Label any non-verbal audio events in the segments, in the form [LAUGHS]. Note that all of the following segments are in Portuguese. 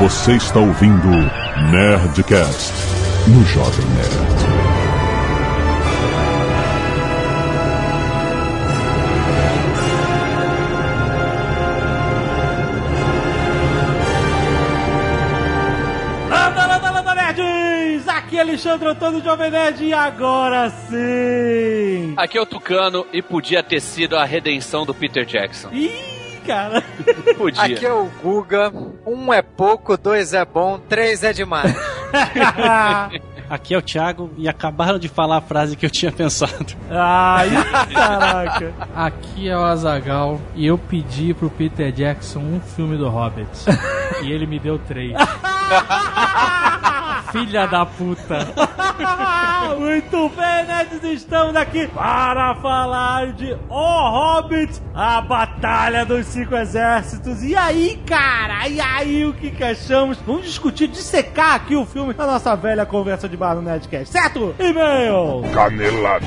Você está ouvindo Nerdcast no Jovem Nerd. Landa, landa, landa, nerds! Aqui é Alexandre Antônio Jovem Nerd e agora sim! Aqui é o Tucano e podia ter sido a redenção do Peter Jackson. Ih, cara! [LAUGHS] Podia. Aqui é o Guga. Um é pouco, dois é bom, três é demais. [LAUGHS] Aqui é o Thiago e acabaram de falar a frase que eu tinha pensado. Ai, caraca! Aqui é o Azagal e eu pedi pro Peter Jackson um filme do Hobbit. e ele me deu três. [LAUGHS] Filha da puta. [LAUGHS] Muito bem, nerds, estamos aqui para falar de O Hobbit, a Batalha dos Cinco Exércitos. E aí, cara? E aí, o que que achamos? Vamos discutir, dissecar aqui o filme na nossa velha conversa de bar no Nerdcast, certo? E-mail! Canelada.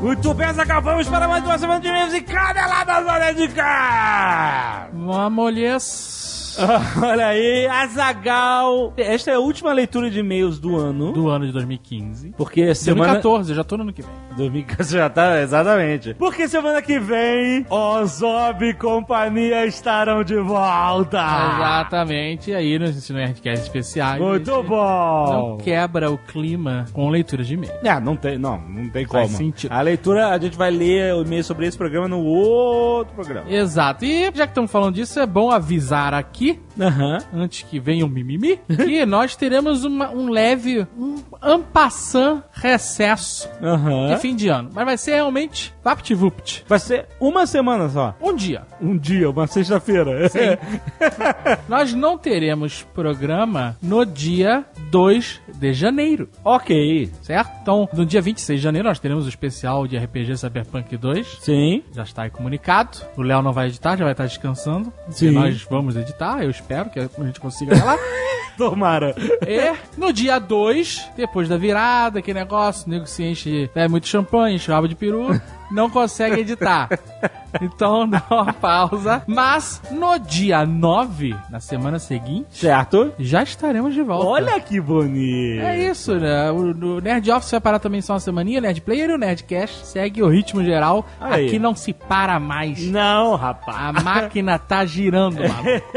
Muito bem, acabamos para mais uma semana de e-mails e caneladas na Nerdcast! Vamos, lhes. [LAUGHS] Olha aí, Azagal. Esta é a última leitura de e-mails do ano. Do ano de 2015. Porque semana. 2014, eu já tô no ano que vem. 2014 já tá, exatamente. Porque semana que vem, Ozob e companhia estarão de volta. Exatamente. E aí, nos Nerdcast especiais. Muito bom. Não quebra o clima com leitura de e-mail. É, não tem, não, não tem Faz como. sentido. A leitura, a gente vai ler o e-mail sobre esse programa no outro programa. Exato. E já que estamos falando disso, é bom avisar aqui, aqui. Aham. antes que venha o mimimi, que [LAUGHS] nós teremos uma- um leve, um ampassant recesso de Aham. fim de ano. Mas vai ser realmente vapt-vupt. Vai ser uma semana só. Um dia. Um dia, uma sexta-feira. Sim. [LAUGHS] Nós não teremos programa no dia 2 de janeiro, ok. certo? Então, no dia 26 de janeiro, nós teremos o especial de RPG Cyberpunk 2. Sim. Já está aí comunicado. O Léo não vai editar, já vai estar descansando. Sim. E nós vamos editar, eu espero que a gente consiga lá. [LAUGHS] Tomara. E no dia 2, depois da virada, aquele negócio, o nego se enche, bebe muito champanhe, enche o rabo de peru, não consegue editar. [LAUGHS] Então dá uma pausa. Mas no dia 9, na semana seguinte, Certo? já estaremos de volta. Olha que bonito. É isso, né? O, o Nerd Office vai parar também só uma semaninha, Nerd Player e o Nerdcast segue o ritmo geral. Aí. Aqui não se para mais. Não, rapaz. A máquina tá girando. [LAUGHS]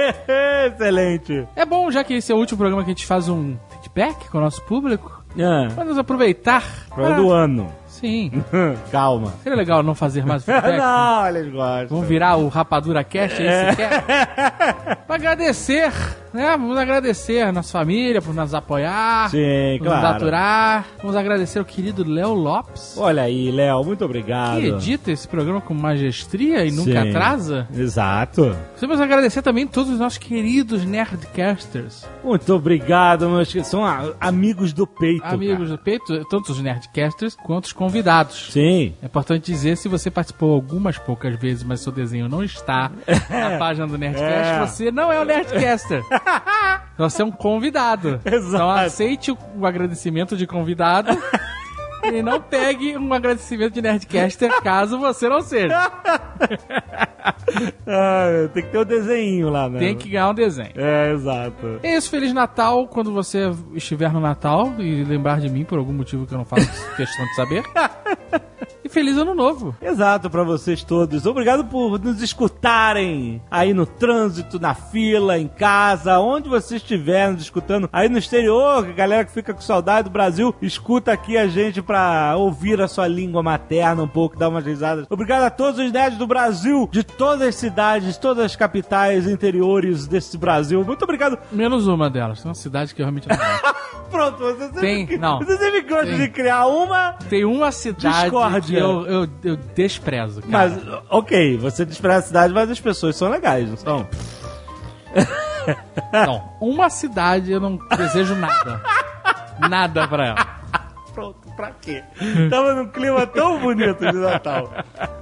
Excelente. É bom, já que esse é o último programa que a gente faz um feedback com o nosso público, Ah, vamos aproveitar. prova do ano. Sim. [LAUGHS] Calma. Seria legal não fazer mais [LAUGHS] feedback. Não, eles gostam. Vamos virar o Rapadura Cast aí, se quer. Pra agradecer, né? Vamos agradecer a nossa família por nos apoiar. Sim, por claro. Nos aturar. Vamos agradecer o querido Léo Lopes. Olha aí, Léo, muito obrigado. Que edita esse programa com magestria e nunca Sim. atrasa. Exato. Vamos agradecer também todos os nossos queridos Nerdcasters. Muito obrigado, meus são amigos do peito. amigos do peito, tanto os Nerdcasters quanto os convidados. Sim. É importante dizer, se você participou algumas poucas vezes, mas seu desenho não está [LAUGHS] na página do Nerdcast, É. você não é o Nerdcaster. [LAUGHS] [LAUGHS] você é um convidado. [LAUGHS] Exato. Então aceite o, agradecimento de convidado [LAUGHS] e não pegue um agradecimento de Nerdcaster caso você não seja. Ah, tem que ter o desenho lá, né? Tem que ganhar um desenho. É, exato. É isso, Feliz Natal quando você estiver no Natal e lembrar de mim por algum motivo que eu não faço questão de saber. E Feliz Ano Novo. Exato pra vocês todos. Obrigado por nos escutarem aí no trânsito, na fila, em casa, onde você estiver nos escutando. Aí no exterior, a galera que fica com saudade do Brasil, escuta aqui a gente pra ouvir a sua língua materna um pouco, dar umas risadas. Obrigado a todos os nerds do Brasil, de todas as cidades, todas as capitais interiores desse Brasil. Muito obrigado. Menos uma delas. Tem uma cidade que eu realmente não. [LAUGHS] Pronto, você sempre, Tem, não. Você sempre gosta Tem. de criar uma Tem uma cidade Discórdia. Eu, eu, eu desprezo, cara. Mas, ok, você despreza a cidade, mas as pessoas são legais, não são? Não, uma cidade eu não desejo nada. [LAUGHS] Nada pra ela. Pra quê? Tava num clima tão bonito de Natal.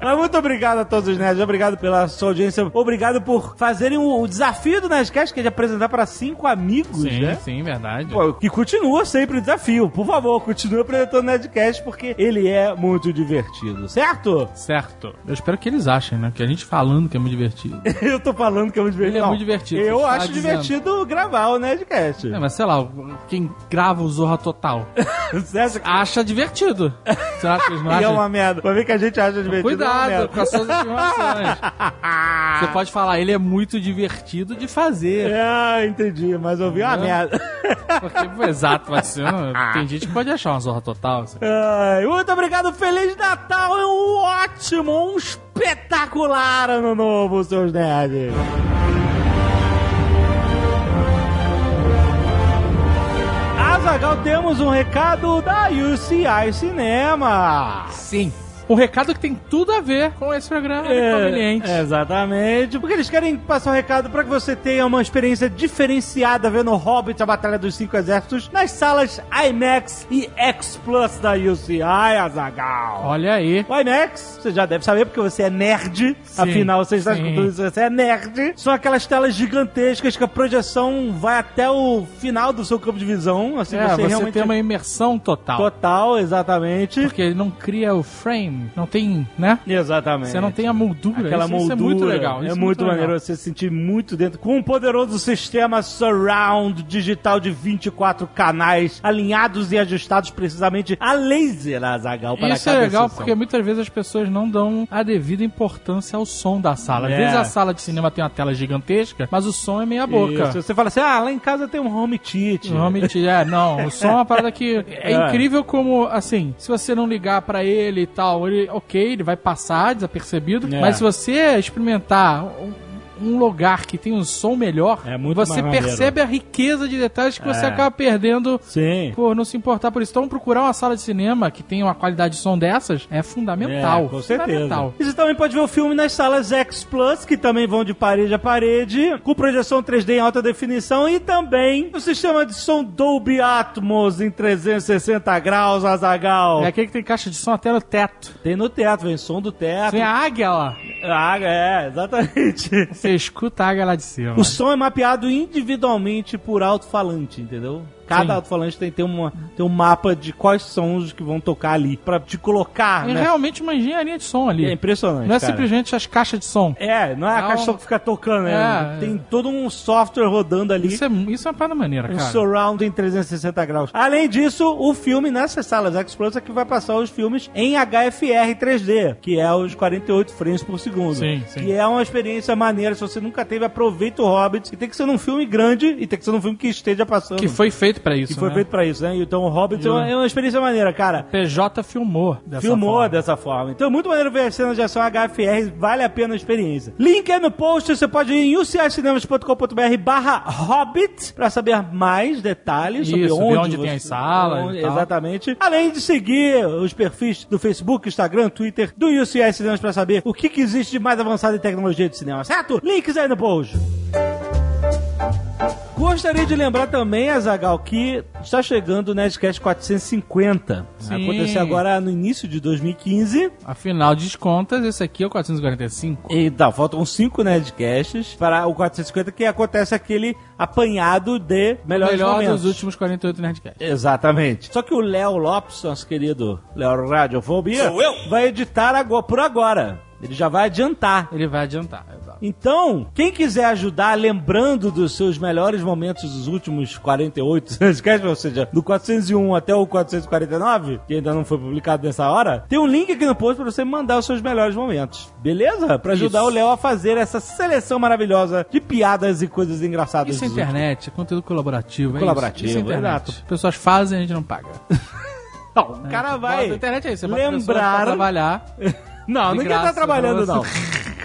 Mas muito obrigado a todos os nerds, obrigado pela sua audiência, obrigado por fazerem o, o desafio do Nerdcast, que é de apresentar para cinco amigos, Sim, né? sim, verdade. Pô, que continua sempre o desafio. Por favor, continue apresentando o Nerdcast, porque ele é muito divertido, certo? Certo. Eu espero que eles achem, né? Que a gente falando que é muito divertido. [LAUGHS] Eu tô falando que é muito divertido. Ele é Não, muito divertido, Eu está acho dizendo. divertido gravar o Nerdcast. É, mas sei lá, quem grava o Zorra Total [LAUGHS] Você acha que acha divertido. Será que eles não é acham? uma merda? Pra ver que a gente acha divertido. é Cuidado merda. com as suas afirmações. [LAUGHS] Você pode falar, ele é muito divertido de fazer. Ah, entendi, mas ouvi uma merda. [LAUGHS] Porque, exato, ser. um- Tem gente que pode achar uma zorra total. assim. Ai, muito obrigado, Feliz Natal e um ótimo, um espetacular ano novo, seus nerds. Azagal, temos um recado da UCI Cinema. Sim. Um recado que tem tudo a ver com esse programa é, conveniente. Exatamente. Porque eles querem passar um recado para que você tenha uma experiência diferenciada vendo Hobbit, a Batalha dos Cinco Exércitos, nas salas IMAX e X Plus da UCI, Azagal. Olha aí. O IMAX, você já deve saber porque você é nerd. Afinal, você está sim. escutando isso, você é nerd. São aquelas telas gigantescas que a projeção vai até o final do seu campo de visão. Assim, É, você, você, realmente tem uma imersão total. total, exatamente. Porque ele não cria o frame, não tem, né? Exatamente. Você não tem a moldura. Aquela isso, moldura. Isso é muito legal. É isso muito legal. maneiro você se sentir muito dentro. Com um poderoso sistema surround digital de 24 canais, alinhados e ajustados precisamente a laser, Azagal, para Isso é legal sessão. porque muitas vezes as pessoas não dão a devida importância ao som da sala. Às É. vezes a sala de cinema tem uma tela gigantesca, mas o som é meia boca. Isso. Você fala assim, ah, lá em casa tem um home theater. O home theater, é, não, o som é uma parada que [LAUGHS] é, É. incrível como, assim, se você não ligar pra ele e tal, ele, ok, ele vai passar desapercebido, É. mas se você experimentar um, lugar que tem um som melhor, É muito você percebe a riqueza de detalhes que você É. acaba perdendo Sim. por não se importar por isso. Então, procurar uma sala de cinema que tenha uma qualidade de som dessas é fundamental. É, com certeza. Fundamental. E você também pode ver o filme nas salas X Plus, que também vão de parede a parede, com projeção 3D em alta definição e também o sistema de som Dolby Atmos em 360 graus, Azagal. É aquele que tem caixa de som até no teto. Tem no teto, vem som do teto. Tem a águia lá. Ah, é, exatamente. [LAUGHS] Você escuta a águia lá de cima. O som é mapeado individualmente por alto-falante, entendeu? Cada Sim. alto-falante tem, tem, uma, tem um mapa de quais sons que vão tocar ali, pra te colocar, É né? realmente uma engenharia de som ali. É impressionante, Não é cara. simplesmente as caixas de som. É, não é a caixa só que fica tocando, né? É, Tem todo um software rodando ali. Isso é, isso é uma parada maneira, Um cara. surround em 360 graus. Além disso, o filme nessas salas é que vai passar os filmes em HFR 3D, que é os 48 frames por segundo. Sim, sim. Que é uma experiência maneira. Se você nunca teve, aproveita o Hobbit. E tem que ser num filme grande e tem que ser num filme que esteja passando. Que foi feito pra isso, Que foi né? feito pra isso, né? Então o Hobbit é uma, é uma experiência maneira, cara. PJ filmou dessa Filmou forma. dessa forma. Então é muito maneiro ver as cenas de ação HFR, vale a pena a experiência. Link é no post, você pode ir em ucincinemas.com.br barra Hobbit pra saber mais detalhes sobre Isso, ver onde, onde você- tem as salas onde- e. Exatamente. Além de seguir os perfis do Facebook, Instagram, Twitter, do UCI Cinemas pra saber o que, que existe de mais avançado em tecnologia de cinema, certo? Links aí no post. Gostaria de lembrar também, Azagal, que está chegando o Nerdcast 450. Vai Sim. acontecer agora no início de 2015. Afinal de contas, esse aqui é o 445. Então, faltam cinco Nerdcasts para o 450, que acontece aquele apanhado de melhores Melhor momentos. dos últimos 48 Nerdcasts. Exatamente. Só que o Léo Lopes, nosso querido Léo Radiofobia, vai editar agora, por agora. Ele já vai adiantar. Ele vai adiantar, exato. Então, quem quiser ajudar lembrando dos seus melhores momentos dos últimos 48 Nerdcasts, [LAUGHS] ou seja, do 401 até o 449, que ainda não foi publicado nessa hora, tem um link aqui no post para você mandar os seus melhores momentos. Beleza? Para ajudar Isso. o Léo a fazer essa seleção maravilhosa de piadas e coisas engraçadas. Isso é internet, é conteúdo colaborativo. é Colaborativo, isso. Isso é internet. exato. As pessoas fazem a gente não paga. [LAUGHS] Não, o cara vai. A internet é isso, você bota lembrar. pra trabalhar. [LAUGHS] Não, ninguém tá graça, trabalhando, pra não.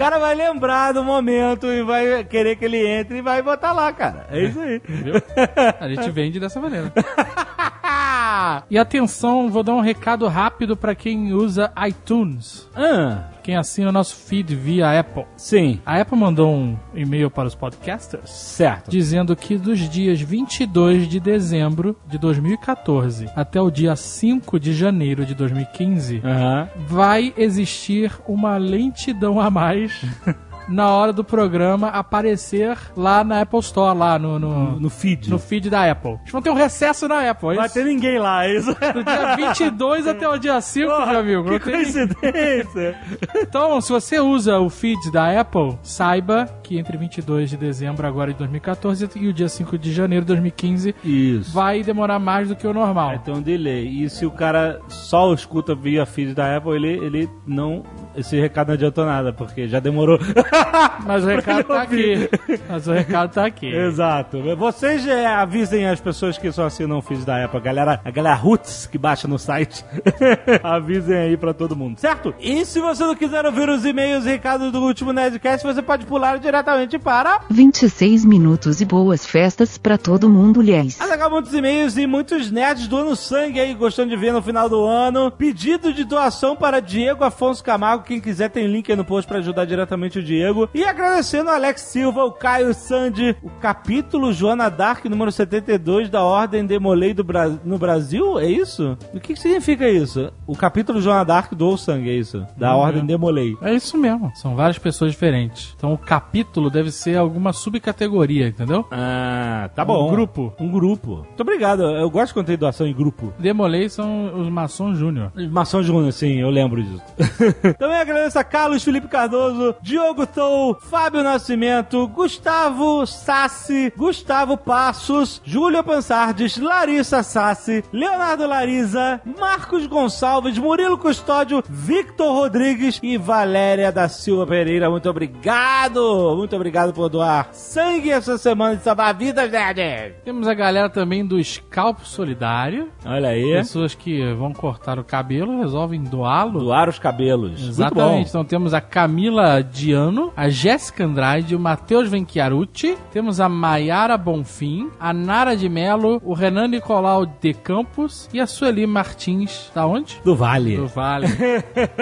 Cara vai lembrar do momento e vai querer que ele entre e vai botar lá, cara. É isso aí. Viu? [LAUGHS] A gente vende dessa maneira. [LAUGHS] Ah, e atenção, vou dar um recado rápido pra quem usa iTunes. Ah, Quem assina o nosso feed via Apple. sim. A Apple mandou um e-mail para os podcasters Certo. dizendo que dos dias 22 de dezembro de 2014 até o dia 5 de janeiro de 2015 Aham. vai existir uma lentidão a mais [LAUGHS] na hora do programa aparecer lá na Apple Store, lá no, no, No feed. no feed da Apple. Eles vão ter um recesso na Apple, é Vai isso? ter ninguém lá, é isso? [LAUGHS] Do dia 22 até o dia 5, meu amigo. Que coincidência. Então, se você usa o feed da Apple, saiba que entre 22 de dezembro agora de 2014 e o dia 5 de janeiro de 2015 Isso. vai demorar mais do que o normal. Um delay. E se o cara só escuta via feed da Apple, ele, ele não. Esse recado não adiantou nada, porque já demorou. [LAUGHS] Mas o [LAUGHS] recado tá aqui. Mas o recado tá aqui. Exato. Vocês é, avisem as pessoas que só assinam o feed da Apple, a galera, a galera roots que baixa no site. [LAUGHS] avisem aí pra todo mundo, certo? E se você não quiser ouvir os e-mails e recados do último Nerdcast, você pode pular diretamente para 26 minutos e boas festas pra todo mundo, lhes. Azaghal, muitos e-mails e muitos nerds doando sangue aí, gostando de ver no final do ano. Pedido de doação para Diego Afonso Camargo. Quem quiser tem link aí no post para ajudar diretamente o Diego. E agradecendo o Alex Silva, o Caio Sandi, o capítulo Joana Dark, número 72 da Ordem Demolei do Bra no Brasil. É isso? O que, que significa isso? O capítulo Joana Dark doou sangue, é isso? Da Ordem Demolei. É isso mesmo. São várias pessoas diferentes. Então o capítulo deve ser alguma subcategoria, entendeu? Ah, tá bom. Um grupo. Um grupo. Muito obrigado. Eu gosto quando tem doação em grupo. Demolei são os maçons júnior. Maçom Júnior, sim, eu lembro disso. [LAUGHS] Também agradeço a Carlos Felipe Cardoso, Diogo Tou, Fábio Nascimento, Gustavo Sassi, Gustavo Passos, Júlia Pansardes, Larissa Sassi, Leonardo Lariza, Marcos Gonçalves, Murilo Custódio, Victor Rodrigues e Valéria da Silva Pereira. Muito obrigado! Muito obrigado por doar sangue essa semana de salvar vidas, nerds! Temos a galera também do Scalpo Solidário. Olha aí. Pessoas que vão cortar o cabelo resolvem doá-lo. Doar os cabelos. Exatamente. Muito Então temos a Camila Diano, a Jéssica Andrade, o Matheus Venchiarucci, temos a Maiara Bonfim, a Nara de Melo, o Renan Nicolau de Campos e a Sueli Martins. Da onde? bom. Do Vale. Do Vale.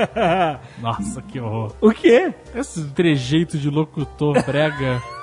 [LAUGHS] Nossa, que horror. o quê? Esse trejeito de locutor brega. [LAUGHS]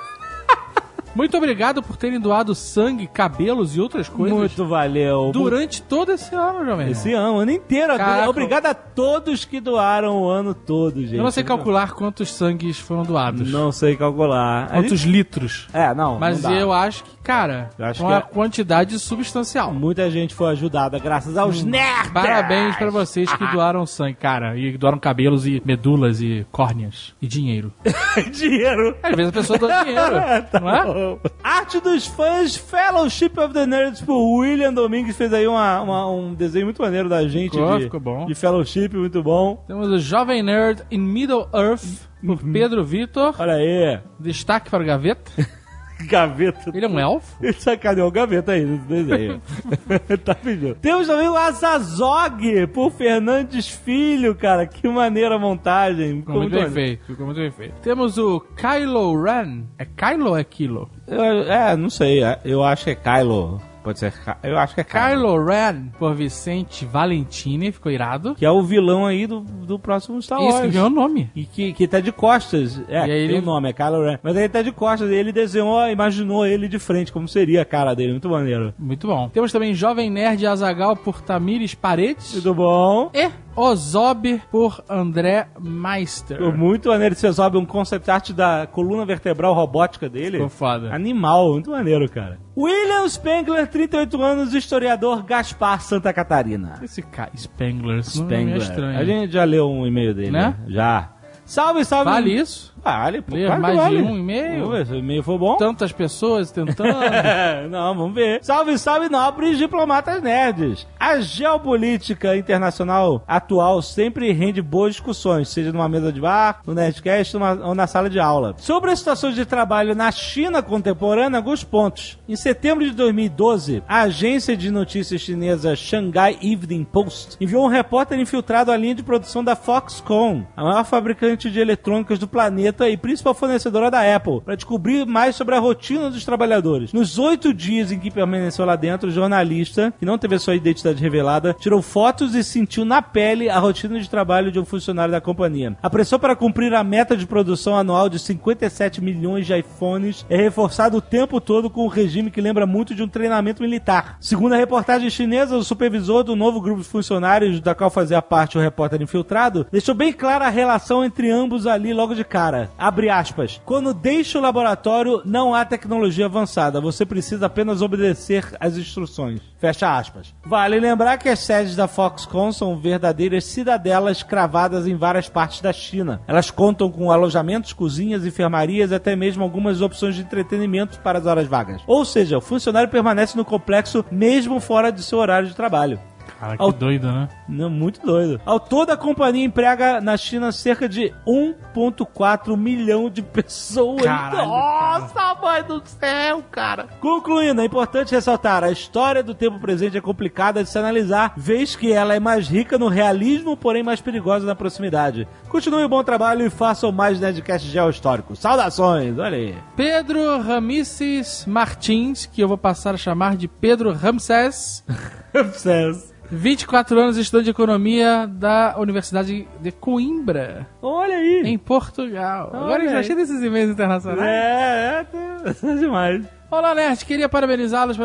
Muito obrigado por terem doado sangue, cabelos e outras coisas Muito valeu. durante todo esse ano, Jovem. Esse ano, o ano inteiro. Caraca. Obrigado a todos que doaram o ano todo, gente. Eu não sei calcular quantos sangues foram doados. Não sei calcular. Quantos gente- litros. É, não. Mas não eu acho que, cara, Eu acho é é- quantidade substancial. Muita gente foi ajudada graças aos nerds. Parabéns pra vocês que doaram sangue, cara. E doaram cabelos e medulas e córneas. E dinheiro. [LAUGHS] Dinheiro. Às vezes a pessoa doa dinheiro, [LAUGHS] Tá não é? bom. Arte dos fãs, Fellowship of the Nerds por William Domingues fez aí uma- uma- um desenho muito maneiro da gente Ficou, de, ficou bom. de Fellowship, muito bom. Temos o Jovem Nerd in Middle Earth, por Uhum. Pedro Vitor. Olha aí, Destaque para o Gaveta. [LAUGHS] gaveta. Ele é um elfo? Ele sacaneou o gaveta aí nesse desenho. [LAUGHS] tá pedindo. Temos também o Azazog por Fernandes Filho, cara. Que maneira a montagem. Ficou muito bem feito, ficou muito bem feito. Temos o Kylo Ren. É Kylo ou é Kilo? Eu- é, não sei. é, Eu acho que é Kylo. Pode ser. Eu acho que é Kylo. Kylo Ren, por Vicente Valentini, ficou irado. Que é o vilão aí do, do próximo Star Wars. Isso, que ganhou o nome. E que, que tá de costas. É, E aí ele- o nome, é Kylo Ren. Mas ele tá de costas. Ele desenhou, imaginou ele de frente, como seria a cara dele. Muito maneiro. Muito bom. Temos também Jovem Nerd Azagal por Tamires Paredes. Muito bom. E Ozob por André Meister. Ficou muito maneiro. Você sobe um concept art da coluna vertebral robótica dele. Ficou foda. Animal, muito maneiro, cara. William Spengler, 38 anos, historiador Gaspar Santa Catarina. Esse cara, Spengler, esse é Spengler. estranho. A gente já leu um e-mail dele, Né? né? Já. Salve, salve. Vale isso? Vale, pô. Ler claro mais de vale. um e-mail? Vamos ver se o e-mail for bom. Tantas pessoas tentando. [LAUGHS] Não, vamos ver. Salve, salve, nobres diplomatas nerds. A geopolítica internacional atual sempre rende boas discussões, seja numa mesa de bar, no Nerdcast numa- ou na sala de aula. Sobre a situação de trabalho na China contemporânea, alguns pontos. Em setembro de 2012, a agência de notícias chinesa Shanghai Evening Post enviou um repórter infiltrado à linha de produção da Foxconn, a maior fabricante de eletrônicas do planeta e principal fornecedora da Apple, para descobrir mais sobre a rotina dos trabalhadores. Nos oito dias em que permaneceu lá dentro, o jornalista, que não teve a sua identidade revelada, tirou fotos e sentiu na pele a rotina de trabalho de um funcionário da companhia. A pressão para cumprir a meta de produção anual de 57 milhões de iPhones é reforçado o tempo todo com um regime que lembra muito de um treinamento militar. Segundo a reportagem chinesa, o supervisor do novo grupo de funcionários, da qual fazia parte o repórter infiltrado, deixou bem clara a relação entre ambos ali logo de cara. Abre aspas. Quando deixa o laboratório, não há tecnologia avançada. Você precisa apenas obedecer às instruções. Fecha aspas. Vale lembrar que as sedes da Foxconn são verdadeiras cidadelas cravadas em várias partes da China. Elas contam com alojamentos, cozinhas, enfermarias e até mesmo algumas opções de entretenimento para as horas vagas. Ou seja, o funcionário permanece no complexo mesmo fora de seu horário de trabalho. Cara, que Ao- doido, né? Não, muito doido. Ao todo, a companhia emprega na China cerca de 1,4 milhão de pessoas. Caralho, Nossa, mãe do céu, cara. Concluindo, é importante ressaltar: a história do tempo presente é complicada de se analisar, vez que ela é mais rica no realismo, porém mais perigosa na proximidade. Continue o bom trabalho e façam mais Nerdcast geohistóricos. Saudações, olha aí. Pedro Ramices Martins, que eu vou passar a chamar de Pedro Ramsés. [LAUGHS] Sucesso. 24 anos, estudante de economia da Universidade de Coimbra, Olha aí. em Portugal. Olha Agora eu já aí. achei desses e-mails internacionais. É, é, tá- tá demais. Olá, Nerd. Queria parabenizá-los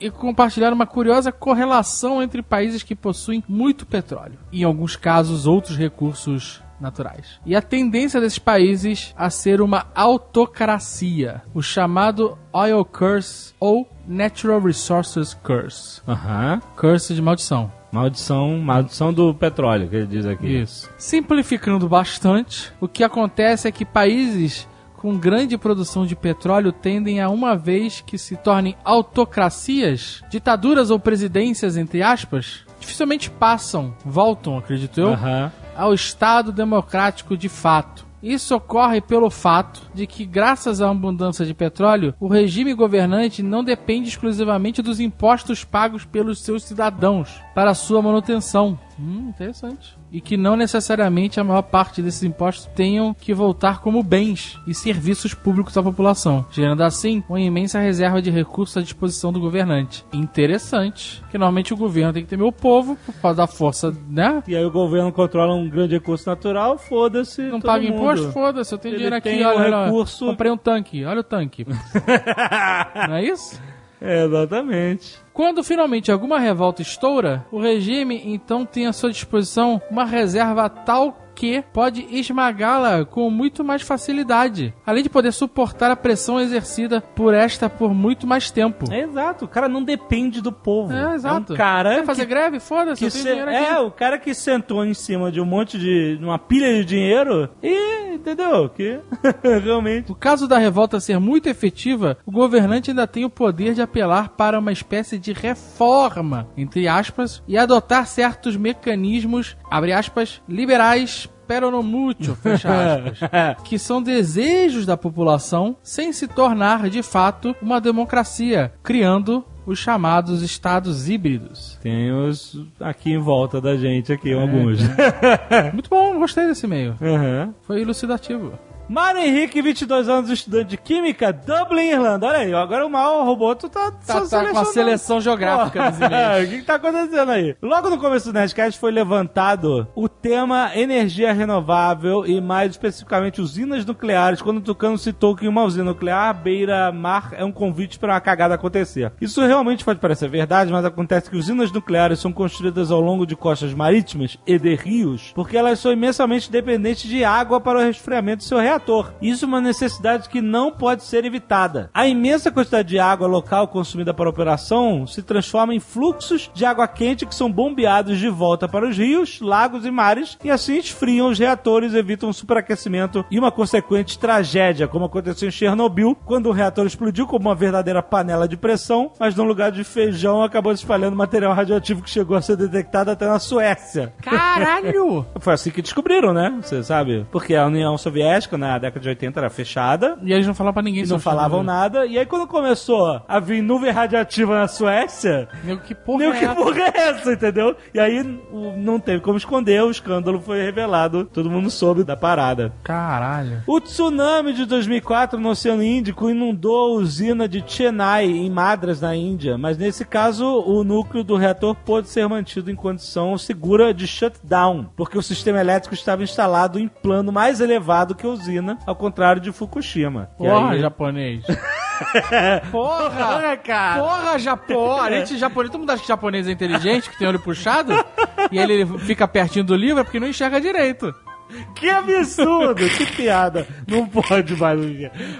e compartilhar uma curiosa correlação entre países que possuem muito petróleo e, em alguns casos, outros recursos naturais. E a tendência desses países a ser uma autocracia, o chamado Oil Curse ou Natural Resources Curse. Aham. Curse de maldição. Maldição, maldição do petróleo, que ele diz aqui. Isso. Simplificando bastante, o que acontece é que países com grande produção de petróleo tendem a, uma vez que se tornem autocracias, ditaduras ou presidências, entre aspas, dificilmente passam, voltam, acredito eu, Aham. Ao Estado democrático de fato. Isso ocorre pelo fato de que, graças à abundância de petróleo, o regime governante não depende exclusivamente dos impostos pagos pelos seus cidadãos para sua manutenção. Hum, interessante. E que não necessariamente a maior parte desses impostos tenham que voltar como bens e serviços públicos à população, gerando assim uma imensa reserva de recursos à disposição do governante. Interessante, que normalmente o governo tem que temer o povo por causa da força, né? E aí o governo controla um grande recurso natural, foda-se. Não paga mundo. imposto? Foda-se, eu tenho Ele dinheiro aqui, olha, o olha, recurso- comprei um tanque, olha o tanque. [LAUGHS] Não é isso? É, exatamente. Quando finalmente alguma revolta estoura, o regime então tem à sua disposição uma reserva tal que pode esmagá-la com muito mais facilidade, além de poder suportar a pressão exercida por esta por muito mais tempo. É exato, o cara não depende do povo. É, exato. É um cara Quer fazer que, greve? Foda-se, eu tenho se- dinheiro aqui. É, o cara que sentou em cima de um monte de. uma pilha de dinheiro e. entendeu? Que [LAUGHS] realmente. No caso da revolta ser muito efetiva, o governante ainda tem o poder de apelar para uma espécie de reforma, entre aspas, e adotar certos mecanismos, abre aspas, liberais pero no mucho, fecha aspas, [LAUGHS] que são desejos da população sem se tornar de fato uma democracia, criando os chamados estados híbridos. Tem os aqui em volta da gente, aqui, alguns. [LAUGHS] Muito bom, gostei desse e-mail. Aham. Foi elucidativo. Mário Henrique, 22 anos, estudante de Química, Dublin, Irlanda. Olha aí, agora o mal robô tu tá, Tá, tá com a seleção geográfica dos [LAUGHS] O e-mails. que, que tá acontecendo aí? Logo no começo do Nerdcast foi levantado o tema energia renovável e mais especificamente usinas nucleares, quando o Tucano citou que uma usina nuclear beira-mar é um convite para uma cagada acontecer. Isso realmente pode parecer verdade, mas acontece que usinas nucleares são construídas ao longo de costas marítimas e de rios, porque elas são imensamente dependentes de água para o resfriamento do seu reator. Isso é uma necessidade que não pode ser evitada. A imensa quantidade de água local consumida para a operação se transforma em fluxos de água quente que são bombeados de volta para os rios, lagos e mares e assim esfriam os reatores, evitam um superaquecimento e uma consequente tragédia, como aconteceu em Chernobyl, quando o reator explodiu como uma verdadeira panela de pressão, mas no lugar de feijão acabou espalhando material radioativo que chegou a ser detectado até na Suécia. Caralho! [LAUGHS] Foi assim que descobriram, né? Você sabe? Porque a União Soviética, na na década de 80 era fechada. E eles não falavam pra ninguém E não falavam nada. E aí quando começou a vir nuvem radiativa na Suécia, Nego, que porra Meu, é que essa? porra é essa, entendeu? E aí não teve como esconder, o escândalo foi revelado, todo mundo soube da parada. Caralho. O tsunami de 2004 no Oceano Índico inundou a usina de Chennai, em Madras, na Índia, mas nesse caso o núcleo do reator pôde ser mantido em condição segura de shutdown, porque o sistema elétrico estava instalado em plano mais elevado que a usina, ao contrário de Fukushima. Porra, aí- japonês. [LAUGHS] Porra! Porra, cara! Porra, Japão! A gente japonês, todo mundo acha que japonês é inteligente, que tem olho puxado, e ele fica pertinho do livro é porque não enxerga direito. Que absurdo! que piada! Não pode mais.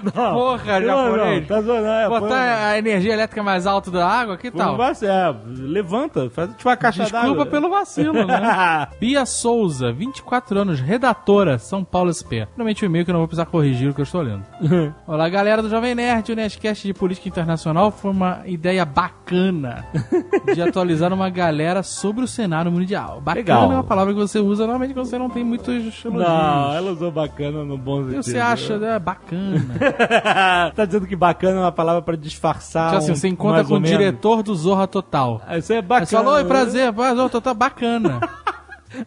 Não. Porra, não, japonês. Não, tá zoando, é, põe- Botar a energia elétrica mais alta da água, que um tal? vaso- é, levanta, faz tipo uma caixa d'água. Desculpa pelo vacilo, né? [LAUGHS] Bia Souza, 24 anos, redatora, São Paulo SP. Finalmente um e-mail que eu não vou precisar corrigir o que eu estou lendo. [LAUGHS] Olá, galera do Jovem Nerd. O Nerdcast de Política Internacional foi uma ideia bacana [LAUGHS] de atualizar uma galera sobre o cenário mundial. Bacana Legal. é uma palavra que você usa normalmente quando você não tem muitos elogios. Não, ela usou bacana no bom E sentido. você acha, né, bacana. [LAUGHS] tá dizendo que bacana é uma palavra pra disfarçar. Tipo assim, um- você encontra com o menos. diretor do Zorra Total. Aí Isso é bacana. você falou, oi, prazer, pô, Zorra Total, bacana. [LAUGHS]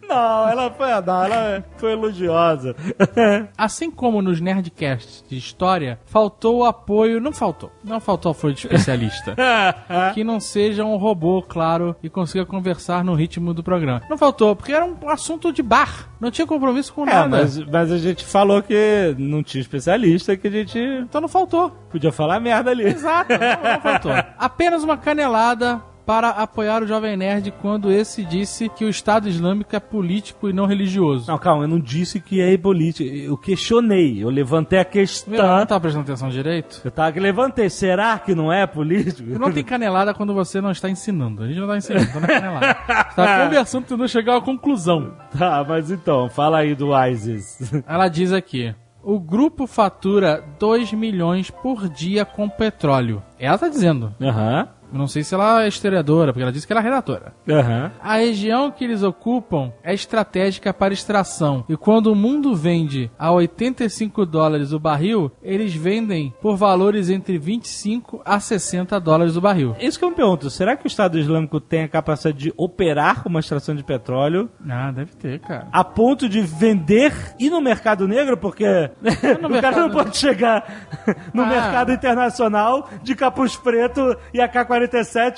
Não, ela foi, não, ela foi elogiosa. [LAUGHS] Assim como nos Nerdcasts de história, faltou o apoio. Não faltou. Não faltou apoio de especialista. [LAUGHS] que não seja um robô, claro, e consiga conversar no ritmo do programa. Não faltou, porque era um assunto de bar. Não tinha compromisso com É, nada. mas, mas a gente falou que não tinha especialista, que a gente Então não faltou. podia falar merda ali. Exato, não, não faltou. [LAUGHS] Apenas uma canelada para apoiar o Jovem Nerd quando esse disse que o Estado Islâmico é político e não religioso. Não, calma, eu não disse que é política. Eu questionei, eu levantei a Meu, questão. não tá prestando atenção direito? Eu tava que levantei. Será que não é político? Não tem canelada quando você não está ensinando. A gente não está ensinando, tá na canelada. Está conversando, tentando chegar a uma conclusão. Tá, mas então, fala aí do ISIS. [LAUGHS] Ela diz aqui: o grupo fatura 2 milhões por dia com petróleo. Ela tá dizendo. Aham, Eu não sei se ela é historiadora, porque ela disse que ela é redatora. aham. A região que eles ocupam é estratégica para extração. E quando o mundo vende a 85 dólares o barril, eles vendem por valores entre 25 a 60 dólares o barril. Isso que eu me pergunto, será que o Estado Islâmico tem a capacidade de operar uma extração de petróleo Ah, deve ter, cara. a ponto de vender e no mercado negro? Porque [LAUGHS] [LAUGHS] o cara mercado- não pode chegar no Ah. mercado internacional de capuz preto e AK-47,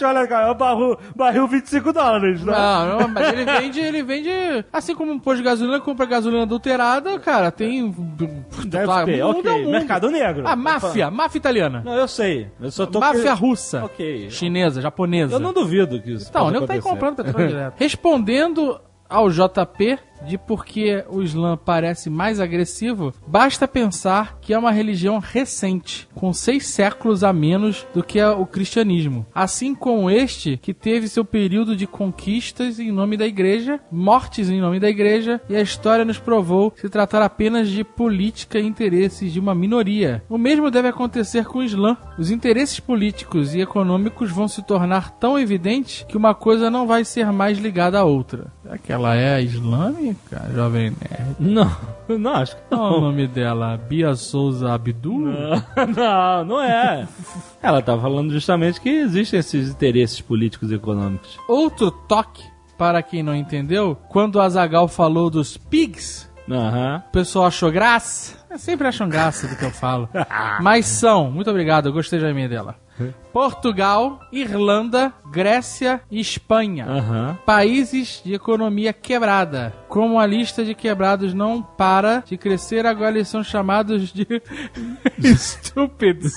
olha, cara, é o barril, barril 25 dólares, né? Não, não, mas ele vende, ele vende. Assim como um posto de gasolina compra gasolina adulterada, cara, tem. Deve tá, ter, mundo ok. é mundo. Mercado negro. A máfia, máfia italiana. Não, eu sei. Eu só tô... Máfia russa. Ok. Chinesa, japonesa. Eu não duvido que isso Então, o nego tá aí comprando petróleo [LAUGHS] direto. Respondendo ao JP de por que o Islã parece mais agressivo, basta pensar que é uma religião recente, com seis séculos a menos do que a- o cristianismo. Assim como este, que teve seu período de conquistas em nome da igreja, mortes em nome da igreja, e a história nos provou se tratar apenas de política e interesses de uma minoria. O mesmo deve acontecer com o Islã. Os interesses políticos e econômicos vão se tornar tão evidentes que uma coisa não vai ser mais ligada à outra. Será que ela é jovem nerd? Não, [LAUGHS] não, acho que Qual é o não. nome dela? Bia Souza Abdul? [LAUGHS] Não, não é. Ela tá falando justamente que existem esses interesses políticos e econômicos. Outro toque, para quem não entendeu, quando o Azagal falou dos pigs, Aham. o pessoal achou graça. Eu sempre acham graça do que eu falo. [LAUGHS] Mas são, muito obrigado, eu gostei da minha dela. Portugal, Irlanda, Grécia e Espanha. Aham. Países de economia quebrada. Como a lista de quebrados não para de crescer, agora eles são chamados de [LAUGHS] [LAUGHS] estúpidos.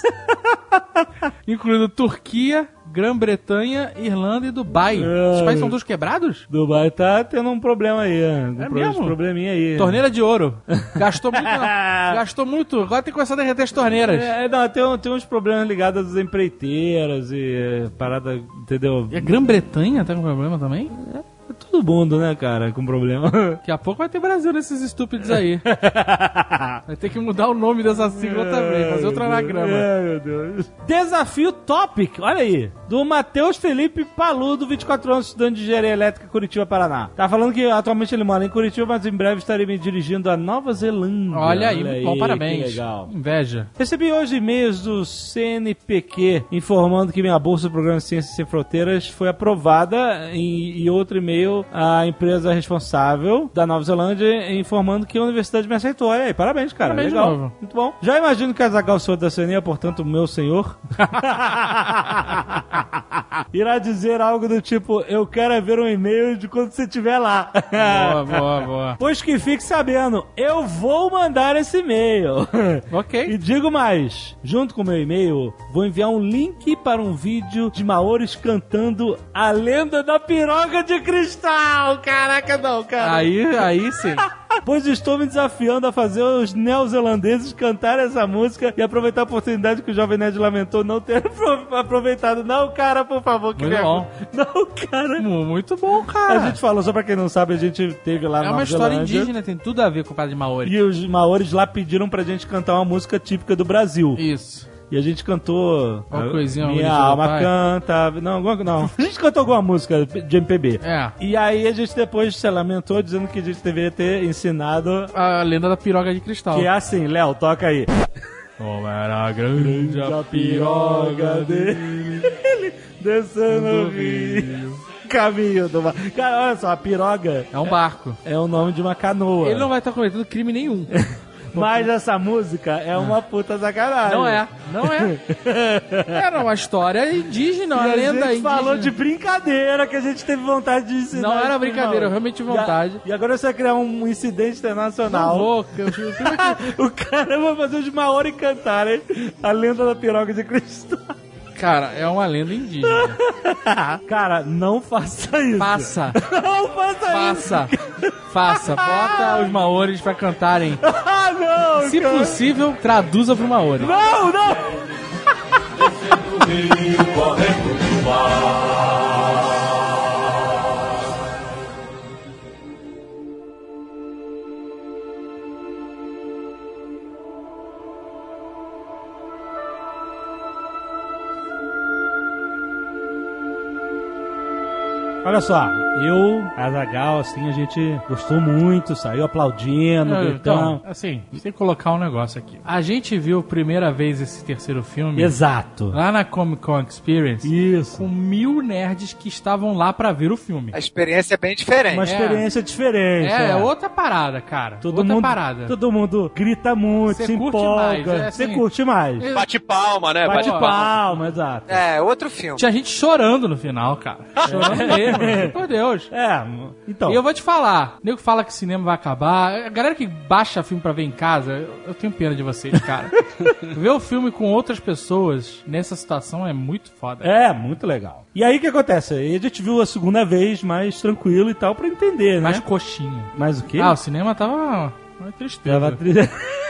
[LAUGHS] Incluindo Turquia, Grã-Bretanha, Irlanda e Dubai. Os países são todos quebrados? Dubai tá tendo um problema aí, um É pro- mesmo? probleminha aí. Torneira de ouro. [LAUGHS] Gastou muito. gastou muito. Agora tem que começar a derreter as torneiras. É, não, tem, tem uns problemas ligados às empreiteiras e é, parada, entendeu? E a Grã-Bretanha tá com problema também? É tudo mundo, né, cara, com problema. [LAUGHS] Daqui a pouco vai ter Brasil nesses estúpidos aí. [LAUGHS] Vai ter que mudar o nome dessa sigla também, fazer outro anagrama. Ai, meu Deus. Desafio Topic, olha aí. Do Matheus Felipe Paludo, 24 anos, estudante de engenharia elétrica, Curitiba, Paraná. Tá falando que atualmente ele mora em Curitiba, mas em breve estarei me dirigindo a Nova Zelândia. Olha aí, muito bom, que parabéns. legal. Inveja. Recebi hoje e-mails do CNPq informando que minha bolsa do programa Ciências Sem Fronteiras foi aprovada e outro e-mail à empresa responsável da Nova Zelândia informando que a universidade me aceitou. Olha aí, parabéns, cara. Parabéns de Legal. novo. Muito bom. Já imagino que Azagal senhor da CNE, portanto, meu senhor, [LAUGHS] irá dizer algo do tipo: Eu quero é ver um e-mail de quando você estiver lá. Boa, boa, boa. [LAUGHS] Pois que fique sabendo, eu vou mandar esse e-mail. [LAUGHS] Ok. E digo mais, junto com o meu e-mail, vou enviar um link para um vídeo de Maores cantando A Lenda da Piroga de Cristal. Caraca, não, cara. Aí, aí sim. [LAUGHS] Pois estou me desafiando a fazer os neozelandeses cantar essa música e aproveitar a oportunidade que o Jovem Nerd lamentou não ter [LAUGHS] apro- aproveitado. Não, cara, por favor, que Muito bom. [LAUGHS] Não, cara. Mu- Muito bom, cara. A gente falou, só pra quem não sabe, a gente teve lá é na uma história Zelândia. indígena, tem tudo a ver com o padre de Maori. E os maores lá pediram pra gente cantar uma música típica do Brasil. Isso. E a gente cantou. Uma coisinha, Minha alma Pai. canta. Não, alguma, não. [LAUGHS] A gente cantou alguma música de MPB. É. E aí a gente depois se lamentou dizendo que a gente deveria ter ensinado. A lenda da piroga de cristal. Que é assim, Léo, toca aí. Como era grande A piroga dele descendo o rio. Caminho do mar. Cara, olha só, a piroga É um barco. é o nome de uma canoa. Ele não vai estar cometendo crime nenhum. [LAUGHS] Mas essa música é uma puta sacanagem. Não é, não é. [LAUGHS] Era uma história indígena, uma E a lenda gente indígena. falou de brincadeira que a gente teve vontade de ensinar. Não era brincadeira, eu realmente tive a- vontade. E, agora você vai criar um incidente internacional. Não vou, [LAUGHS] O cara vai fazer os Maori cantarem a lenda da piroga de cristal. Cara, é uma lenda indígena. [LAUGHS] Cara, não faça isso. Faça, [LAUGHS] Não faça, isso. faça, faça. Bota [LAUGHS] os maores pra cantarem. Ah, não, Se cara. possível, traduza pro maori. Não, não. 我说。啊 eu, Azagal, assim, a gente gostou muito, saiu aplaudindo, Então, gritando. assim, a gente tem que colocar um negócio aqui. A gente viu a primeira vez esse terceiro filme Exato. lá na Comic Con Experience Isso. com mil nerds que estavam lá pra ver o filme. A experiência é bem diferente. Uma experiência diferente. É, ó. é outra parada, cara. Todo outra mundo, parada. Todo mundo grita muito, Cê se empolga. mais, é Você assim- curte mais. Bate palma, né? Bate Bate, palma, exato. É, outro filme. Tinha gente chorando no final, cara. [LAUGHS] Chorando mesmo, por Deus. É, então. E eu vou te falar, nego fala que cinema vai acabar. A galera que baixa filme pra ver em casa, eu, tenho pena de vocês, cara. [LAUGHS] ver o filme com outras pessoas nessa situação é muito foda. É, muito legal. E aí o que acontece? A gente viu a segunda vez mais tranquilo e tal pra entender, né? Mais coxinha. Mais o quê? Ah, o cinema tava uma tristeza. Tava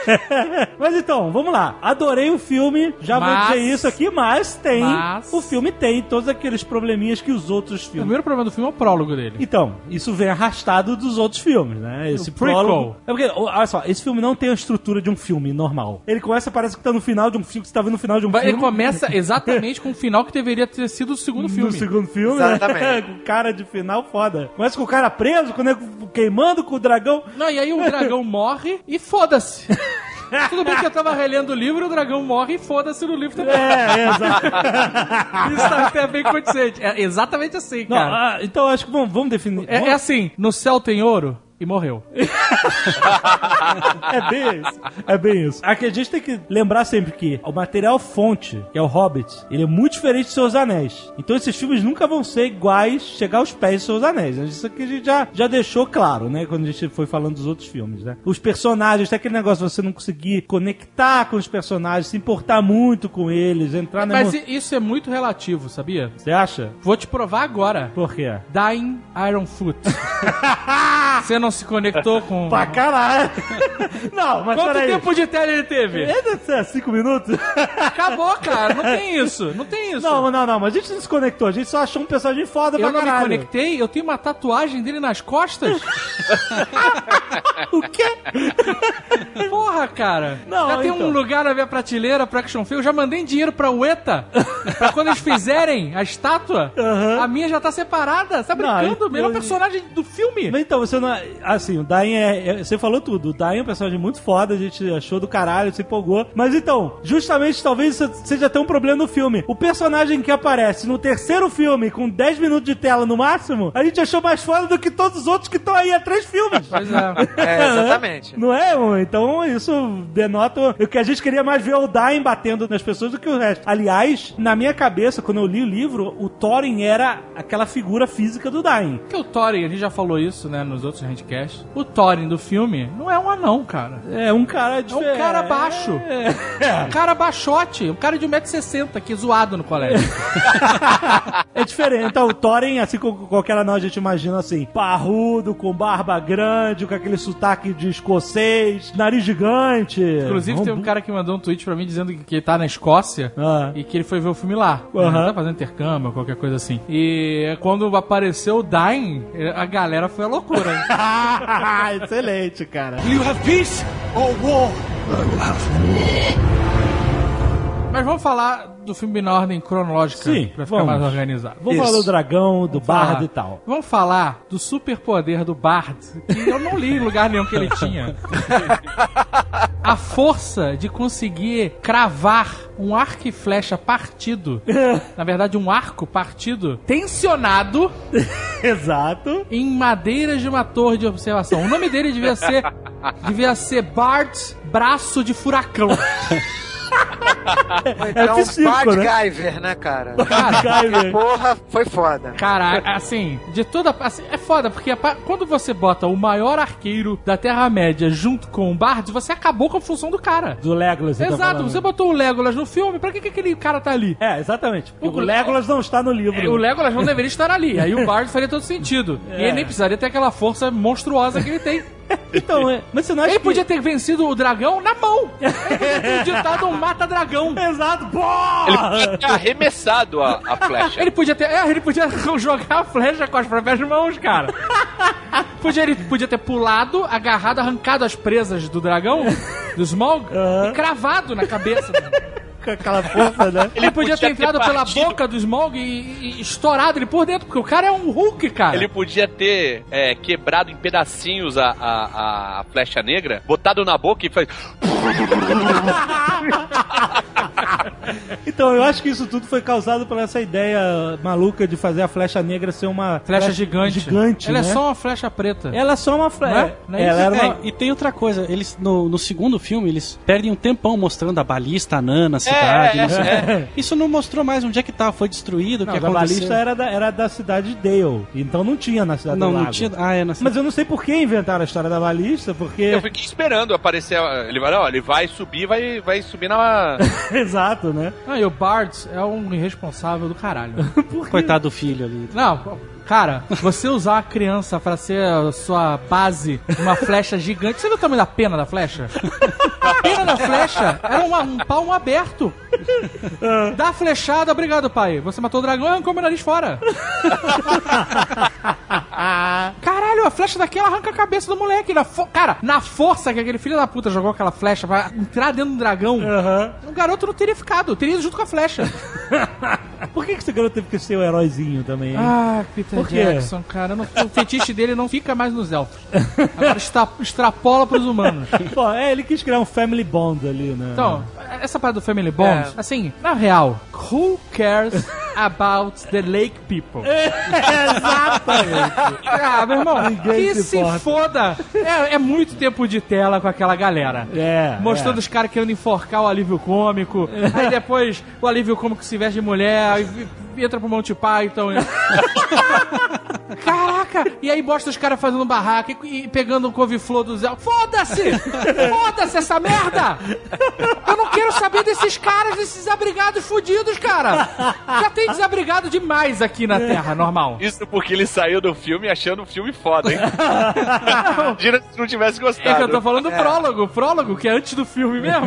[LAUGHS] mas então, vamos lá. Adorei o filme, já Mas- vou dizer isso aqui, mas tem. Mas- O filme tem todos aqueles probleminhas que os outros O filmes. primeiro problema do filme é o prólogo dele. Então, isso vem arrastado dos outros filmes, né? Esse O prólogo. É porque, olha só, esse filme não tem a estrutura de um filme normal. Ele começa, parece que tá no final de um filme, que você tá vendo no final de um Ele filme. começa [LAUGHS] exatamente com o final que deveria ter sido o segundo filme. No segundo filme, Exatamente. né? [LAUGHS] com cara de final foda. Começa com o cara preso, com o queimando, com o dragão. Não, e aí o dragão morre e foda-se. [LAUGHS] Tudo bem que eu tava relendo o livro, o dragão morre e foda-se no livro também. É, exato. [LAUGHS] Isso tá até bem condizente. É exatamente assim, Não, cara. ah, então acho que vamos, vamos definir. É, é assim, no céu tem ouro e morreu. [LAUGHS] É bem isso. É bem isso. Aqui a gente tem que lembrar sempre que o material fonte, que é o Hobbit, ele é muito diferente de Seus Anéis. Então esses filmes nunca vão ser iguais, chegar aos pés de Seus Anéis. Isso aqui a gente já, já deixou claro, né? Quando a gente foi falando dos outros filmes, né? Os personagens, tem aquele negócio de você não conseguir conectar com os personagens, se importar muito com eles, entrar na Mas isso é muito relativo, sabia? Você acha? Vou te provar agora. Por quê? Dying Iron Foot. [LAUGHS] Você não não se conectou com. Pra caralho. Não, mas Quanto peraí. tempo de tela ele teve? É, cinco minutos? Acabou, cara. Não tem isso. Não tem isso. Não, não, não, mas a gente não se conectou, a gente só achou um personagem foda eu pra não me caralho. conectei, eu tenho uma tatuagem dele nas costas. [LAUGHS] O quê? Porra, cara. Não, já tem então. um lugar na minha prateleira pro Action Film. Eu já mandei dinheiro pra UETA. pra quando eles fizerem a estátua, Aham. a minha já tá separada. Você tá Não, brincando? eu- Melhor eu- personagem do filme. Então, você não. Assim, o Dain é, é- Você falou tudo. O Dain é um personagem muito foda, a gente achou do caralho, se empolgou. Mas então, justamente talvez isso seja até um problema no filme. O personagem que aparece no terceiro filme, com 10 minutos de tela no máximo, a gente achou mais foda do que todos os outros que estão aí há três filmes. [LAUGHS] Pois é. É, exatamente. Não é? Então isso denota o que a gente queria mais ver o Dain batendo nas pessoas do que o resto. Aliás, na minha cabeça, quando eu li o livro, o Thorin era aquela figura física do Dain. Porque o Thorin, a gente já falou isso, né, nos outros handcasts. O Thorin do filme não é um anão, cara. É um cara É de um cara baixo. É. Um cara baixote. Um cara de 1,60m que é zoado no colégio. É diferente. Então, o Thorin, assim como qualquer anão, a gente imagina assim: parrudo, com barba grande, com aquele sotaque de escocês, nariz gigante. Inclusive, tem um cara que mandou um tweet pra mim dizendo que ele tá na Escócia Ah. e que ele foi ver o filme lá. Ele tá fazendo intercâmbio, qualquer coisa assim. E quando apareceu o Dain, a galera foi a loucura. [LAUGHS] hein? [LAUGHS] Excelente, cara. Mas vamos falar do filme na ordem cronológica Sim, pra ficar vamos. mais organizado. Vamos falar do dragão, do bardo e tal. Vamos falar do superpoder do Bard, que eu não li em lugar nenhum que ele tinha. A força de conseguir cravar um arco e flecha partido, na verdade um arco partido, tensionado [LAUGHS] Exato. em madeiras de uma torre de observação. O nome dele devia ser devia ser Bard Braço de Furacão. [LAUGHS] Então, F5, Bad né? Guyver, né, cara? Guyver. Porra, foi foda. Cara, assim, de toda. Assim, é foda, porque quando você bota o maior arqueiro da Terra-média junto com o Bard, você acabou com a função do cara. Do Legolas. tá Exato, falando. você botou o Legolas no filme, pra que, que aquele cara tá ali? É, exatamente. O o Legolas não está no livro. É, O Legolas não deveria estar ali, aí o Bard faria todo sentido. [LAUGHS] E É. ele nem precisaria ter aquela força monstruosa que ele tem. [LAUGHS] Então, é, mas você não acha Ele que... podia ter vencido o dragão na mão. [LAUGHS] Ele podia ter ditado um mata-dragão. Exato. Ele Porra! podia ter arremessado a, a flecha. Ele podia ter. É, ele podia [LAUGHS] jogar a flecha com as próprias mãos, cara. [LAUGHS] Podia, ele podia ter pulado, agarrado, arrancado as presas do dragão, [LAUGHS] do Smog, e cravado na cabeça. Com aquela força, né? [LAUGHS] Ele podia ter podia ter entrado pela boca do Smog e, e estourado ele por dentro, porque o cara é um Hulk, cara. Ele podia ter é, quebrado em pedacinhos a, a, a flecha negra, botado na boca e faz. [LAUGHS] Então, eu acho que isso tudo foi causado por essa ideia maluca de fazer a flecha negra ser uma Flecha gigante. gigante Ela né? é só uma flecha preta. Ela é só uma flecha. é? É ela isso? era É, uma... e tem outra coisa, eles no, no segundo filme eles perdem um tempão mostrando a balista, a nana, a cidade, é, não sei o é. quê. [LAUGHS] Isso não mostrou mais onde é que tá, foi destruído, o Não, que a balista era da, era da cidade de Dale. Então não tinha na cidade Não, do não Lago. tinha. Ah, é na Mas eu não sei por que inventaram a história da balista, porque. Eu fiquei esperando aparecer. Ele vai, ó, ele vai subir, vai, vai subir na. [LAUGHS] Exato, né? Ah, e o Bard é um irresponsável do caralho. [LAUGHS] Coitado do filho ali. Não, cara, você usar a criança pra ser a sua base, uma flecha gigante. Você viu o tamanho da pena da flecha? A pena da flecha era uma- um palmo aberto. Dá a flechada, obrigado, pai. Você matou o dragão e arrancou meu nariz fora. Caralho, a flecha daquela arranca a cabeça do moleque. Na Cara, na força que aquele filho da puta jogou aquela flecha pra entrar dentro do dragão, Aham. o garoto não teria ficado, teria ido junto com a flecha. [LAUGHS] Por que, que esse garoto teve que ser o heróizinho também, hein? Ah, Peter Por quê? Jackson, cara. não- o fetiche dele não fica mais nos elfos. Agora está, extrapola pros humanos. Pô, é, ele quis criar um family bond ali, né? Então, essa parte do Family Bond, assim, na real, who cares [LAUGHS] about the lake people? [LAUGHS] Exatamente. Ah, meu irmão, Ninguém que se se, foda. É, é muito tempo de tela com aquela galera. É. Mostrando é. os caras querendo enforcar o alívio cômico. Aí depois o alívio cômico se veste de mulher, vi- entra pro Monty Python. [LAUGHS] Caraca! E aí mostra os caras fazendo barraca e, e pegando um couve-flor do Zé. Foda-se! Foda-se essa merda! Eu não quero saber desses caras, desses desabrigados fudidos, cara! Já tem desabrigado demais aqui na Terra, normal. Isso porque ele saiu do filme achando o filme foda, hein? [LAUGHS] Imagina se não tivesse É que eu gostado. tô falando do prólogo, o prólogo, que é antes do filme mesmo.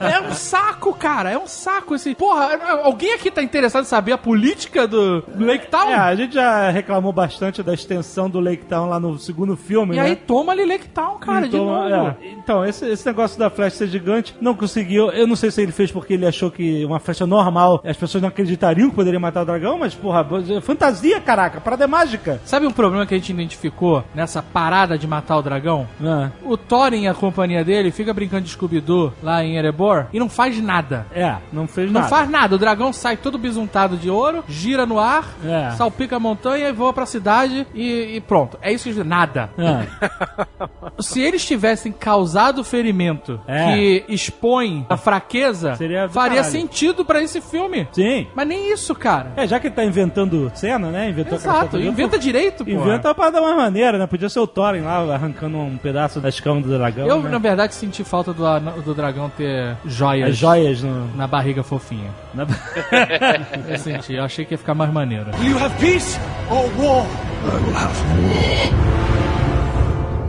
É um saco, cara, é um saco esse. Porra, alguém aqui tá interessado em saber a política do Lake Town? É, a gente já reclamou bastante da extensão do Lake Town lá no segundo filme, E né? aí toma ali Lake Town, cara, de Então, novo. é. Então, esse, esse negócio da flecha ser gigante não conseguiu. Eu não sei se ele fez porque ele achou que uma flecha normal as pessoas não acreditariam que poderia matar o dragão, mas, porra, é fantasia, caraca, parada é mágica. Sabe um problema que a gente identificou nessa parada de matar o dragão? Ah, O Thorin e a companhia dele fica brincando de Scooby-Doo lá em Erebor e não faz nada. é, não fez Não nada. faz nada. O dragão sai todo bisuntado de ouro, gira no ar, É. salpica a montanha e voa pra cidade e, e pronto. É isso que Nada. Ah, [LAUGHS] Se eles tivessem causado ferimento É. que expõe a fraqueza, Seria faria caralho. sentido pra esse filme. sim. Mas nem isso, cara. É, já que ele tá inventando cena, né? Inventou Exato. Inventa direito, pô. Inventa uma parada mais maneira, né? Podia ser o Thorin lá arrancando um pedaço da escama do dragão. Eu, né? na verdade, senti falta do, do dragão ter joias As joias no. na barriga fofinha. na- [LAUGHS] Eu senti. Eu achei que ia ficar mais maneiro.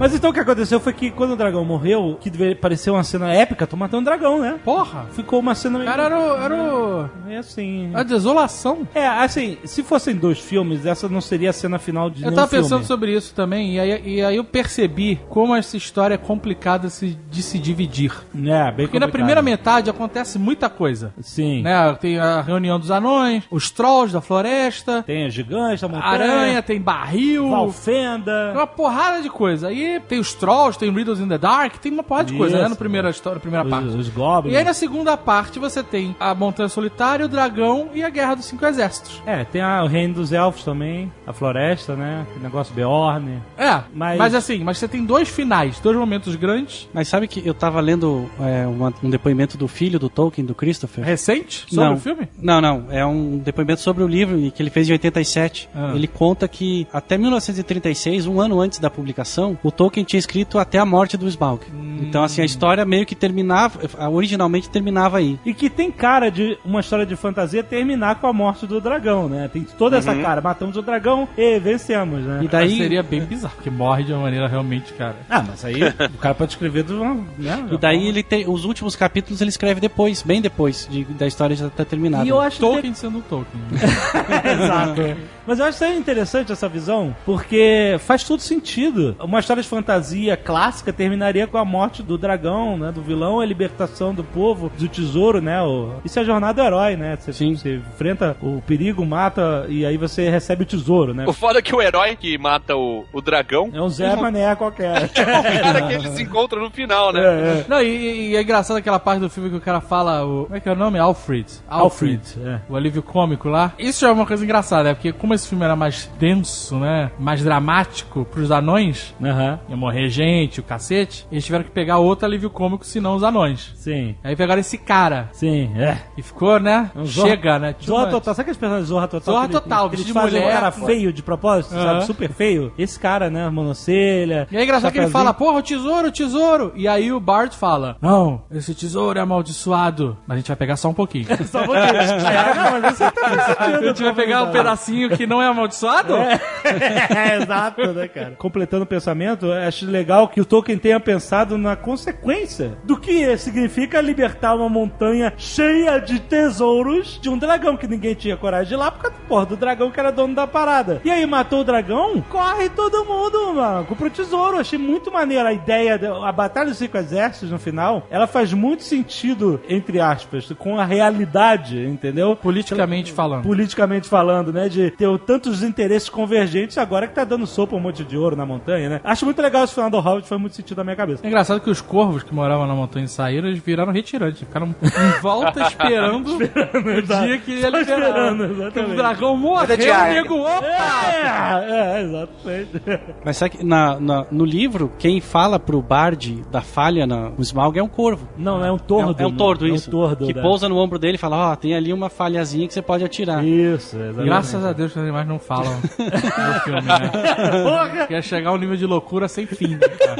Mas então o que aconteceu foi que quando o dragão morreu, que parecer uma cena épica, tô matando um dragão, né? Porra! Ficou uma cena meio. cara era o, era o- É assim. a desolação. É, assim, se fossem dois filmes, essa não seria a cena final de Eu tava pensando filme. sobre isso também, e aí, e aí eu percebi como essa história é complicada de se dividir. É, bem Porque na complicado. primeira metade acontece muita coisa. Sim. Né? Tem a reunião dos anões, os trolls da floresta, Tem a gigante, a montanha. aranha, tem barril, tem Valfenda. uma porrada de coisa. Tem os trolls, tem Riddles in the Dark, tem uma porrada de coisa, né? Na primeira história, na primeira parte. Os, os goblins. E aí na segunda parte você tem a Montanha Solitária, o Dragão e a Guerra dos Cinco Exércitos. É, tem a- o reino dos elfos também, a floresta, né? O negócio Beorn. É, mas... Mas- assim, mas você tem dois finais, dois momentos grandes, Mas sabe que eu tava lendo é, uma- um depoimento do filho do Tolkien, do Christopher. recentes, sobre não. o filme. Não, não. É um depoimento sobre o livro que ele fez em 87. Ah. Ele conta que até 1936, um ano antes da publicação, o Tolkien tinha escrito até a morte do Smaug. Então, assim, a história meio que terminava, originalmente terminava aí. E que tem cara de uma história de fantasia terminar com a morte do dragão, né? Tem toda essa cara. Matamos o dragão e vencemos, né? E Mas daí, seria bem bizarro, porque morre de uma maneira realmente, cara. Ah, mas aí o cara pode escrever do. Né? e daí ele tem os últimos capítulos ele escreve depois, bem depois de- da história já estar terminada. E eu acho que Tolkien sendo um Tolkien. [LAUGHS] Exato. Mas eu acho interessante essa visão, porque faz todo sentido. Uma história de fantasia clássica terminaria com a morte do dragão, né? Do vilão, a libertação do povo, do tesouro, né? O... Isso é a jornada do herói, né? Você, Sim. você enfrenta o perigo, mata e aí você recebe o tesouro, né? O foda é que o herói que mata o, o dragão É um Zé Mané qualquer. [LAUGHS] é o cara que eles encontram no final, né? É, Não, e, e é engraçado aquela parte do filme que o cara fala. O, como é que é o nome? Alfred. Alfred, é. O alívio cômico lá. Isso é uma coisa engraçada, né? Porque como esse filme era mais denso, né? Mais dramático pros anões, Aham, ia morrer gente, o cacete, eles tiveram que pegar outro alívio cômico, senão os anões. sim. Aí pegaram esse cara. Sim, é. E ficou, né? Um Chega, né? Too Zorra. Total. Sabe aqueles personagens Zorra Total? Zorra Total, eles vestido de mulher, um cara pô. feio de propósito, Aham. sabe? Super feio. Esse cara, né? Monocelha. E é engraçado que ele fala, porra, o tesouro, o tesouro. E aí o Bart fala, não, esse tesouro é amaldiçoado. Mas a gente vai pegar só um pouquinho. [LAUGHS] Só um pouquinho. [LAUGHS] É, não, mas isso tá a gente vai pegar um pedacinho que não é amaldiçoado? [LAUGHS] É, exato, né, cara? Completando o pensamento, acho legal que o Tolkien tenha pensado na consequência do que significa libertar uma montanha cheia de tesouros de um dragão que ninguém tinha coragem de ir lá por causa porra, do dragão que era dono da parada. E aí matou o dragão, corre todo mundo, mano, pro tesouro. Achei muito maneiro a ideia, da- a Batalha dos Cinco Exércitos no final, ela faz muito sentido, entre aspas, com a realidade, entendeu? Politicamente falando. politicamente falando, né? De ter tantos interesses convergentes agora que tá dando sopa um monte de ouro na montanha, né? Acho muito legal esse final do Hobbit, faz muito sentido na minha cabeça. É engraçado que os corvos que moravam na montanha saíram, eles viraram retirantes. Ficaram em volta [LAUGHS] esperando o dia que ele esperando, o dragão morreu, o nego, opa! É, é, exatamente. [LAUGHS] Mas sabe que na, na- no livro, quem fala pro Bard da falha na, no Smaug é um corvo. Não, é um tordo. é, é um tordo, né? isso. É um tordo, que né? pousa no ombro dele e fala, ó, tem ali uma falhazinha que você pode atirar. Isso, exatamente. Graças a Deus que os animais não falam [LAUGHS] no filme, né? Ia chegar a um nível de loucura sem fim, né, cara?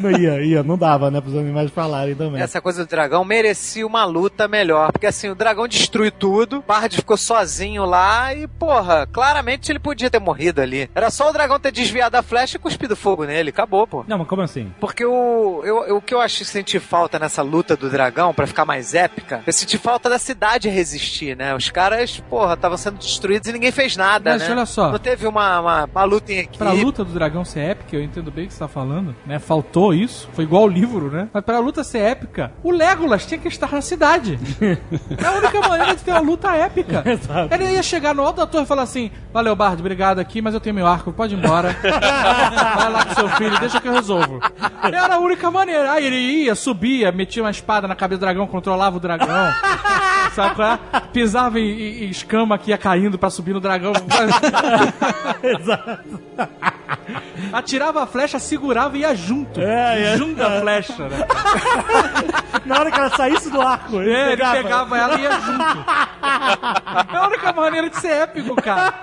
Não ia, ia, não dava, né, pros animais falarem também. Essa coisa do dragão merecia uma luta melhor. Porque assim, o dragão destruiu tudo, Bard ficou sozinho lá e, porra, claramente ele podia ter morrido ali. Era só o dragão ter desviado a flecha e cuspido fogo nele. Acabou, pô. Não, mas como assim? Porque o, eu, eu- o que eu acho que senti falta nessa luta do dragão, pra ficar mais épica, eu senti falta da cidade resistir, né? Os caras, porra, estavam sendo destruídos e ninguém fez nada, Mas né? olha só. Não teve uma, uma, uma luta em equipe. Pra luta do dragão ser épica, eu entendo bem o que você tá falando, né? Faltou isso. Foi igual o livro, né? Mas pra luta ser épica, o Legolas tinha que estar na cidade. [LAUGHS] é a única maneira de ter uma luta épica. [LAUGHS] Exato. Ele ia chegar no alto da torre e falar assim: Valeu, Bard, obrigado aqui, mas eu tenho meu arco, pode ir embora. [LAUGHS] Vai lá com seu filho, deixa que eu resolvo. Era a única maneira. Aí ele ia, subia, metia uma espada na cabeça do dragão, controlava o dragão. Sabe qual é? Pisava em, em- em escama que ia caindo pra subir no dragão. [LAUGHS] Exato. Atirava a flecha, segurava e ia junto. É, é. Junto a flecha, né? [LAUGHS] Na hora que ela saísse do arco, ele, É, ele pegava. pegava ela e ia junto. É a única maneira de ser épico, cara.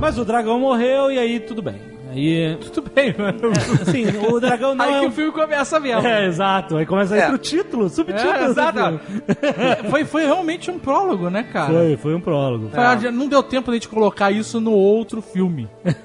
Mas o dragão morreu e aí tudo bem. Aí. Tudo bem, mano. [LAUGHS] Assim, o dragão não Aí é que um- o filme começa mesmo. É, exato. Aí começa a ir É. pro título, subtítulo. É, do exato. filme. Foi, foi realmente um prólogo, né, cara? Foi, foi um prólogo. Foi, Não deu tempo de a gente colocar isso no outro filme. [LAUGHS]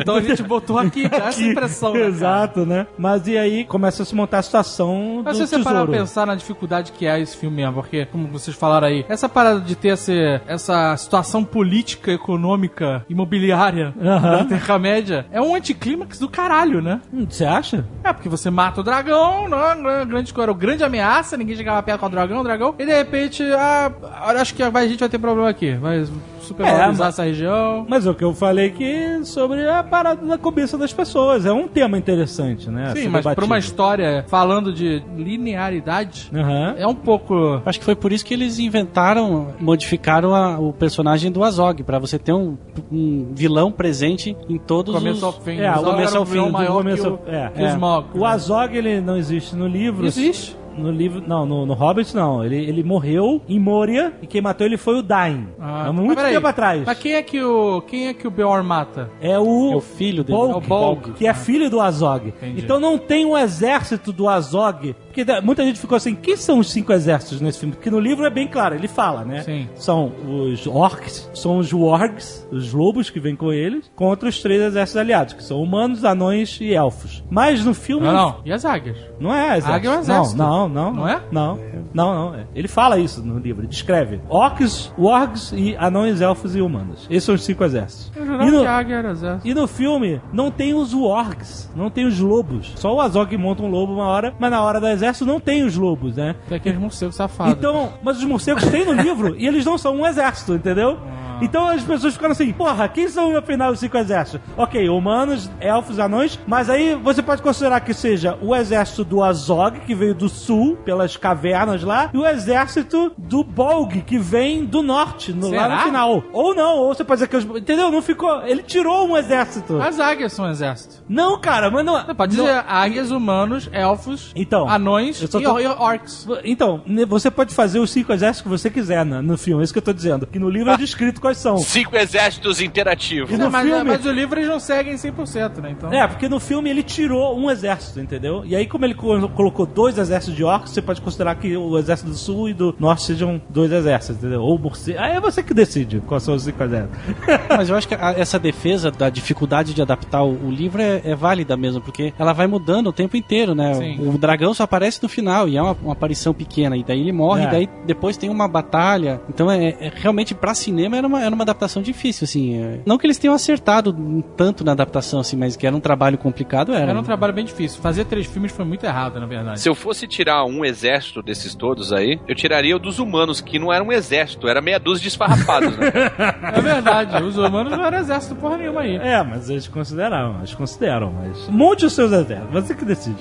então a gente botou aqui, dá essa impressão. né, cara? Exato, né? Mas e aí começa a se montar a situação Mas do se você parar pra pensar na dificuldade que é esse filme mesmo, porque, como vocês falaram aí, essa parada de ter esse, essa situação política, econômica, imobiliária Aham. da Terra-média é um anticlímax do caralho, né? Hum, Você acha? É, porque você mata o dragão, não, não, grande, era o grande ameaça, ninguém chegava perto com o dragão, o dragão, e de repente, ah, acho que vai- a gente vai ter problema aqui, vai supervalorizar É, essa região. Mas é o que eu falei que sobre a parada da cobiça das pessoas. É um tema interessante, né? Sim, mas pra debatido. uma história falando de linearidade, Aham. é um pouco... Acho que foi por isso que eles inventaram, modificaram a- o personagem do Azog, pra você ter um, um vilão presente em todos Começo ao fim. É, O começo ao fim, do maior começo que o, é, que o é. O Azog, ele não existe no livro. Existe. No livro, não, no, no Hobbit não. Ele, ele morreu em Moria e quem matou ele foi o Dain. Ah, Há mas muito peraí, tempo atrás. Mas quem é que o, quem é que o Beor mata? É o, É o filho dele. Bolg, É o Bolg. que é filho do Azog. Entendi. Então não tem um exército do Azog. Porque muita gente ficou assim, quem são os cinco exércitos nesse filme? Porque no livro é bem claro, ele fala, né? Sim. São os orcs, são os wargs, os lobos que vêm com eles, contra os três exércitos aliados, que são humanos, anões e elfos. Mas no filme Não, não. E as águias? não é exército. Águia é um exército. Não, não, não. Não é? Não, não, não. é. Ele fala isso no livro, ele descreve. Orcs, wargs e anões, elfos e humanos. Esses são os cinco exércitos. Eu jurava E no- que águia era exército. e no filme não tem os wargs, não tem os lobos. Só o Azog monta um lobo uma hora, mas na hora do exército não tem os lobos, né? Tem aqueles morcegos safados. Então, mas os morcegos têm no livro e eles não são um exército, entendeu? Então as pessoas ficaram assim, porra, quem são afinal os cinco exércitos? Ok, humanos, elfos, anões, mas aí você pode considerar que seja o exército do Azog, que veio do sul, pelas cavernas lá, e o exército do Bolg, que vem do norte, no, lá no final. Ou não, ou você pode dizer que os. Entendeu? Não ficou. Ele tirou um exército. As águias são exército. Não, cara, mas não. Não, pode não- dizer águias, humanos, elfos, Então, anões e, tô- e orcs. Então, você pode fazer os cinco exércitos que você quiser no, no filme, é isso que eu tô dizendo. Que no livro é descrito quais são. Cinco exércitos interativos. E no É, mas, filme- mas o livro eles não seguem 100%, né? Então... É, porque no filme ele tirou um exército, entendeu? E aí, como ele co- colocou dois exércitos de orcs, você pode considerar que o exército do sul e do norte sejam dois exércitos, entendeu? Ou morcego. Aí é você que decide quais são os cinco exércitos. [LAUGHS] Mas eu acho que a- essa defesa da dificuldade de adaptar o, o livro é, é válida mesmo, porque ela vai mudando o tempo inteiro, né? Sim. O, o dragão só aparece no final e é uma, uma aparição pequena, e daí ele morre, É. e daí depois tem uma batalha. Então, é, é- realmente, pra cinema era uma, era uma adaptação difícil, assim. é. Não que eles tenham acertado tanto na adaptação, assim, mas que era um trabalho complicado, era. Era um trabalho bem difícil. Fazer três filmes foi muito errado, na verdade. Se eu fosse tirar um exército desses todos aí, eu tiraria o dos humanos, que não era um exército, era meia dúzia de esfarrapados, né? [LAUGHS] É verdade, os humanos não eram exército porra nenhuma aí. É, mas eles consideraram, eles consideram, mas. Monte os seus exércitos, você que decide.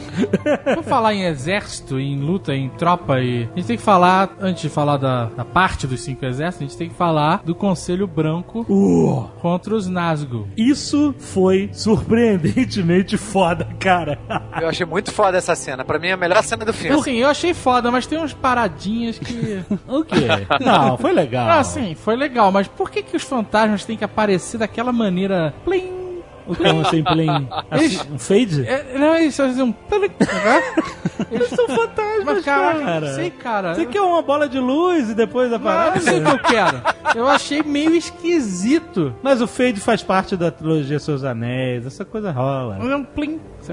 Vamos [LAUGHS] falar em exército, em luta, em tropa e. A gente tem que falar, antes de falar da, da parte dos cinco exércitos, a gente tem que falar do Conselho Branco Uh, contra os Nazgûl. isso foi surpreendentemente foda, cara. Eu achei muito foda essa cena. Pra mim, é a melhor cena do filme. Assim, eu achei foda, mas tem umas paradinhas que. [LAUGHS] o quê? Não, foi legal. Ah, sim, foi legal, mas por que, que os fantasmas têm que aparecer daquela maneira. Plim! O que [LAUGHS] é um Eles- um fade? É, não, é isso, é um. né? Eles são fantasmas, Mas, cara, cara. sei, cara. Você quer uma bola de luz e depois Ah, aparece? eu sei o que eu quero. Eu achei meio esquisito. Mas o Fade faz parte da trilogia Seus Anéis, essa coisa rola. É um plim. [LAUGHS]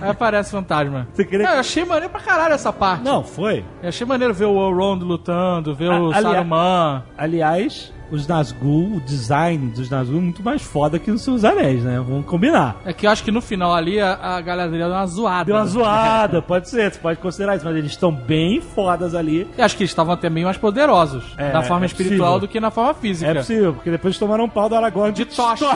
Aí aparece fantasma. Você queria Não, eu achei maneiro pra caralho essa parte. Não, foi. Eu achei maneiro ver o Elrond lutando, ver o A- ali- Saruman. Aliás, os Nazgûl, o design dos Nazgûl é muito mais foda que os Seus Anéis, né? Vamos combinar. É que eu acho que no final ali a, a galera deu uma zoada. Deu uma zoada, [LAUGHS] pode ser, você pode considerar isso, mas eles estão bem fodas ali. Eu acho que eles estavam até meio mais poderosos É, na forma é espiritual possível. do que na forma física. É possível, porque depois tomaram um pau do Aragorn [LAUGHS] De tocha.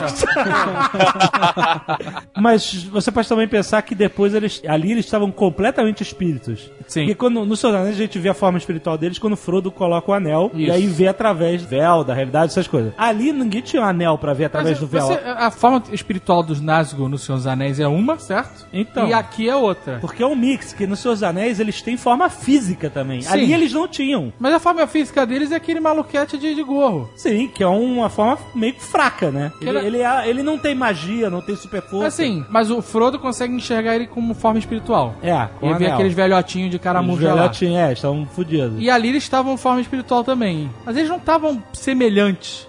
Mas você pode também pensar que depois eles ali eles estavam completamente espíritos. Sim. Porque quando, no Seus Anéis a gente vê a forma espiritual deles quando o Frodo coloca o anel e Isso. aí vê através do véu, da realidade, essas coisas. Ali ninguém tinha um anel pra ver através Mas do véu. você- a forma espiritual dos Nazgûl nos Seus Anéis é uma, certo? Então. E aqui é outra. Porque é um mix, que nos Seus Anéis eles têm forma física também. Sim. Ali eles não tinham. Mas a forma física deles é aquele maluquete de, de gorro. Sim, que é uma forma meio fraca, né? Que Ele, era- ele, é- ele não tem magia, não tem super força. Assim, mas o Frodo consegue enxergar ele como forma espiritual. É, com e ver anel. aqueles velhotinhos de lá. velhotinhos, é, estão fodidos. E ali eles estavam forma espiritual também. Mas eles não estavam semelhantes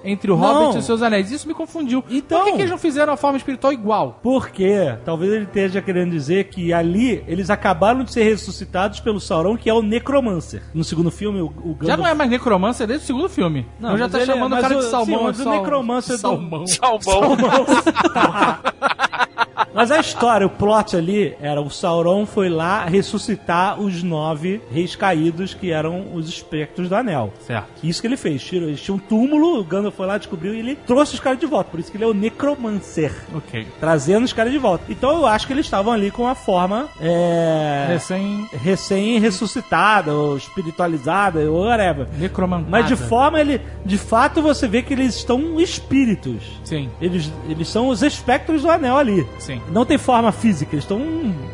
entre o Não. Hobbit e os seus anéis. Isso me confundiu. Então- Por que, que eles não fizeram a forma espiritual igual? Porque talvez ele esteja querendo dizer que ali eles acabaram de ser ressuscitados pelo Sauron, que é o Necromancer. No segundo filme, o, o Gandalf... Já não é mais necromancer desde o segundo filme. Não, Eu já tá ele é- chamando o cara o- de salmão. sim, mas o necromancer do- Salmão. Salmão. [LAUGHS] [LAUGHS] Mas a história, o plot ali, era o Sauron foi lá ressuscitar os nove reis caídos, que eram os espectros do Anel. Certo. Isso que ele fez. Tirou, eles tinham um túmulo, o Gandalf foi lá, descobriu e ele trouxe os caras de volta. Por isso que ele é o Necromancer. Ok. Trazendo os caras de volta. Então eu acho que eles estavam ali com a forma é, Recém recém-ressuscitada, ou espiritualizada, ou whatever. necromantada. Mas de forma, ele, de fato, você vê que eles estão espíritos. Sim, Eles, eles são os espectros do anel ali. sim. Não tem forma física, eles estão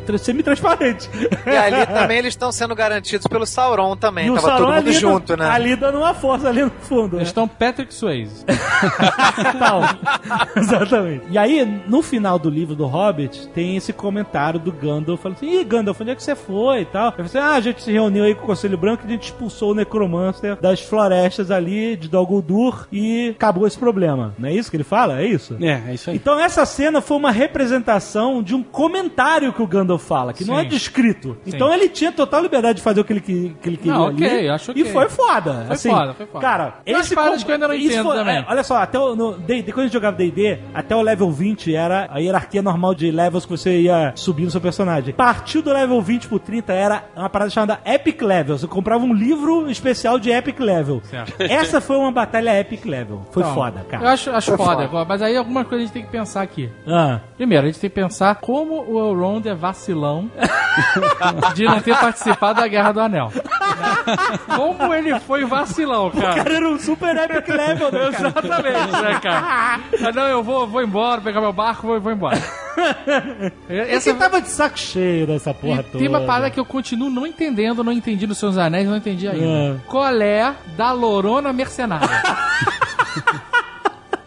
tra- semi-transparentes. E ali [LAUGHS] também eles estão sendo garantidos pelo Sauron também. E o Tava Sauron todo mundo ali, junto, né? Ali dando uma força ali no fundo. Eles né? estão Patrick Swayze. [LAUGHS] Tal. [LAUGHS] Exatamente. E aí, no final do livro do Hobbit, tem esse comentário do Gandalf falando assim: Ih, Gandalf, onde é que você foi e tal? Ele falou assim: Ah, a gente se reuniu aí com o Conselho Branco e a gente expulsou o Necromancer das florestas ali de Dol Guldur e acabou esse problema. Não é isso que ele fala? É isso? É, é isso aí. Então essa cena foi uma representação de um comentário que o Gandalf fala, que não é Sim. descrito. Então ele tinha total liberdade de fazer o que ele, que, que ele queria Não, ali. ok, acho E ok. foi foda. Foi assim, foda, foi foda. Cara, Tem esse paradas com- que eu ainda não entendo também. é, olha só, até o, no quando a gente jogava D&D, até o level 20 era a hierarquia normal de levels que você ia subir no seu personagem. Partiu do level 20 pro 30 era uma parada chamada Epic Level. Você comprava um livro especial de Epic Level. Certo. [LAUGHS] Essa foi uma batalha Epic Level. Foi Então, foda, cara. Eu acho, acho foda, mas aí alguma coisa a gente tem que pensar aqui. Ah. Primeiro, a gente tem que pensar como o Elrond é vacilão [LAUGHS] de não ter participado da Guerra do Anel. Como ele foi vacilão, cara. cara era um super epic level, né? cara? Exatamente, né, cara? Ah, não, eu vou, vou embora, pegar meu barco, vou, vou embora. [LAUGHS] Esse tava de saco cheio dessa porra E toda. tem uma parada que eu continuo não entendendo, não entendi nos seus anéis, não entendi ainda. É. Qual é da Lorona Mercenária? [LAUGHS]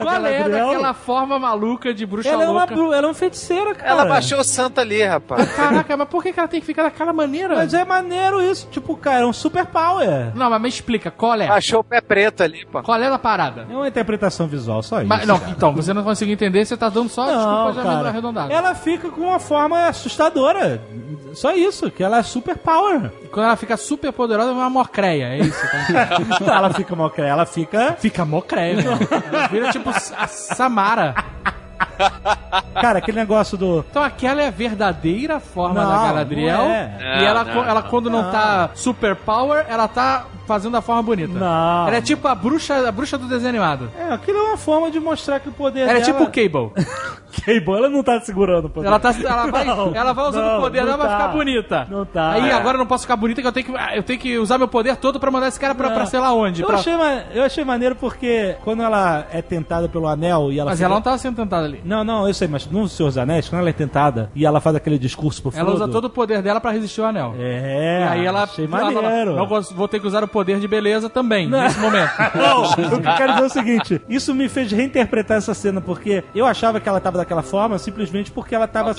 Qual é daquela forma maluca de bruxa Ela é, uma, louca? ela é uma feiticeira, cara. Ela baixou o santo ali, rapaz. Caraca, mas por que ela tem que ficar daquela maneira? Mas é maneiro isso. Tipo, cara, é um super power. Não, mas me explica, qual é? Baixou o pé preto ali, pô. Qual é a parada? É uma interpretação visual, só isso. Mas, não, cara. então, você não conseguiu entender, você tá dando só Não, desculpas cara. arredondadas. Ela fica com uma forma assustadora. Só isso, que ela é super power. Quando ela fica super poderosa, é uma morcreia, é isso. Tá? Não, [LAUGHS] ela fica mocré, ela fica. fica mocreia. Ela vira tipo a Samara. Cara, aquele negócio do. Então aquela é a verdadeira forma Não, da Galadriel. não é. E Não, ela, não, co- ela não. quando não, tá super power, ela tá fazendo a forma bonita. Não. Ela é tipo a bruxa, a bruxa do desenho animado. É, aquilo é uma forma de mostrar que o poder Ela é dela... tipo o Cable. [LAUGHS] Cable, ela não tá segurando o poder. Ela, tá, ela, [LAUGHS] vai, Não, ela vai usando não, o poder não dela pra tá. ficar bonita. Não tá. Aí É. agora eu não posso ficar bonita que eu tenho que, eu tenho que usar meu poder todo pra mandar esse cara pra, Não. pra sei lá onde. Eu pra- achei, eu achei maneiro porque quando ela é tentada pelo anel e ela. Mas fica- ela não tava sendo tentada ali. Não, não, eu sei, mas no Senhor dos Anéis, quando ela é tentada e ela faz aquele discurso pro Ela usa Frodo- todo o poder dela pra resistir ao anel. É, E aí ela. achei ela maneiro. Não, gosto- vou ter que usar o poder de beleza também, nesse momento. [LAUGHS] Não, o que eu quero dizer é o seguinte: isso me fez reinterpretar essa cena, porque eu achava que ela tava daquela forma simplesmente porque ela tava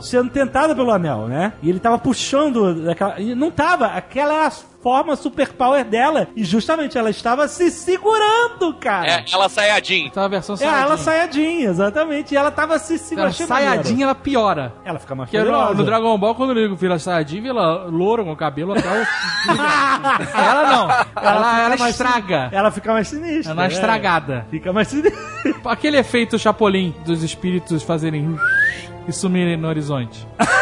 sendo tentada pelo anel, né? E ele tava puxando daquela. e Não tava, aquela era a forma superpower dela. E justamente ela estava se segurando, cara. É, ela saiadinha. Então a versão É, ela saiadinha, exatamente. E ela tava se Então, segurando. Maneiro. Saiyajin ela piora. Ela fica mais Porque no, poderosa. no Dragon Ball, quando ele vira Saiyajin, vira louro com o cabelo até o. [LAUGHS] ela não. Ela, ela, mais estraga. sin- Ela fica mais sinistra. Ela é né? estragada. Fica mais sinistra. Aquele efeito Chapolin dos espíritos fazerem e sumirem no horizonte. [LAUGHS]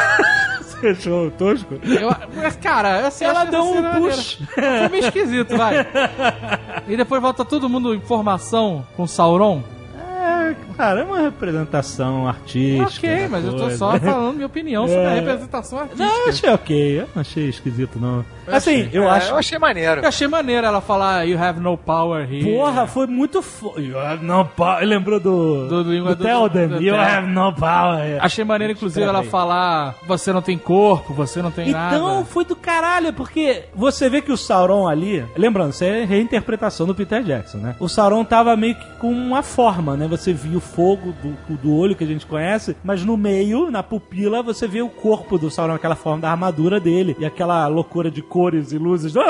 Você achou tosco? Eu, mas, cara, assim, Ela essa um maneira. push. Foi meio esquisito, vai. [LAUGHS] E depois volta todo mundo em formação com Sauron. É, cara, é uma representação artística. ok, mas eu tô coisa. só falando minha opinião sobre a É. representação artística. Não, eu achei ok. Eu não achei esquisito, não. Assim, eu É, acho. eu achei maneiro. Eu achei maneiro ela falar You have no power here. Porra, foi muito fo... You have no power. Lembrou do. Do- do do do- You have no power. Achei maneiro, inclusive, ela aí. falar você não tem corpo, você não tem Então nada. foi do caralho, porque você vê que o Sauron ali. Lembrando, isso é reinterpretação do Peter Jackson, né? O Sauron tava meio que com uma forma, né? Você via o fogo do, do olho que a gente conhece, mas no meio, na pupila, você vê o corpo do Sauron, aquela forma da armadura dele e aquela loucura de cores e luzes. [LAUGHS]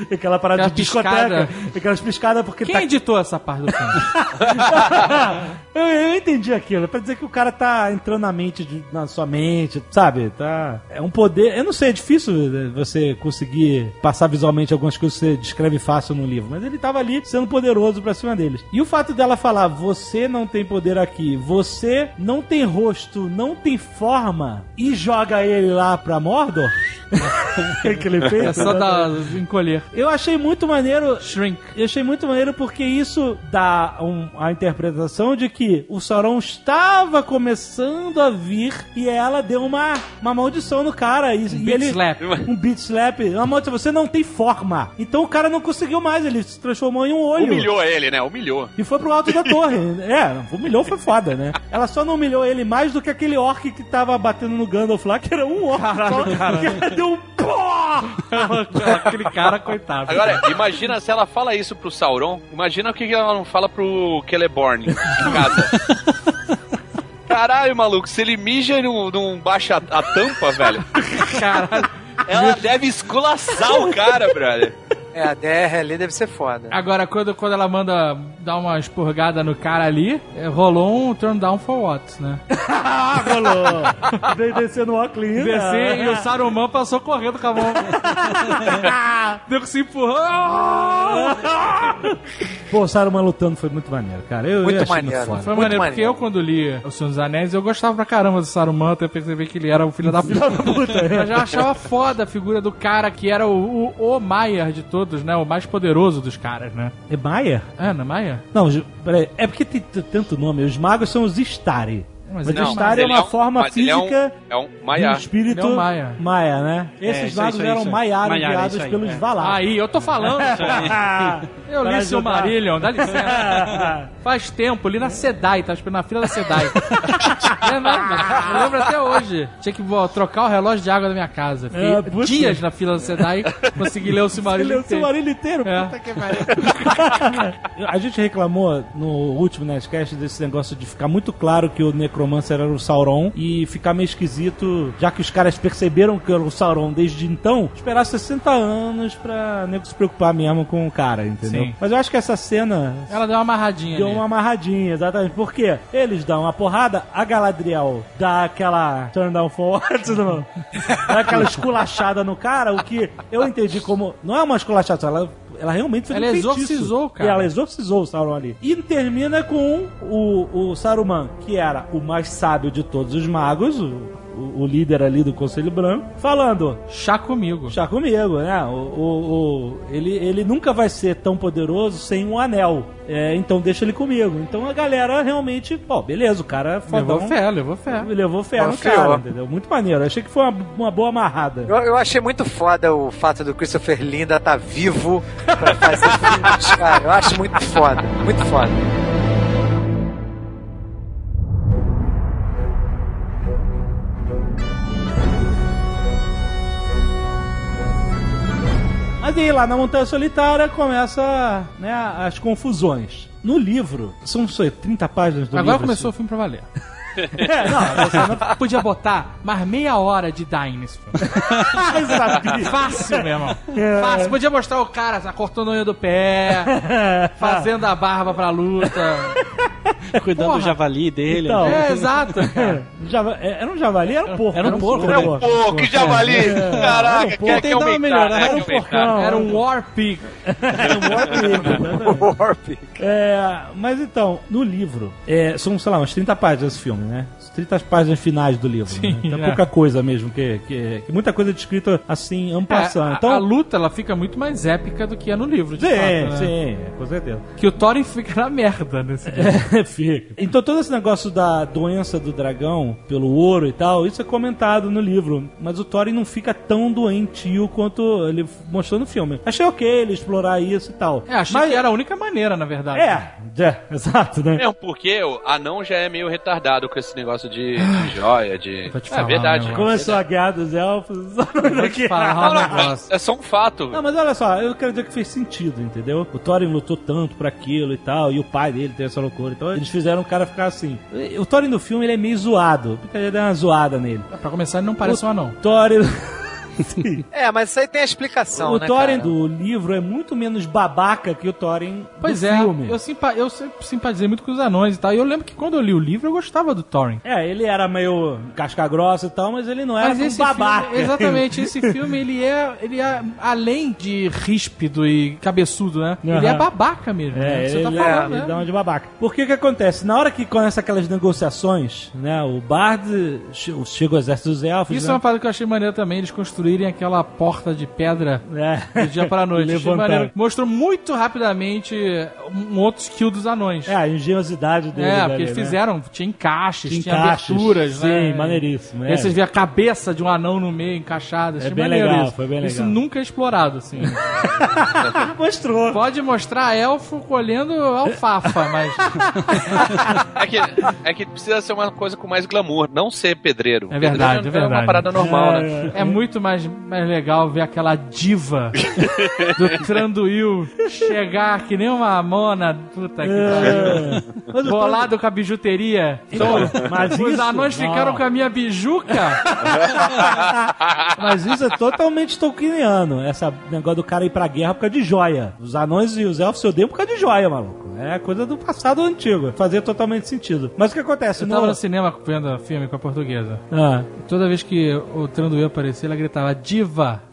[LAUGHS] Aquela parada Aquela de discoteca. piscada. Aquelas piscadas porque Quem tá editou essa parte do [LAUGHS] filme? eu, eu entendi aquilo. É pra dizer que o cara tá entrando na mente, de- na sua mente, sabe? Tá. É um poder. Eu não sei, é difícil né, você conseguir passar visualmente algumas coisas que você descreve fácil no livro. Mas ele tava ali sendo poderoso pra cima deles. E o fato dela falar: você não tem poder aqui, você não tem rosto, não tem forma, e joga ele lá pra Mordor. [LAUGHS] Aquele efeito. É só dar, encolher. Eu achei muito maneiro Shrink. eu achei muito maneiro porque isso dá um- a interpretação de que o Sauron estava começando a vir e ela deu uma, uma maldição no cara. E, e beat ele, slap. Um beat slap. Uma maldição. Você não tem forma. Então o cara não conseguiu mais. Ele se transformou em um olho. Humilhou ele, né? Humilhou. E foi pro alto da torre. [LAUGHS] É, humilhou foi foda, né? Ela só não humilhou ele mais do que aquele orc que tava batendo no Gandalf lá, que era um orc só, que ela deu um pó! [LAUGHS] Aquele cara, coitado. Agora, imagina se ela fala isso pro Sauron, imagina o que que ela não fala pro Celeborn em casa. Caralho, maluco, se ele mija e não, não baixa a, a tampa, velho, Caralho. ela deve esculaçar o cara, brother. É, a DR ali deve ser foda. Agora, quando, quando ela manda dar uma expurgada no cara ali, é, rolou um turn down for what, né? [LAUGHS] Rolou! Veio descendo o óculos. ainda. Descer e o Saruman passou correndo com a mão. [LAUGHS] Deu que se empurrou. [LAUGHS] Pô, o Saruman lutando foi muito maneiro, cara. Eu, Muito eu achei maneiro. foda. Foi Muito maneiro, porque maneiro. eu, quando li O Senhor dos Anéis, eu gostava pra caramba do Saruman, até perceber que ele era o filho da puta. Eu já achava foda a figura do cara que era o, o, o Maier de todos, né? O mais poderoso dos caras, né? É Maia? É, não é Maier? Não, peraí. É porque tem tanto nome. Os magos são os Istari. Mas Mas ele é é uma é um- forma mas ele é um- física É um do Maiá. espírito é um Maia. Maia, né? Esses magos isso aí, eram Maiara, enviados pelos é. Valar. Aí, eu tô falando. [LAUGHS] Eu li seu ajudar. Marillion, dá licença. [LAUGHS] Faz tempo, li na Sedai, tava esperando na fila da Sedai. [LAUGHS] É eu lembro até hoje. Tinha que vou, trocar o relógio de água da minha casa. Fiquei É, dias na fila da Sedai, consegui ler o Ele Silmarillion leu o inteiro. Silmarillion inteiro. É. Puta que pariu. A gente reclamou no último Nerdcast desse negócio de ficar muito claro que o Necromancer era o Sauron e ficar meio esquisito, já que os caras perceberam que era o Sauron desde então, esperar 60 anos pra nego se preocupar mesmo com o cara, entendeu? Sim. Mas eu acho que essa cena Ela deu uma amarradinha Deu ali. uma amarradinha, exatamente. Por quê? Eles dão uma porrada, a Galadriel dá aquela turn down não, [LAUGHS] dá aquela esculachada no cara, o que eu entendi como. Não é uma esculachada, ela, ela realmente fez Ela um feitiço. exorcizou o cara. E ela exorcizou o Sauron ali. E termina com o, o Saruman, que era o mais sábio de todos os magos, o, o- líder ali do Conselho Branco, falando: Chá comigo. Chá comigo, né? O, o- o- ele, ele nunca vai ser tão poderoso sem um anel. É, então deixa ele comigo. Então a galera realmente, pô, beleza, o cara é fodão. Levou fé, levou fé. Levou fé no cara, entendeu? Muito maneiro. Achei que foi uma, uma boa amarrada. Eu, eu achei muito foda o fato do Christopher Linda estar vivo pra fazer filmes, cara. Eu acho muito foda, muito foda. Mas aí, lá na Montanha Solitária começa né, as confusões. No livro, são só 30 páginas do Agora livro. começou o filme pra valer. É, não, você não Podia botar mais meia hora de dying nesse filme. sabia. Fácil, meu irmão. É. Fácil. Podia mostrar o cara assim, cortando a unha do pé, [LAUGHS] fazendo a barba pra luta. Cuidando Porra. do javali dele. Então. né? É, exato. [LAUGHS] Java- é, Era um javali? Era um porco. Era um porco, É um pô, que javali! Era Caraca, um quer, porco. quer que aumentar, né? Era um Quer aumentar. porcão. Era um War Pig. Era um porco, exatamente. É, mas então, no livro, é, são, sei lá, umas 30 páginas esse filme, né? As 30 páginas finais do livro. Sim, né? Então é é. pouca coisa mesmo, que, que, que muita coisa descrita assim, É, ampassando. a, Então, a luta ela fica muito mais épica do que é no livro, de sim, fato, né? sim, com certeza. Que o Thorin fica na merda nesse [LAUGHS] livro. É, fica. Então todo esse negócio da doença do dragão pelo ouro e tal, isso é comentado no livro. Mas o Thorin não fica tão doentio quanto ele mostrou no filme. Achei ok ele explorar isso e tal. É, achei mas, que era a única maneira, na verdade. É, é, [LAUGHS] exato, né? É, porque o anão já é meio retardado com esse negócio de, de joia, de. Te é falar, verdade. Começou a guerra dos elfos. [LAUGHS] Vou te falar um negócio. é só um fato. Não, mas olha só, eu quero dizer que fez sentido, entendeu? O Thorin lutou tanto pra aquilo e tal, e o pai dele tem essa loucura. Então eles fizeram o cara ficar assim. O Thorin no filme ele é meio zoado. Porque deu uma zoada nele. Pra começar, ele não parece um anão. Thorin. Sim. [LAUGHS] É, mas isso aí tem a explicação, o né, Thorin cara? do livro é muito menos babaca que o Thorin Pois do é, filme. eu, simpa eu sempre simpatizei muito com os anões e tal. E eu lembro que quando eu li o livro, eu gostava do Thorin. É, ele era meio casca grossa e tal, mas ele não era esse babaca. filme, [LAUGHS] exatamente, esse filme ele é, ele é além de ríspido e cabeçudo, né? Ele é babaca mesmo. É, né? Você ele, tá é, falando, ele né? dá uma de babaca. Por que que acontece? Na hora que começa aquelas negociações, né, o Bard che- chega o exército dos elfos, Isso é né? uma parada que eu achei maneiro também, eles construírem aquela porta de pedra É. do dia para a [LAUGHS] noite. Maneiro. Mostrou muito rapidamente um outro skill dos anões. É, a engenhosidade dele. É, porque eles né? fizeram, tinha encaixes, Tinha tinha, encaixes, aberturas, sim, né? maneiríssimo, E é. aí vocês vê a cabeça de um anão no meio, encaixada. Achei bem legal, isso. foi bem Isso legal. nunca é explorado, assim. [LAUGHS] Mostrou. Pode mostrar elfo colhendo alfafa, mas [LAUGHS] É que, é que precisa ser uma coisa com mais glamour, não ser pedreiro. É verdade, Pedreiro é É uma verdade. parada normal, né? é muito mais, mais legal ver aquela diva do [LAUGHS] Tranduil chegar que nem uma mona. Puta que pariu. É. Mas o Bolado com a bijuteria. Então, Mas os isso- anões ficaram não. com a minha bijuca. [LAUGHS] Mas isso é totalmente tolkieniano. Essa negócio do cara ir pra guerra por causa de joia. Os anões e os elfos se odeiam por causa de joia, maluco. É coisa do passado antigo. Fazia totalmente sentido. Mas o que acontece? Eu No... tava no cinema vendo filme com a portuguesa. Ah. Toda vez que o Tranduil aparecia, ela gritava diva. [LAUGHS]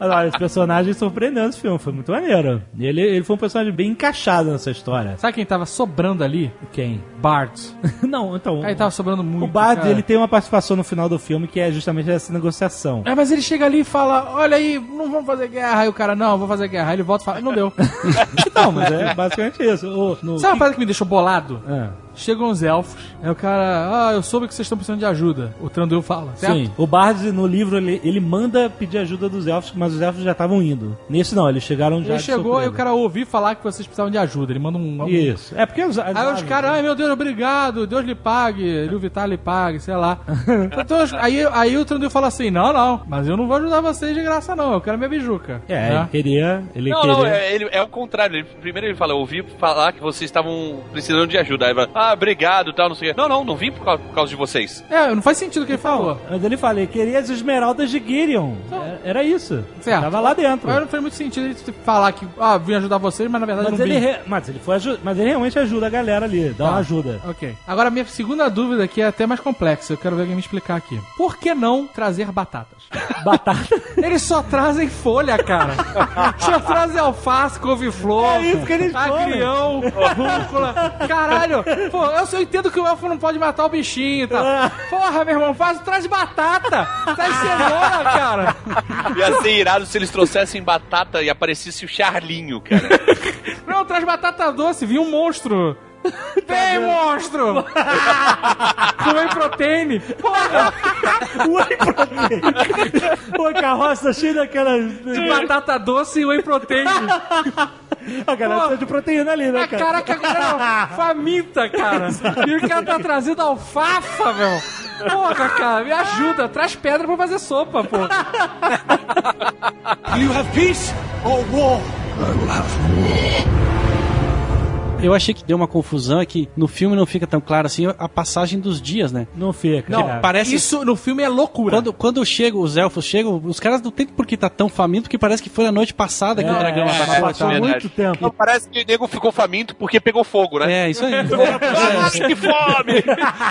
Olha, os personagens surpreendendo esse filme. Foi muito maneiro. Ele, ele foi um personagem bem encaixado nessa história. Sabe quem tava sobrando ali? Quem? Bart. [LAUGHS] Não, então. Aí tava sobrando muito. o Bard, cara. ele tem uma participação no final do filme que é justamente essa negociação. É, mas ele chega ali e fala: Olha aí, não vamos fazer guerra. Aí o cara, não, vou fazer guerra. Aí ele volta e fala: Não deu. [LAUGHS] Não, mas é basicamente isso. O, no, Sabe uma parada que me deixou bolado? Ah. Chegam os elfos. Aí o cara, ah, eu soube que vocês estão precisando de ajuda. O Tranduil fala, certo? Sim, o Bard no livro ele, ele manda pedir ajuda dos elfos, mas os elfos já estavam indo. Nesse não, eles chegaram já. Ele de chegou e o cara ouviu falar que vocês precisavam de ajuda. Ele manda um. Isso. É porque os. Aí os caras, ai meu Deus, obrigado, Deus lhe pague, Liu Vital lhe pague, sei lá. [LAUGHS] Então, aí, aí o Tranduil fala assim: não, não, mas eu não vou ajudar vocês de graça, não, eu quero minha bijuca. É, Né? ele queria. Ele Não, queria. não, é, ele, é o contrário. Ele- primeiro ele fala, eu ouvi falar que vocês estavam precisando de ajuda. Aí ele fala, ah, obrigado tal, não sei o quê. Não, não, não vim por causa, por causa de vocês. É, não faz sentido o que ele falou. Mas ele falou, ele queria as esmeraldas de Gideon. É- Era isso. Certo. Tava lá dentro. Mas não faz muito sentido ele falar que, ah, vim ajudar vocês, mas na verdade Mas não ele, vim. re- mas ele foi mas ele realmente ajuda a galera ali, dá uma Tá. ajuda. Ok. Agora, a minha segunda dúvida aqui é até mais complexa. Eu quero ver alguém me explicar aqui. Por que não trazer batatas? [LAUGHS] Batata. Eles só trazem folha, cara. [LAUGHS] só trazem alface, couve-flor, É isso que eles agrião, rúcula. Caralho. Pô, eu, só entendo que o elfo não pode matar o bichinho e tal. Porra, meu irmão, faz, traz batata. Traz cenoura, cara. Ia ser irado se eles trouxessem batata e aparecesse o Charlinho, cara. Não, traz batata doce. Vi um monstro. Vem, monstro! Com [LAUGHS] whey protein. Porra! Whey protein. Pô, carroça cheia daquelas. De batata doce e whey protein. [LAUGHS] A galera precisa de proteína ali, né, A cara? caraca, agora é [LAUGHS] faminta, cara. E o cara tá trazendo alfafa, meu. Porra, cara, me ajuda. Traz pedra pra fazer sopa, pô. Eu achei que deu uma confusão, é que no filme não fica tão claro assim a passagem dos dias, né? Não fica. Não, cara. Parece Isso no filme é loucura. Quando, quando chegam, os elfos chegam, os caras não tem por que tá tão faminto, porque parece que foi a noite passada que o dragão é, e passou tal. muito tempo. Então parece que o nego ficou faminto porque pegou fogo, né? É, isso aí. [LAUGHS] Ah, que fome!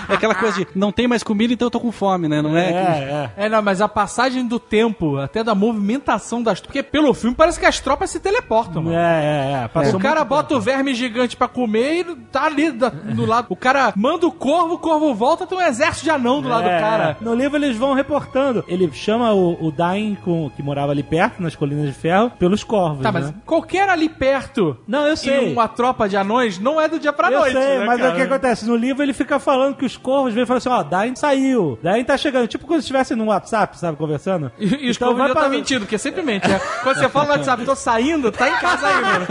É aquela coisa de não tem mais comida, então eu tô com fome, né? Não é? É, é. É, não, mas a passagem do tempo, até da movimentação das Porque pelo filme parece que as tropas se teleportam, mano. É, é, é. Passou o cara bota o verme gigante pra comer e tá ali da- do lado. O cara manda o corvo, o corvo volta, tem um exército de anão do lado É, do cara. No livro eles vão reportando. Ele chama o, o Dain, com, que morava ali perto, nas Colinas de Ferro, pelos corvos. Tá, mas né? qualquer ali perto Não, eu sei. e uma tropa de anões não é do dia pra eu noite. sei, né, mas cara? o que acontece? No livro ele fica falando que os corvos vêm e falam assim: ó, Dain saiu, Dain tá chegando. Tipo quando estivesse no WhatsApp, sabe, conversando. E, e os Então corvos já tá pra- mentindo, porque sempre mente, né? Quando você fala no WhatsApp, tô saindo, tá em casa ainda.